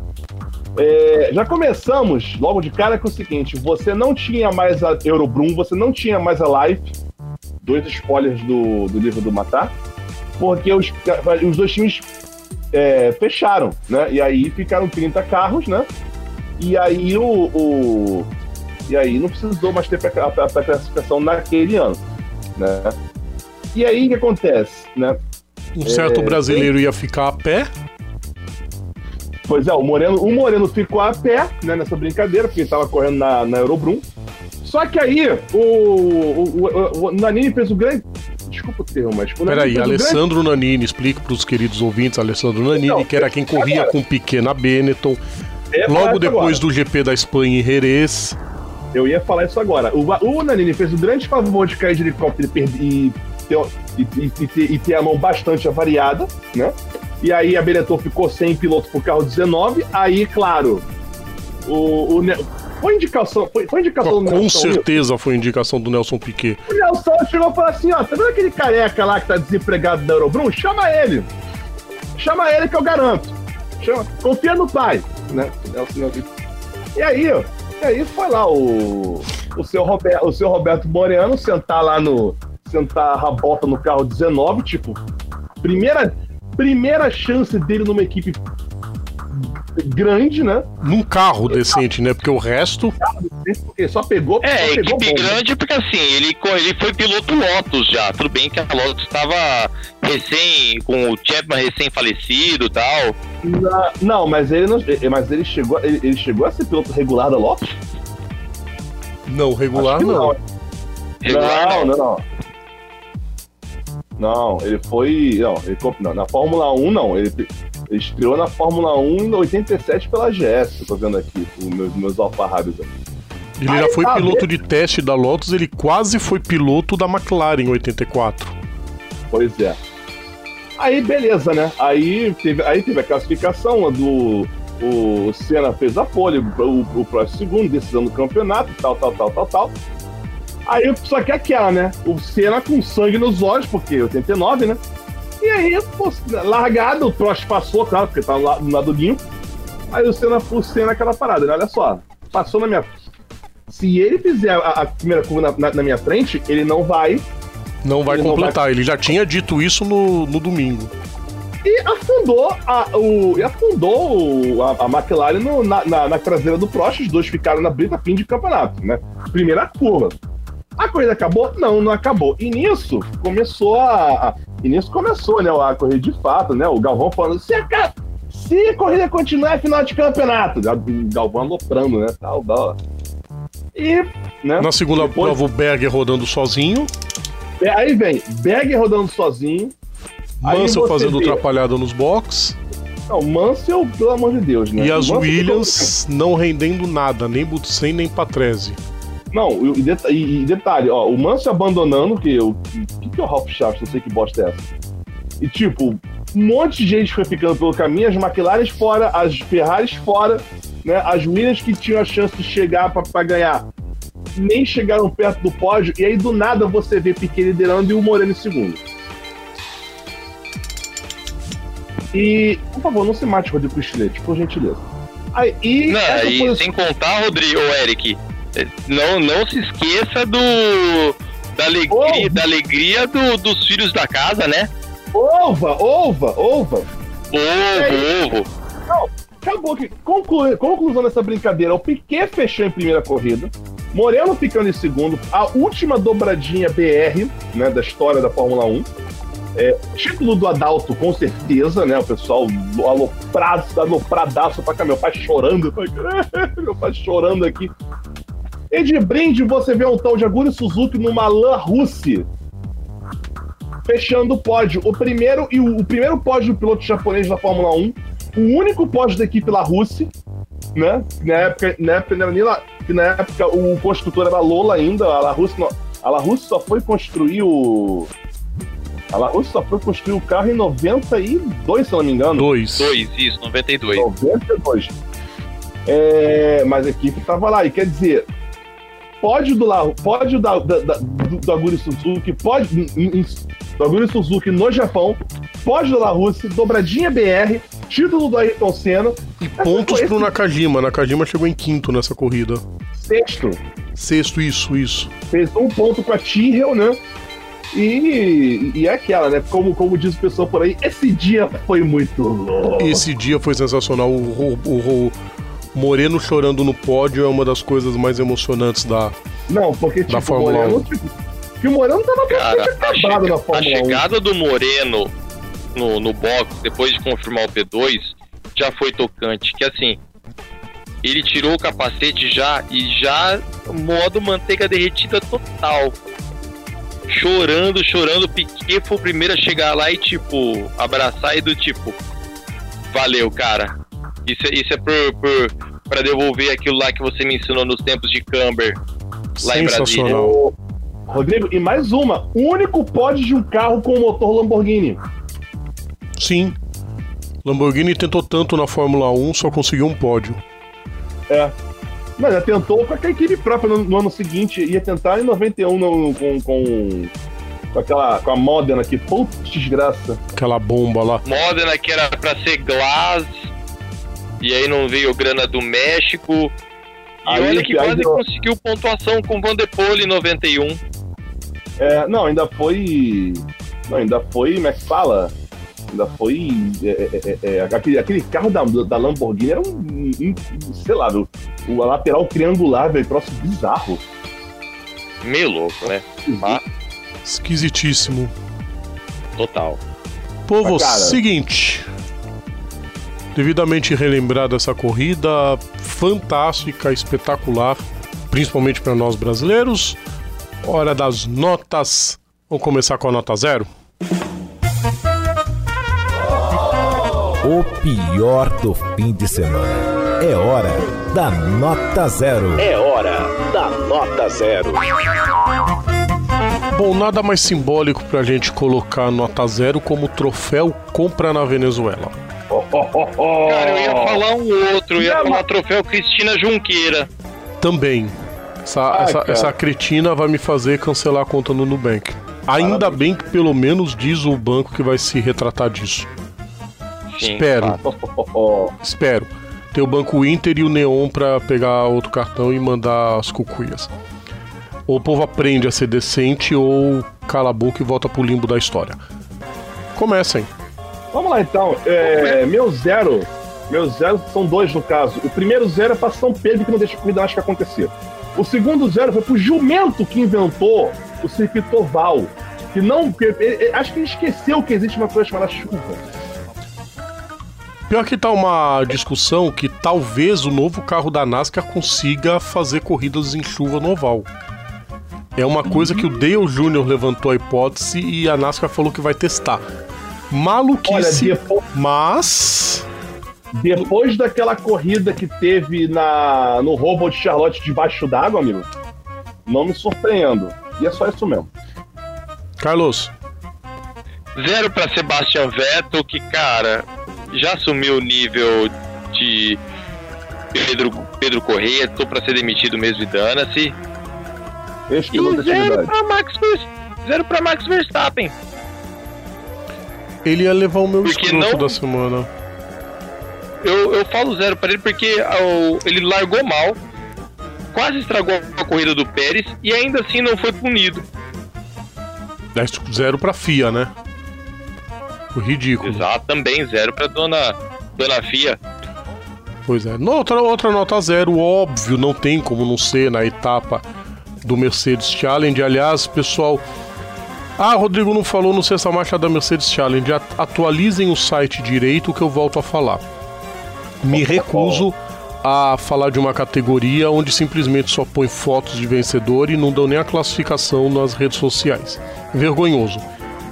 É, já começamos logo de cara com o seguinte: você não tinha mais a Eurobrum, você não tinha mais a Life, dois spoilers do, do livro do Matar, porque os, os dois times é, fecharam, né? E aí ficaram 30 carros, né? E aí o, o e aí não precisou mais ter a, a, a classificação naquele ano, né? E aí o que acontece, né? Um certo é, brasileiro ia ficar a pé. Pois é, o Moreno, o Moreno ficou a pé né, nessa brincadeira, porque ele estava correndo na, na Eurobrum. Só que aí o, o, o, o Nanini fez o grande. Desculpa o termo, mas. Peraí, Alessandro grande... Nanini, explica para os queridos ouvintes, Alessandro Nanini, Não, que era quem corria agora. com pequena Benetton. É logo depois agora. do GP da Espanha em Jerez. Eu ia falar isso agora. O, o Nanini fez o grande favor de cair de helicóptero e, ter, e, e, e, ter a mão bastante avariada, né? E aí a Benetton ficou sem piloto pro carro 19. Aí, claro, o, o foi indicação, foi, foi indicação Com do Nelson. Com certeza foi indicação do Nelson Piquet. O Nelson chegou e falou assim: ó, tá vendo aquele careca lá que tá desempregado da Eurobrum? Chama ele. Chama ele que eu garanto. Chama, confia no pai, né? Nelson, E aí, ó, e aí foi lá o, o, seu Roberto, o seu Roberto Moreno sentar lá no. sentar a bota no carro 19, tipo, primeira primeira chance dele numa equipe grande, né? Num carro decente, né? Porque o resto. Só pegou. É, só pegou equipe grande porque assim, ele, ele foi piloto Lotus já. Tudo bem que a Lotus estava recém, com o Chapman recém-falecido e tal. Não, não, mas ele não. Mas ele chegou, ele, ele, chegou a ser piloto regular da Lotus? Não, regular não. não. Regular não, não, não. Não, ele foi. Não, ele, não, na Fórmula 1 não. Ele estreou na Fórmula 1 em 87 pela GS, eu tô vendo aqui, os meus, meus alfarrábios Ele Aí, já foi tá piloto de teste da Lotus, ele quase foi piloto da McLaren em 84. Pois é. Aí, beleza, né? Aí teve, aí teve a classificação do. O Senna fez a pole, o, o próximo segundo, decisão do campeonato, tal, tal, tal, tal, tal. Aí, só que aquela, né? O Senna com sangue nos olhos, porque 89, né? E aí, pô, largado, o Prost passou, claro, porque tava lá no lado limpo. Aí o Senna, o Senna aquela parada, né? Olha só, passou na minha. Se ele fizer a, a primeira curva na, na, na, minha frente, ele não vai. Não vai ele completar, não vai... ele já tinha dito isso no, no domingo. E afundou a, o, e afundou a, a McLaren no, na, na, na, traseira do Prost, os dois ficaram na brita fim de campeonato, né? Primeira curva. A corrida acabou? Não, não acabou. E nisso começou a. E nisso começou, né? A corrida de fato, né? O Galvão falando: se a, se a corrida continuar, é final de campeonato. O Galvão aloprando, né? Tal, tal. E, né? Na segunda depois... prova, o Berger rodando sozinho. É, aí vem, Berger rodando sozinho. Mansell fazendo vê... atrapalhada nos box. Não, Mansell, pelo amor de Deus, né? E as Williams não rendendo nada, nem Butsen nem Patrese. Não, e, deta e, detalhe, ó, o Manso abandonando, que o que, que é o Ralph Shaft, não sei que bosta é essa. E tipo, um monte de gente foi ficando pelo caminho, as McLaren fora, as Ferraris fora, né? As Williams que tinham a chance de chegar para ganhar nem chegaram perto do pódio, e aí do nada você vê Piquet liderando e o Moreno em segundo. E, por favor, não se mate, Rodrigo Estilete, por gentileza. Aí, e não, e sem contar, Rodrigo, ou Eric, não, não se esqueça do da alegria, oh. da alegria do, dos filhos da casa, né? Ova, ova, ova. Ovo, ovo. Não, acabou aqui. Conclu... Conclusão dessa brincadeira: o Piquet fechou em primeira corrida. Moreno ficando em segundo. A última dobradinha BR, né, da história da Fórmula 1. É, título do Adalto, com certeza, né? O pessoal aloprado, alopradaço pra cá. Meu pai chorando. *laughs* Meu pai chorando aqui. E de brinde você vê um tal de Aguri Suzuki numa LAN Russi. Fechando o pódio. O primeiro e o, o, primeiro pódio do piloto japonês da Fórmula 1. O único pódio da equipe La Russi. Né? Na época, na época, não que na época o construtor era Lola ainda. A La Russi, a La Russi só foi construir o. A La Russa só foi construir o carro em 92, se eu não me engano. Dois. Dois, isso, 92. 92. É, mas a equipe tava lá. E quer dizer, pode do La, pode da, da, da, do, do Aguri Suzuki, pode em- em- do Aguri Suzuki no Japão, pode do La Russa, dobradinha BR, título do Ayrton Senna, E pontos esse- pro Nakajima. Nakajima chegou em quinto nessa corrida. sexto. Sexto, isso, isso. fez um ponto com a Tyrrell, né? E, e é aquela, né? Como, como diz o pessoal por aí, esse dia foi muito louco. Esse dia foi sensacional. O, o Ro- Moreno chorando no pódio é uma das coisas mais emocionantes da. Não, porque tipo, o Fórmula Moreno, 1. tipo, que o Moreno tava Cara, a, acabado chega- na a Fórmula 1. chegada do Moreno no, no box, depois de confirmar o P2, já foi tocante. Que assim, ele tirou o capacete já e já modo manteiga derretida total. Chorando, chorando. Piquet foi o primeiro a chegar lá e, tipo, abraçar e do tipo, valeu, cara. Isso, é- isso é por, por, pra devolver aquilo lá que você me ensinou nos tempos de Camber. Lá em Sensacional. Ô, Rodrigo, e mais uma: único pódio de um carro com motor Lamborghini. Sim. Lamborghini tentou tanto na Fórmula 1, só conseguiu um pódio. É. Mas já tentou com a equipe própria no, no ano seguinte, ia tentar em 91 no, com, com, com aquela com a Modena que putz desgraça. Aquela bomba lá. Modena que era pra ser Glass, e aí não veio grana do México. E Aí, olha que aí quase deu- conseguiu pontuação com Van de em 91. É, não, ainda foi. Não, ainda foi, como é que fala? Ainda foi. é, é, é, é, aquele, aquele carro da, da Lamborghini era um. um- sei lá, o, o a lateral triangular, velho, troço bizarro. Meio louco, né? Ah, Esquisitíssimo. total. Povo, Mas, cara- seguinte. Devidamente relembrada essa corrida fantástica, espetacular, principalmente para nós brasileiros. Hora das notas. Vamos começar com a nota zero? O pior do fim de semana. É hora da nota zero. É hora da nota zero. Bom, nada mais simbólico pra gente colocar nota zero como troféu compra na Venezuela. Cara, eu ia falar um outro, eu ia falar troféu Cristina Junqueira. Também. Essa, Ah, essa, essa cretina vai me fazer cancelar a conta no Nubank. Ainda bem que pelo menos diz o banco que vai se retratar disso. Sim, Espero, *laughs* espero. Ter o Banco Inter e o Neon pra pegar outro cartão e mandar as cucuias. Ou o povo aprende a ser decente ou cala a boca e volta pro limbo da história. Comecem. Vamos lá então. É, meu zero. Meu zero são dois no caso. O primeiro zero é pra São Pedro que não deixa a corrida mágica acontecer. O segundo zero foi pro jumento que inventou o circuito oval. Que não. que- ele- acho que ele esqueceu que existe uma coisa chamada chuva. Pior que tá uma discussão que talvez o novo carro da NASCAR consiga fazer corridas em chuva no oval. É uma coisa que o Dale Jr. levantou a hipótese e a NASCAR falou que vai testar. Olha, Maluquice, depois, mas depois daquela corrida que teve na, no roubo de Charlotte debaixo d'água, amigo, não me surpreendo. E é só isso mesmo. Carlos, Zero pra Sebastian Vettel, que, cara, já assumiu o nível de Pedro, Pedro Correia, tô pra ser demitido mesmo e dana-se. E zero pra Max, Vers- zero pra Max Verstappen. Ele ia levar o meu Porque escroto não- da semana. Eu, eu falo zero pra ele porque ah, o- ele largou mal, quase estragou a corrida do Pérez e ainda assim não foi punido. É Zero pra FIA, né? O ridículo. Exato, também zero pra dona, dona Fia. Pois é. Outra, outra nota zero, óbvio, não tem como não ser na etapa do Mercedes Challenge. Aliás, pessoal. Ah, Rodrigo não falou no sexta marcha da Mercedes Challenge. At- Atualizem o site direito que eu volto a falar. Me recuso a falar de uma categoria onde simplesmente só põe fotos de vencedor e não dão nem a classificação nas redes sociais. Vergonhoso.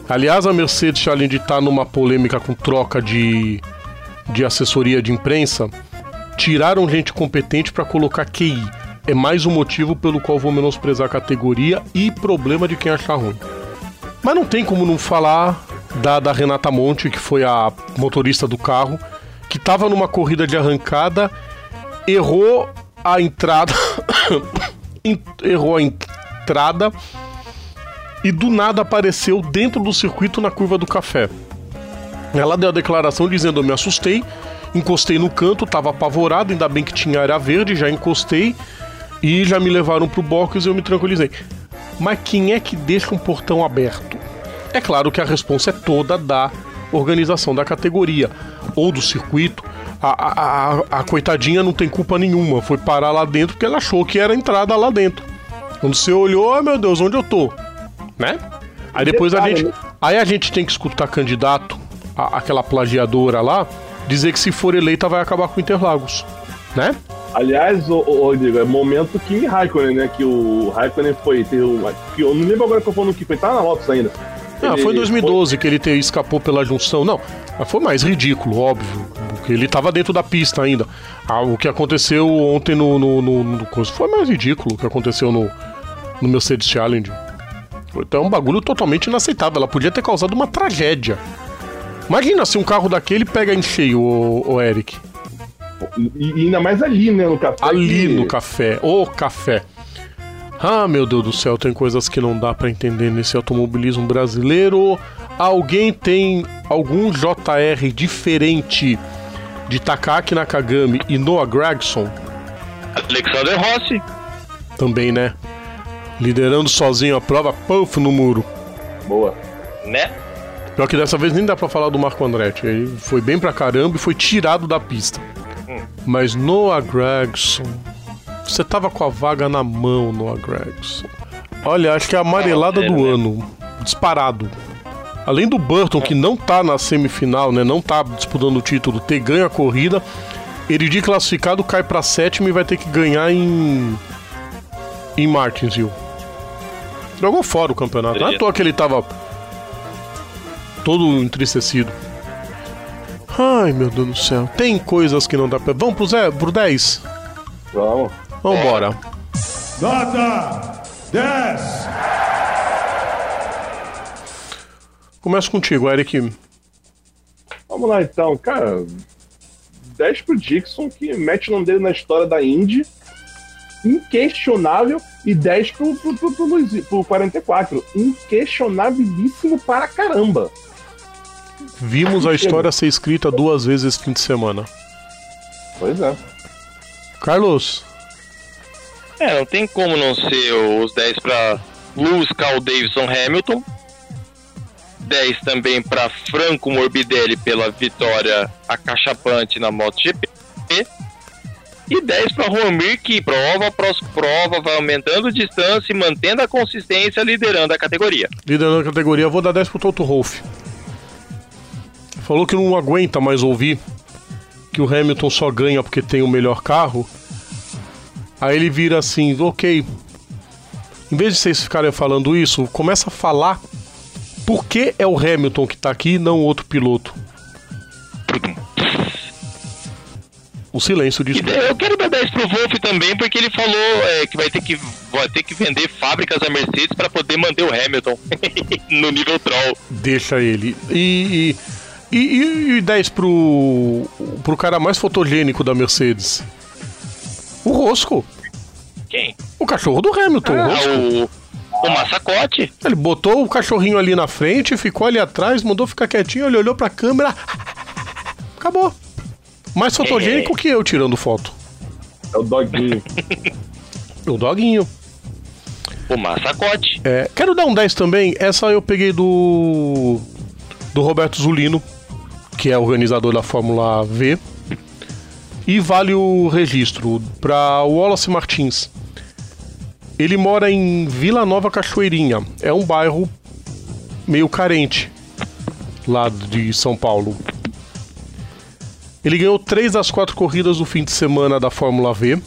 Aliás, a Mercedes Challenge está numa polêmica com troca de, de assessoria de imprensa. Tiraram gente competente para colocar QI. É mais um motivo pelo qual vou menosprezar a categoria e problema de quem achar ruim. Mas não tem como não falar da, da Renata Monte, que foi a motorista do carro, que estava numa corrida de arrancada, errou a entrada. *coughs* errou a entrada e do nada apareceu dentro do circuito na curva do café. Ela deu a declaração dizendo: Eu me assustei, encostei no canto, estava apavorado, ainda bem que tinha área verde, já encostei e já me levaram pro box e eu me tranquilizei. Mas quem é que deixa um portão aberto? É claro que a resposta é toda da organização da categoria ou do circuito. A, a, a, a, coitadinha não tem culpa nenhuma, foi parar lá dentro porque ela achou que era a entrada lá dentro. Quando você olhou, oh, meu Deus, onde eu tô? Né? Aí depois a gente, aí a gente tem que escutar candidato, aquela plagiadora lá, dizer que se for eleita vai acabar com Interlagos, né? Aliás, o, o, Rodrigo, é momento Kimi Raikkonen, né? Que o Raikkonen foi. Ter um, eu não lembro agora que eu falando que foi, tá na Lotus ainda. Ah, foi em 2012 foi... que ele te, escapou pela junção. Não, foi mais ridículo, óbvio. Porque ele estava dentro da pista ainda. Ah, o que aconteceu ontem no, no, no, no, Foi mais ridículo o que aconteceu no, no Mercedes Challenge. Então é um bagulho totalmente inaceitável. Ela podia ter causado uma tragédia. Imagina se um carro daquele pega em cheio, o, o Eric. E, ainda mais ali, né, no café. Ali que... no café, o café. Ah, meu Deus do céu, tem coisas que não dá para entender nesse automobilismo brasileiro. Alguém tem algum JR diferente de Takaki Nakagami e Noah Gregson? Alexander Rossi. Também, né? Liderando sozinho a prova, puff no muro. Boa. Né? Pior que dessa vez nem dá pra falar do Marco Andretti. Ele foi bem pra caramba e foi tirado da pista. Mas Noah Gregson. Você tava com a vaga na mão, Noah Gregson. Olha, acho que é a amarelada do né? ano. Disparado. Além do Burton, que não tá na semifinal, né? Não tá disputando o título, ter ganho a corrida. Ele de classificado cai pra sétimo e vai ter que ganhar em. em Martinsville. Jogou fora o campeonato. Não é à toa que ele tava todo entristecido. Ai, meu Deus do céu. Tem coisas que não dá pra. Vamos pro, Zé, pro 10? Vamos. Vambora. Nota 10. Começa contigo, Eric. Vamos lá então, cara. 10 pro Dixon, que mete o nome dele na história da Indy. Inquestionável. E 10 pro, pro, pro, pro, pro 44. Inquestionabilíssimo para caramba. Vimos a história ser escrita duas vezes esse fim de semana. Pois é. Carlos. É, não tem como não ser os 10 para Lewis Carl Davidson Hamilton. 10 também para Franco Morbidelli pela vitória acachapante na MotoGP. E 10 para Romir, que prova após prova vai aumentando distância e mantendo a consistência, liderando a categoria. Liderando a categoria, vou dar 10 pro Toto Wolff falou que não aguenta mais ouvir que o Hamilton só ganha porque tem o melhor carro. Aí ele vira assim, ok. Em vez de vocês ficarem falando isso, começa a falar por que é o Hamilton que tá aqui e não outro piloto. O silêncio disso. Eu quero dar 10 pro Wolf também, porque ele falou é, que vai ter que, vai ter que vender fábricas da Mercedes para poder manter o Hamilton *laughs* no nível troll. Deixa ele. E, e e, e, e 10 pro, pro cara mais fotogênico da Mercedes? O Rosco. Quem? O cachorro do Hamilton. Ah, o, o massacote. Ele botou o cachorrinho ali na frente, ficou ali atrás, mandou ficar quietinho, ele olhou pra câmera. Acabou. Mais fotogênico é. que eu tirando foto. É o doguinho. *laughs* o doguinho. O massacote. É, quero dar um 10 também. Essa eu peguei do. Do Roberto Zulino que é organizador da Fórmula V. E vale o registro para Wallace Martins. Ele mora em Vila Nova Cachoeirinha. É um bairro meio carente lá de São Paulo. Ele ganhou três das quatro corridas do fim de semana da Fórmula V.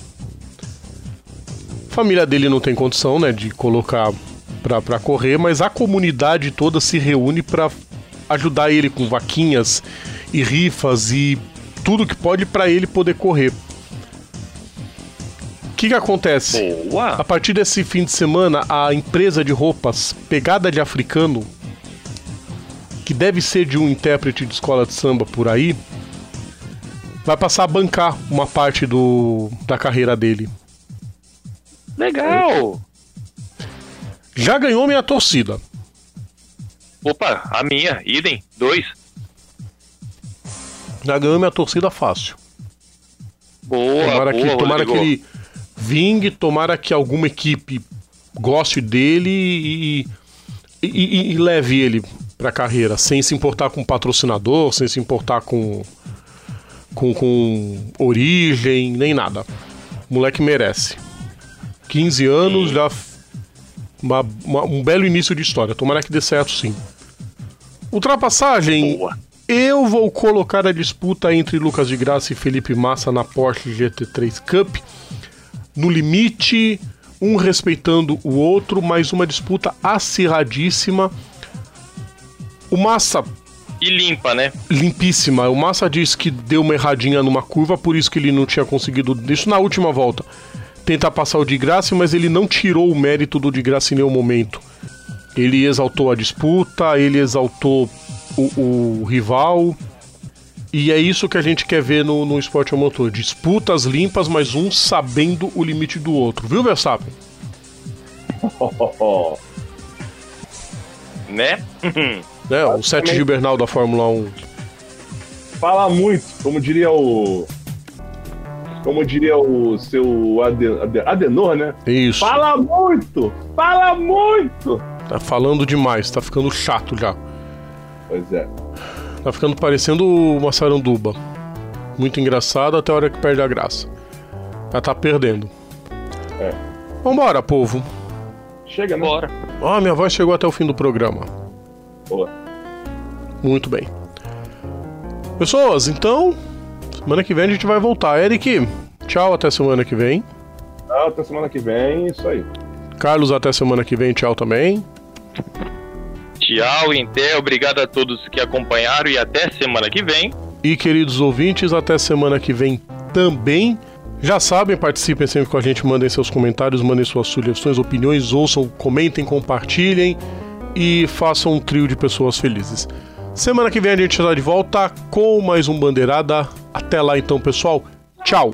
A família dele não tem condição, né, de colocar para correr, mas a comunidade toda se reúne para ajudar ele com vaquinhas e rifas e tudo que pode para ele poder correr. O que, que acontece? Boa. A partir desse fim de semana, a empresa de roupas Pegada de Africano que deve ser de um intérprete de escola de samba por aí, vai passar a bancar uma parte do, da carreira dele. Legal! Já ganhou minha torcida. Opa, a minha, idem, dois. Já ganhou minha torcida fácil. Boa, Tomara, boa, que, tomara que ele vingue, tomara que alguma equipe goste dele e, e, e- e leve ele pra carreira, sem se importar com patrocinador, sem se importar com, com, com origem, nem nada. O moleque merece. 15 anos, já f- uma- uma- um belo início de história. Tomara que dê certo sim. Ultrapassagem. Boa. Eu vou colocar a disputa entre Lucas de Graça e Felipe Massa na Porsche GT3 Cup. No limite, um respeitando o outro, mas uma disputa acirradíssima. O Massa, E limpa, né? limpíssima. O Massa disse que deu uma erradinha numa curva, por isso que ele não tinha conseguido, isso na última volta, tentar passar o de graça, mas ele não tirou o mérito do de graça em nenhum momento. Ele exaltou a disputa, ele exaltou o, o rival. E é isso que a gente quer ver no, no esporte a motor. Disputas limpas, mas um sabendo o limite do outro. Viu, Verstappen? *laughs* Né? *laughs* Né? O Sete Gibernal da Fórmula 1. Fala muito, como diria o. Como diria o seu Ade- Ade- Adenor, né? Isso. Fala muito! Fala muito! Tá falando demais, tá ficando chato já. Pois é. Tá ficando parecendo uma saranduba. Muito engraçado até a hora que perde a graça. Já tá perdendo. É. Vambora, povo. Chega, né? Bora. Ó, minha voz chegou até o fim do programa. Boa. Muito bem. Pessoas, então, semana que vem a gente vai voltar. Eric, tchau, até semana que vem. Ah, Até semana que vem, isso aí. Carlos, até semana que vem, tchau também. Tchau, Intel. Obrigado a todos que acompanharam e até semana que vem. E queridos ouvintes, até semana que vem também. Já sabem, participem sempre com a gente, mandem seus comentários, mandem suas sugestões, opiniões, ouçam, comentem, compartilhem e façam um trio de pessoas felizes. Semana que vem a gente está de volta com mais um Bandeirada. Até lá então, pessoal. Tchau!